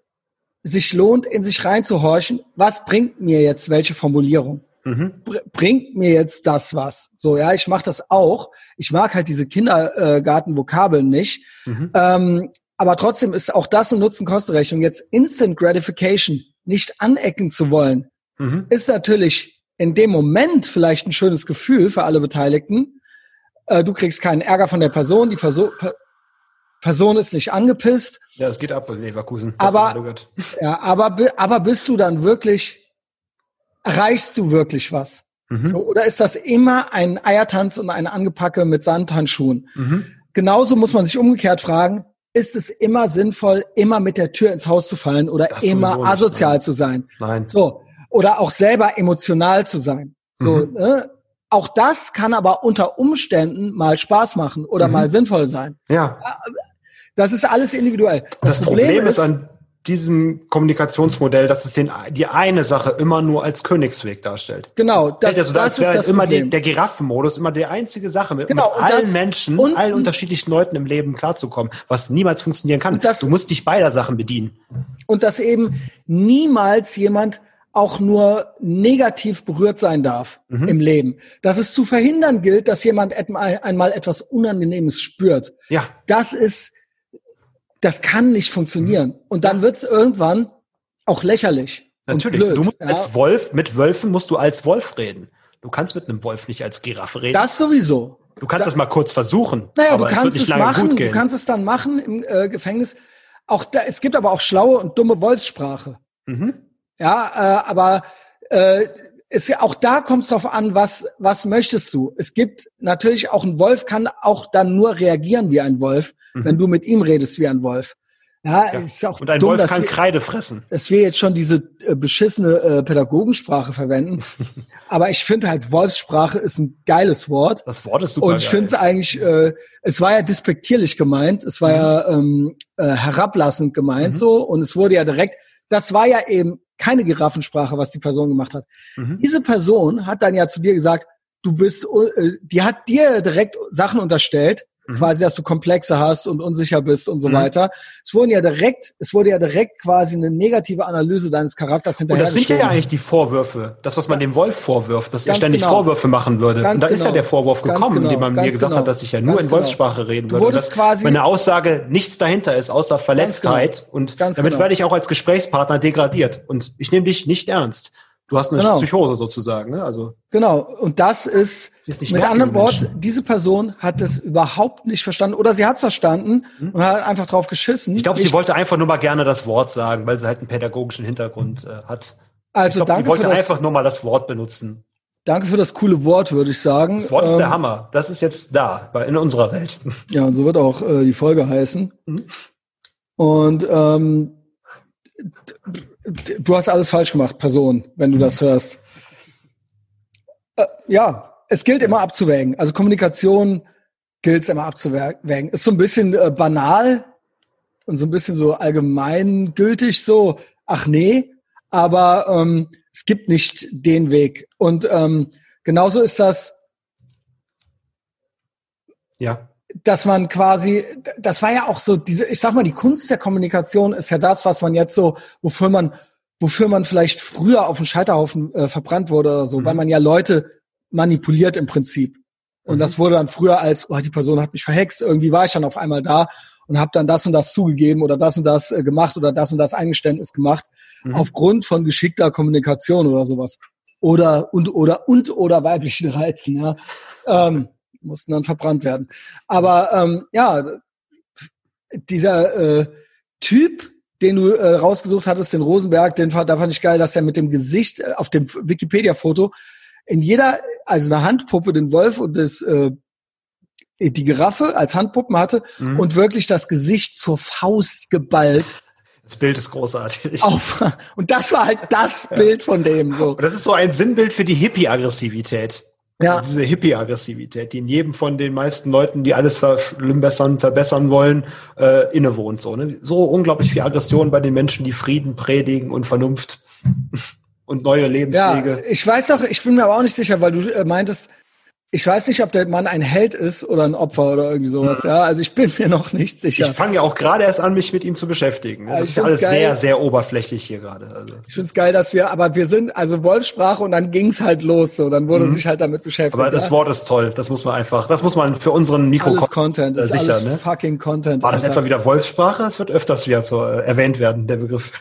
sich lohnt, in sich reinzuhorchen. Was bringt mir jetzt welche Formulierung? Mhm. bringt mir jetzt das was? So, ja, ich mache das auch. Ich mag halt diese Kindergarten-Vokabeln nicht. Mhm. Ähm, aber trotzdem ist auch das eine Nutzen-Kosten-Rechnung. Jetzt Instant Gratification nicht anecken zu wollen, mhm. ist natürlich in dem Moment vielleicht ein schönes Gefühl für alle Beteiligten. Äh, du kriegst keinen Ärger von der Person, die Perso per Person ist nicht angepisst. Ja, es geht ab in Leverkusen. Aber, ja, aber, aber bist du dann wirklich, erreichst du wirklich was? Mhm. So, oder ist das immer ein Eiertanz und eine Angepacke mit Sandhandschuhen? Mhm. Genauso muss man sich umgekehrt fragen, ist es immer sinnvoll, immer mit der Tür ins Haus zu fallen oder das immer asozial zu sein. Nein. So. Oder auch selber emotional zu sein. So, mhm. ne? Auch das kann aber unter Umständen mal Spaß machen oder mhm. mal sinnvoll sein. Ja. Das ist alles individuell. Das, das Problem, Problem, ist, an, diesem Kommunikationsmodell, dass es den, die eine Sache immer nur als Königsweg darstellt. Genau, das, also das, das wäre halt immer die, der Giraffenmodus, immer die einzige Sache, mit, genau, mit allen das, Menschen, und, allen unterschiedlichen Leuten im Leben klarzukommen, was niemals funktionieren kann. Das, du musst dich beider Sachen bedienen. Und dass eben niemals jemand auch nur negativ berührt sein darf mhm. im Leben. Dass es zu verhindern gilt, dass jemand einmal etwas Unangenehmes spürt. Ja. Das ist das kann nicht funktionieren. Und dann wird es irgendwann auch lächerlich. Natürlich. Blöd, du musst ja. als Wolf, mit Wölfen musst du als Wolf reden. Du kannst mit einem Wolf nicht als Giraffe reden. Das sowieso. Du kannst da, das mal kurz versuchen. Naja, du kannst es, es machen, du kannst es dann machen im äh, Gefängnis. Auch da, es gibt aber auch schlaue und dumme Wolfssprache. Mhm. Ja, äh, aber äh, ist ja auch da kommt es darauf an, was was möchtest du. Es gibt natürlich auch ein Wolf kann auch dann nur reagieren wie ein Wolf, mhm. wenn du mit ihm redest wie ein Wolf. Ja, ja. Ist auch und ein dumm, Wolf kann wir, Kreide fressen. Dass wir jetzt schon diese äh, beschissene äh, Pädagogensprache verwenden. Aber ich finde halt, Wolfssprache ist ein geiles Wort. Das Wort ist super. Und ich finde es eigentlich, äh, es war ja despektierlich gemeint, es war mhm. ja ähm, äh, herablassend gemeint mhm. so und es wurde ja direkt, das war ja eben keine Giraffensprache, was die Person gemacht hat. Mhm. Diese Person hat dann ja zu dir gesagt, du bist, äh, die hat dir direkt Sachen unterstellt, mhm. quasi, dass du Komplexe hast und unsicher bist und so mhm. weiter. Es wurden ja direkt, es wurde ja direkt quasi eine negative Analyse deines Charakters hinterher. Und das sind ja eigentlich die Vorwürfe, das, was man dem Wolf vorwirft, dass Ganz er ständig genau. Vorwürfe machen würde. Ganz und da genau. ist ja der Vorwurf gekommen, genau. indem man mir gesagt genau. hat, dass ich ja nur Ganz in Wolfssprache reden würde. Du quasi meine Aussage nichts dahinter ist, außer Verletztheit. Genau. Und damit genau. werde ich auch als Gesprächspartner degradiert. Und ich nehme dich nicht ernst. Du hast eine genau. Psychose sozusagen, ne? Also genau. Und das ist, ist mit anderen Worten, diese Person hat es überhaupt nicht verstanden oder sie hat es verstanden hm? und hat einfach drauf geschissen. Ich glaube, sie wollte einfach nur mal gerne das Wort sagen, weil sie halt einen pädagogischen Hintergrund äh, hat. Also ich glaub, danke. Sie wollte einfach nur mal das Wort benutzen. Danke für das coole Wort, würde ich sagen. Das Wort ist der ähm, Hammer. Das ist jetzt da, in unserer Welt. Ja, und so wird auch äh, die Folge heißen. Mhm. Und ähm, du hast alles falsch gemacht, Person, wenn du das hörst. Äh, ja, es gilt immer abzuwägen. Also Kommunikation gilt es immer abzuwägen. Ist so ein bisschen äh, banal und so ein bisschen so allgemeingültig, so, ach nee, aber ähm, es gibt nicht den Weg. Und ähm, genauso ist das. Ja dass man quasi, das war ja auch so diese, ich sag mal, die Kunst der Kommunikation ist ja das, was man jetzt so, wofür man, wofür man vielleicht früher auf dem Scheiterhaufen äh, verbrannt wurde oder so, mhm. weil man ja Leute manipuliert im Prinzip. Und mhm. das wurde dann früher als, oh, die Person hat mich verhext, irgendwie war ich dann auf einmal da und habe dann das und das zugegeben oder das und das äh, gemacht oder das und das Eingeständnis gemacht, mhm. aufgrund von geschickter Kommunikation oder sowas. Oder und oder und oder weiblichen Reizen, ja. Ähm, mussten dann verbrannt werden. Aber ähm, ja, dieser äh, Typ, den du äh, rausgesucht hattest, den Rosenberg, den da fand ich geil, dass er mit dem Gesicht äh, auf dem Wikipedia-Foto in jeder, also eine Handpuppe, den Wolf und das äh, die Giraffe als Handpuppen hatte mhm. und wirklich das Gesicht zur Faust geballt. Das Bild ist großartig. Auf, und das war halt das Bild von dem. So. das ist so ein Sinnbild für die Hippie-Aggressivität. Ja. Also diese Hippie-Aggressivität, die in jedem von den meisten Leuten, die alles verschlimmbessern, verbessern wollen, äh, innewohnt. So, ne? so unglaublich viel Aggression bei den Menschen, die Frieden predigen und Vernunft und neue Lebenswege. Ja, ich weiß auch, ich bin mir aber auch nicht sicher, weil du äh, meintest, ich weiß nicht, ob der Mann ein Held ist oder ein Opfer oder irgendwie sowas. Mhm. Ja, also ich bin mir noch nicht sicher. Ich fange ja auch gerade erst an, mich mit ihm zu beschäftigen. Das also ist alles geil. sehr, sehr oberflächlich hier gerade. Also. Ich finde es geil, dass wir, aber wir sind also Wolfssprache und dann ging's halt los. So, dann wurde mhm. sich halt damit beschäftigt. Aber das ja? Wort ist toll. Das muss man einfach, das muss man für unseren Mikro alles Content, äh, sicher, ne? Fucking Content. War das Alter. etwa wieder Wolfssprache? Es wird öfters wieder so äh, erwähnt werden, der Begriff.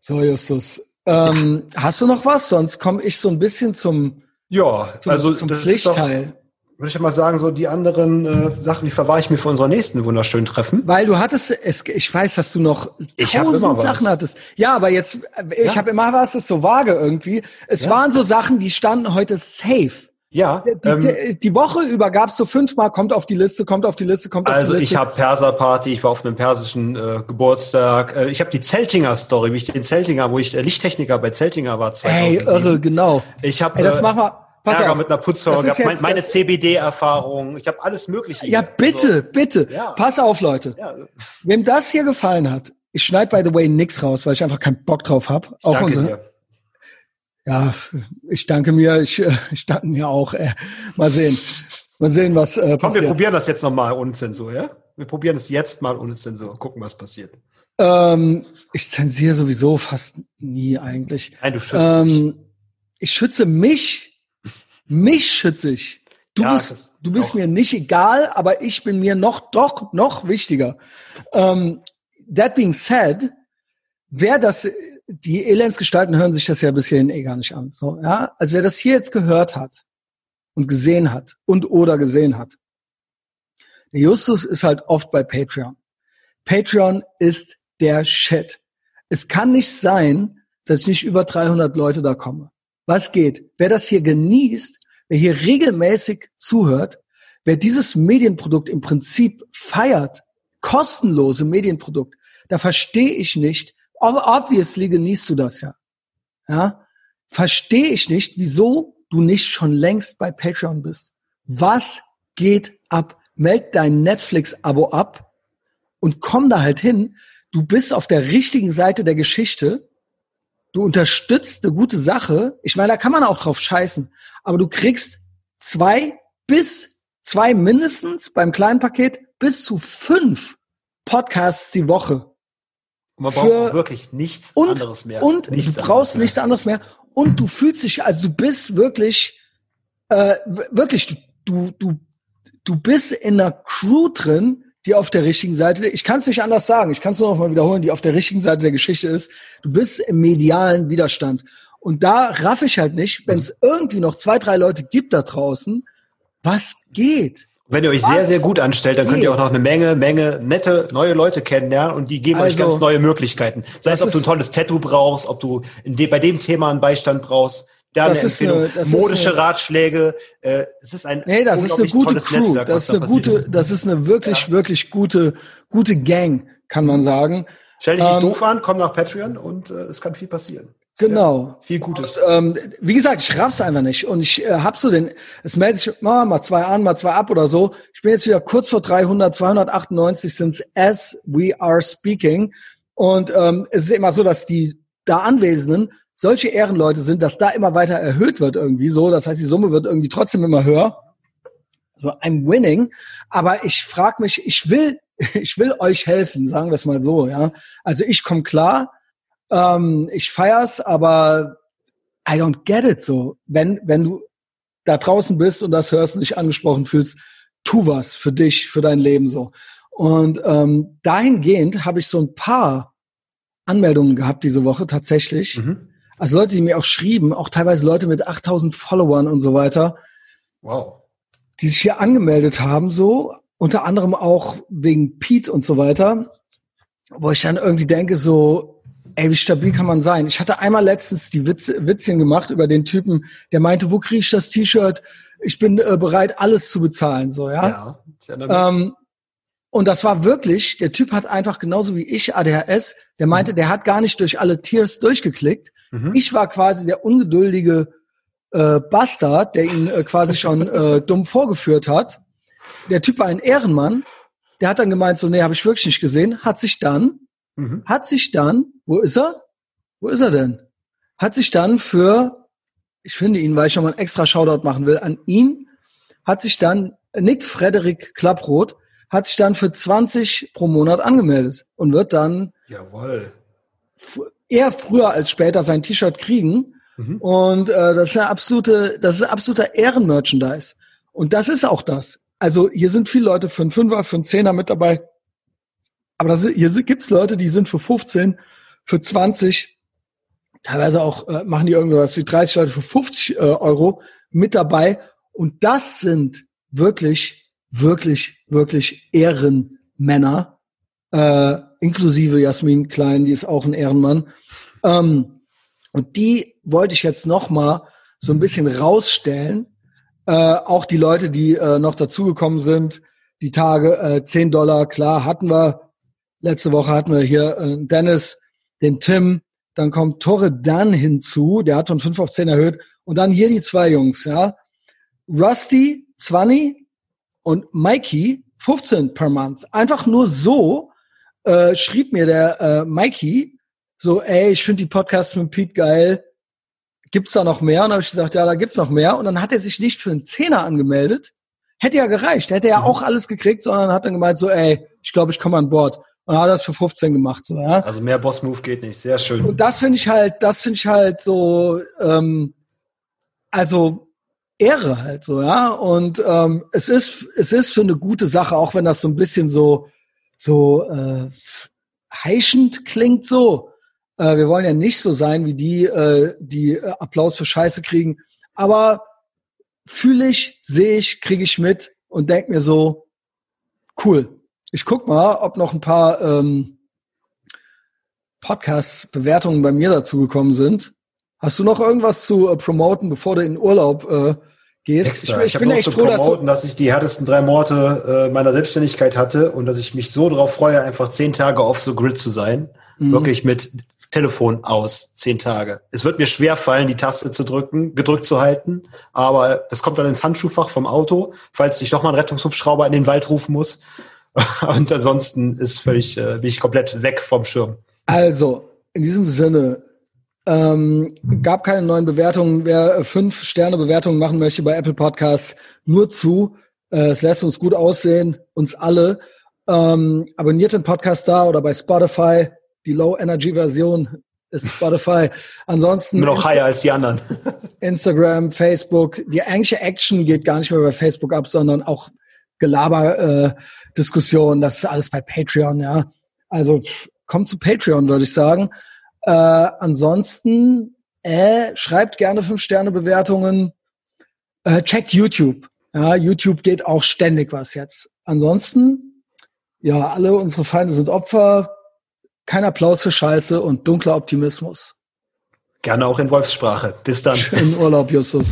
so Justus, ähm, ja. hast du noch was? Sonst komme ich so ein bisschen zum ja, zum, also zum Pflichtteil. Würde ich ja mal sagen, so die anderen äh, Sachen, die verwahre ich mir für unseren nächsten wunderschönen Treffen. Weil du hattest, es, ich weiß, dass du noch ich tausend Sachen hattest. Ja, aber jetzt, ich ja. habe immer was, ist so vage irgendwie. Es ja. waren so Sachen, die standen heute safe. Ja. Die, ähm, die, Woche über gab's so fünfmal, kommt auf die Liste, kommt auf die Liste, kommt auf also die Liste. Also ich habe Perserparty, ich war auf einem persischen äh, Geburtstag. Äh, ich habe die Zeltinger Story, wie ich den Zeltinger, wo ich äh, Lichttechniker bei Zeltinger war. 2007. Ey, irre, genau. Ich habe. das äh, machen wir Pass Ärger auf. mit einer Putzfrau gehabt, mein, meine CBD-Erfahrung, ich habe alles Mögliche. Ja, bitte, so. bitte. Ja. Pass auf, Leute. Ja. Wem das hier gefallen hat, ich schneide by the way nix raus, weil ich einfach keinen Bock drauf habe. Auch danke unsere, dir. Ja, ich danke mir, ich, äh, ich danke mir auch. Äh, mal sehen. Mal sehen, was äh, passiert. Komm, wir probieren das jetzt nochmal ohne Zensur, ja? Wir probieren es jetzt mal ohne Zensur. Gucken, was passiert. Ähm, ich zensiere sowieso fast nie eigentlich. Nein, du schützt ähm, Ich schütze mich. Mich schütze ich. Du ja, bist, du bist mir nicht egal, aber ich bin mir noch, doch, noch wichtiger. Ähm, that being said, wer das, die Elendsgestalten hören sich das ja bisher eh gar nicht an. So, ja, also wer das hier jetzt gehört hat und gesehen hat und oder gesehen hat, der Justus ist halt oft bei Patreon. Patreon ist der Shit. Es kann nicht sein, dass nicht über 300 Leute da kommen. Was geht? Wer das hier genießt, wer hier regelmäßig zuhört, wer dieses Medienprodukt im Prinzip feiert, kostenlose Medienprodukt, da verstehe ich nicht, obviously genießt du das ja. Ja? Verstehe ich nicht, wieso du nicht schon längst bei Patreon bist. Was geht ab? Meld dein Netflix-Abo ab und komm da halt hin. Du bist auf der richtigen Seite der Geschichte. Du unterstützt eine gute Sache. Ich meine, da kann man auch drauf scheißen. Aber du kriegst zwei bis zwei mindestens beim kleinen Paket bis zu fünf Podcasts die Woche. Und man braucht wirklich nichts und, anderes mehr. Und nichts du brauchst anderes nichts anderes mehr. Und du fühlst dich, also du bist wirklich, äh, wirklich, du, du, du bist in einer Crew drin, die auf der richtigen Seite, ich kann es nicht anders sagen, ich kann es nur noch mal wiederholen, die auf der richtigen Seite der Geschichte ist. Du bist im medialen Widerstand. Und da raff ich halt nicht, wenn es irgendwie noch zwei, drei Leute gibt da draußen, was geht? Wenn ihr euch Was? sehr, sehr gut anstellt, dann könnt ihr auch noch eine Menge, Menge nette neue Leute kennenlernen und die geben also, euch ganz neue Möglichkeiten. Sei es, ob du ein tolles Tattoo brauchst, ob du de bei dem Thema einen Beistand brauchst. Da eine Empfehlung, eine, modische eine, Ratschläge. Äh, es ist ein nee, das ist eine gute Crew. Netzwerk, das ist eine gute, ist. das ist eine wirklich, ja. wirklich gute, gute Gang, kann man sagen. Stell dich nicht ähm, doof an, komm nach Patreon und äh, es kann viel passieren. Genau. Ja, viel Gutes. Und, ähm, wie gesagt, ich raff's einfach nicht. Und ich äh, hab so den, es meldet sich mal, mal zwei an, mal zwei ab oder so. Ich bin jetzt wieder kurz vor 300, 298 sind's as we are speaking. Und ähm, es ist immer so, dass die da Anwesenden solche Ehrenleute sind, dass da immer weiter erhöht wird irgendwie so. Das heißt, die Summe wird irgendwie trotzdem immer höher. So, I'm winning. Aber ich frag mich, ich will, ich will euch helfen, sagen wir es mal so, ja. Also ich komme klar ähm, ich feier's, aber I don't get it so. Wenn, wenn du da draußen bist und das hörst und dich angesprochen fühlst, tu was für dich, für dein Leben so. Und ähm, dahingehend habe ich so ein paar Anmeldungen gehabt diese Woche tatsächlich. Mhm. Also Leute, die mir auch schrieben, auch teilweise Leute mit 8000 Followern und so weiter. Wow. Die sich hier angemeldet haben, so. Unter anderem auch wegen Pete und so weiter. Wo ich dann irgendwie denke, so, Ey, wie stabil kann man sein? Ich hatte einmal letztens die Witz, Witzchen gemacht über den Typen, der meinte, wo kriege ich das T-Shirt? Ich bin äh, bereit, alles zu bezahlen, so, ja. ja ähm, und das war wirklich, der Typ hat einfach genauso wie ich ADHS, der meinte, mhm. der hat gar nicht durch alle Tiers durchgeklickt. Mhm. Ich war quasi der ungeduldige äh, Bastard, der ihn äh, quasi schon äh, dumm vorgeführt hat. Der Typ war ein Ehrenmann. Der hat dann gemeint, so, nee, habe ich wirklich nicht gesehen, hat sich dann mhm. hat sich dann, wo ist er? Wo ist er denn? Hat sich dann für, ich finde ihn, weil ich schon mal ein extra Shoutout machen will, an ihn, hat sich dann Nick Frederik Klapproth, hat sich dann für 20 pro Monat angemeldet und wird dann Jawohl. eher früher als später sein T-Shirt kriegen. Mhm. Und äh, das ist eine absolute, das ist absoluter Ehrenmerchandise. Und das ist auch das. Also hier sind viele Leute für einen Fünfer, für einen Zehner mit dabei. Aber das, hier gibt's Leute, die sind für 15, für 20, teilweise auch äh, machen die irgendwas wie 30 Leute für 50 äh, Euro mit dabei. Und das sind wirklich, wirklich, wirklich Ehrenmänner, äh, inklusive Jasmin Klein, die ist auch ein Ehrenmann. Ähm, und die wollte ich jetzt noch mal so ein bisschen rausstellen. Äh, auch die Leute, die äh, noch dazugekommen sind, die Tage, äh, 10 Dollar, klar, hatten wir Letzte Woche hatten wir hier äh, Dennis, den Tim, dann kommt Torre Dan hinzu, der hat von 5 auf 10 erhöht. Und dann hier die zwei Jungs, ja. Rusty, 20 und Mikey, 15 per month. Einfach nur so äh, schrieb mir der äh, Mikey so, ey, ich finde die Podcasts mit Pete geil. Gibt's da noch mehr? Und habe ich gesagt, ja, da gibt's noch mehr. Und dann hat er sich nicht für einen Zehner angemeldet. Hätte ja gereicht. Hätte ja mhm. auch alles gekriegt, sondern hat dann gemeint so, ey, ich glaube, ich komme an Bord. Und hat das für 15 gemacht. So, ja. Also mehr Boss-Move geht nicht. Sehr schön. Und das finde ich halt, das finde ich halt so, ähm, also Ehre halt so, ja. Und ähm, es ist, es ist für eine gute Sache, auch wenn das so ein bisschen so, so äh, heischend klingt so. Äh, wir wollen ja nicht so sein wie die, äh, die äh, Applaus für Scheiße kriegen. Aber fühle ich, sehe ich, kriege ich mit und denk mir so, cool. Ich guck mal, ob noch ein paar ähm, Podcast-Bewertungen bei mir dazu gekommen sind. Hast du noch irgendwas zu äh, promoten, bevor du in Urlaub äh, gehst? Ich, ich, ich bin echt froh, promoten, dass, dass ich die härtesten drei Monate äh, meiner Selbstständigkeit hatte und dass ich mich so darauf freue, einfach zehn Tage off so grid zu sein. Mhm. Wirklich mit Telefon aus, zehn Tage. Es wird mir schwer fallen, die Taste zu drücken, gedrückt zu halten, aber das kommt dann ins Handschuhfach vom Auto, falls ich doch mal einen Rettungshubschrauber in den Wald rufen muss. Und ansonsten ist völlig, äh, bin ich komplett weg vom Schirm. Also, in diesem Sinne, ähm, gab keine neuen Bewertungen. Wer fünf Sterne Bewertungen machen möchte bei Apple Podcasts, nur zu. Äh, es lässt uns gut aussehen, uns alle. Ähm, abonniert den Podcast da oder bei Spotify die Low-Energy-Version ist Spotify. Ansonsten. Nur noch higher als die anderen. Instagram, Facebook. Die eigentliche Action geht gar nicht mehr bei Facebook ab, sondern auch Gelaber-Diskussionen. Äh, das ist alles bei Patreon, ja. Also kommt zu Patreon, würde ich sagen. Äh, ansonsten äh, schreibt gerne fünf Sterne Bewertungen. Äh, checkt YouTube. Ja, YouTube geht auch ständig was jetzt. Ansonsten, ja, alle unsere Feinde sind Opfer kein Applaus für Scheiße und dunkler Optimismus. Gerne auch in Wolfssprache. Bis dann. Schönen Urlaub, Justus.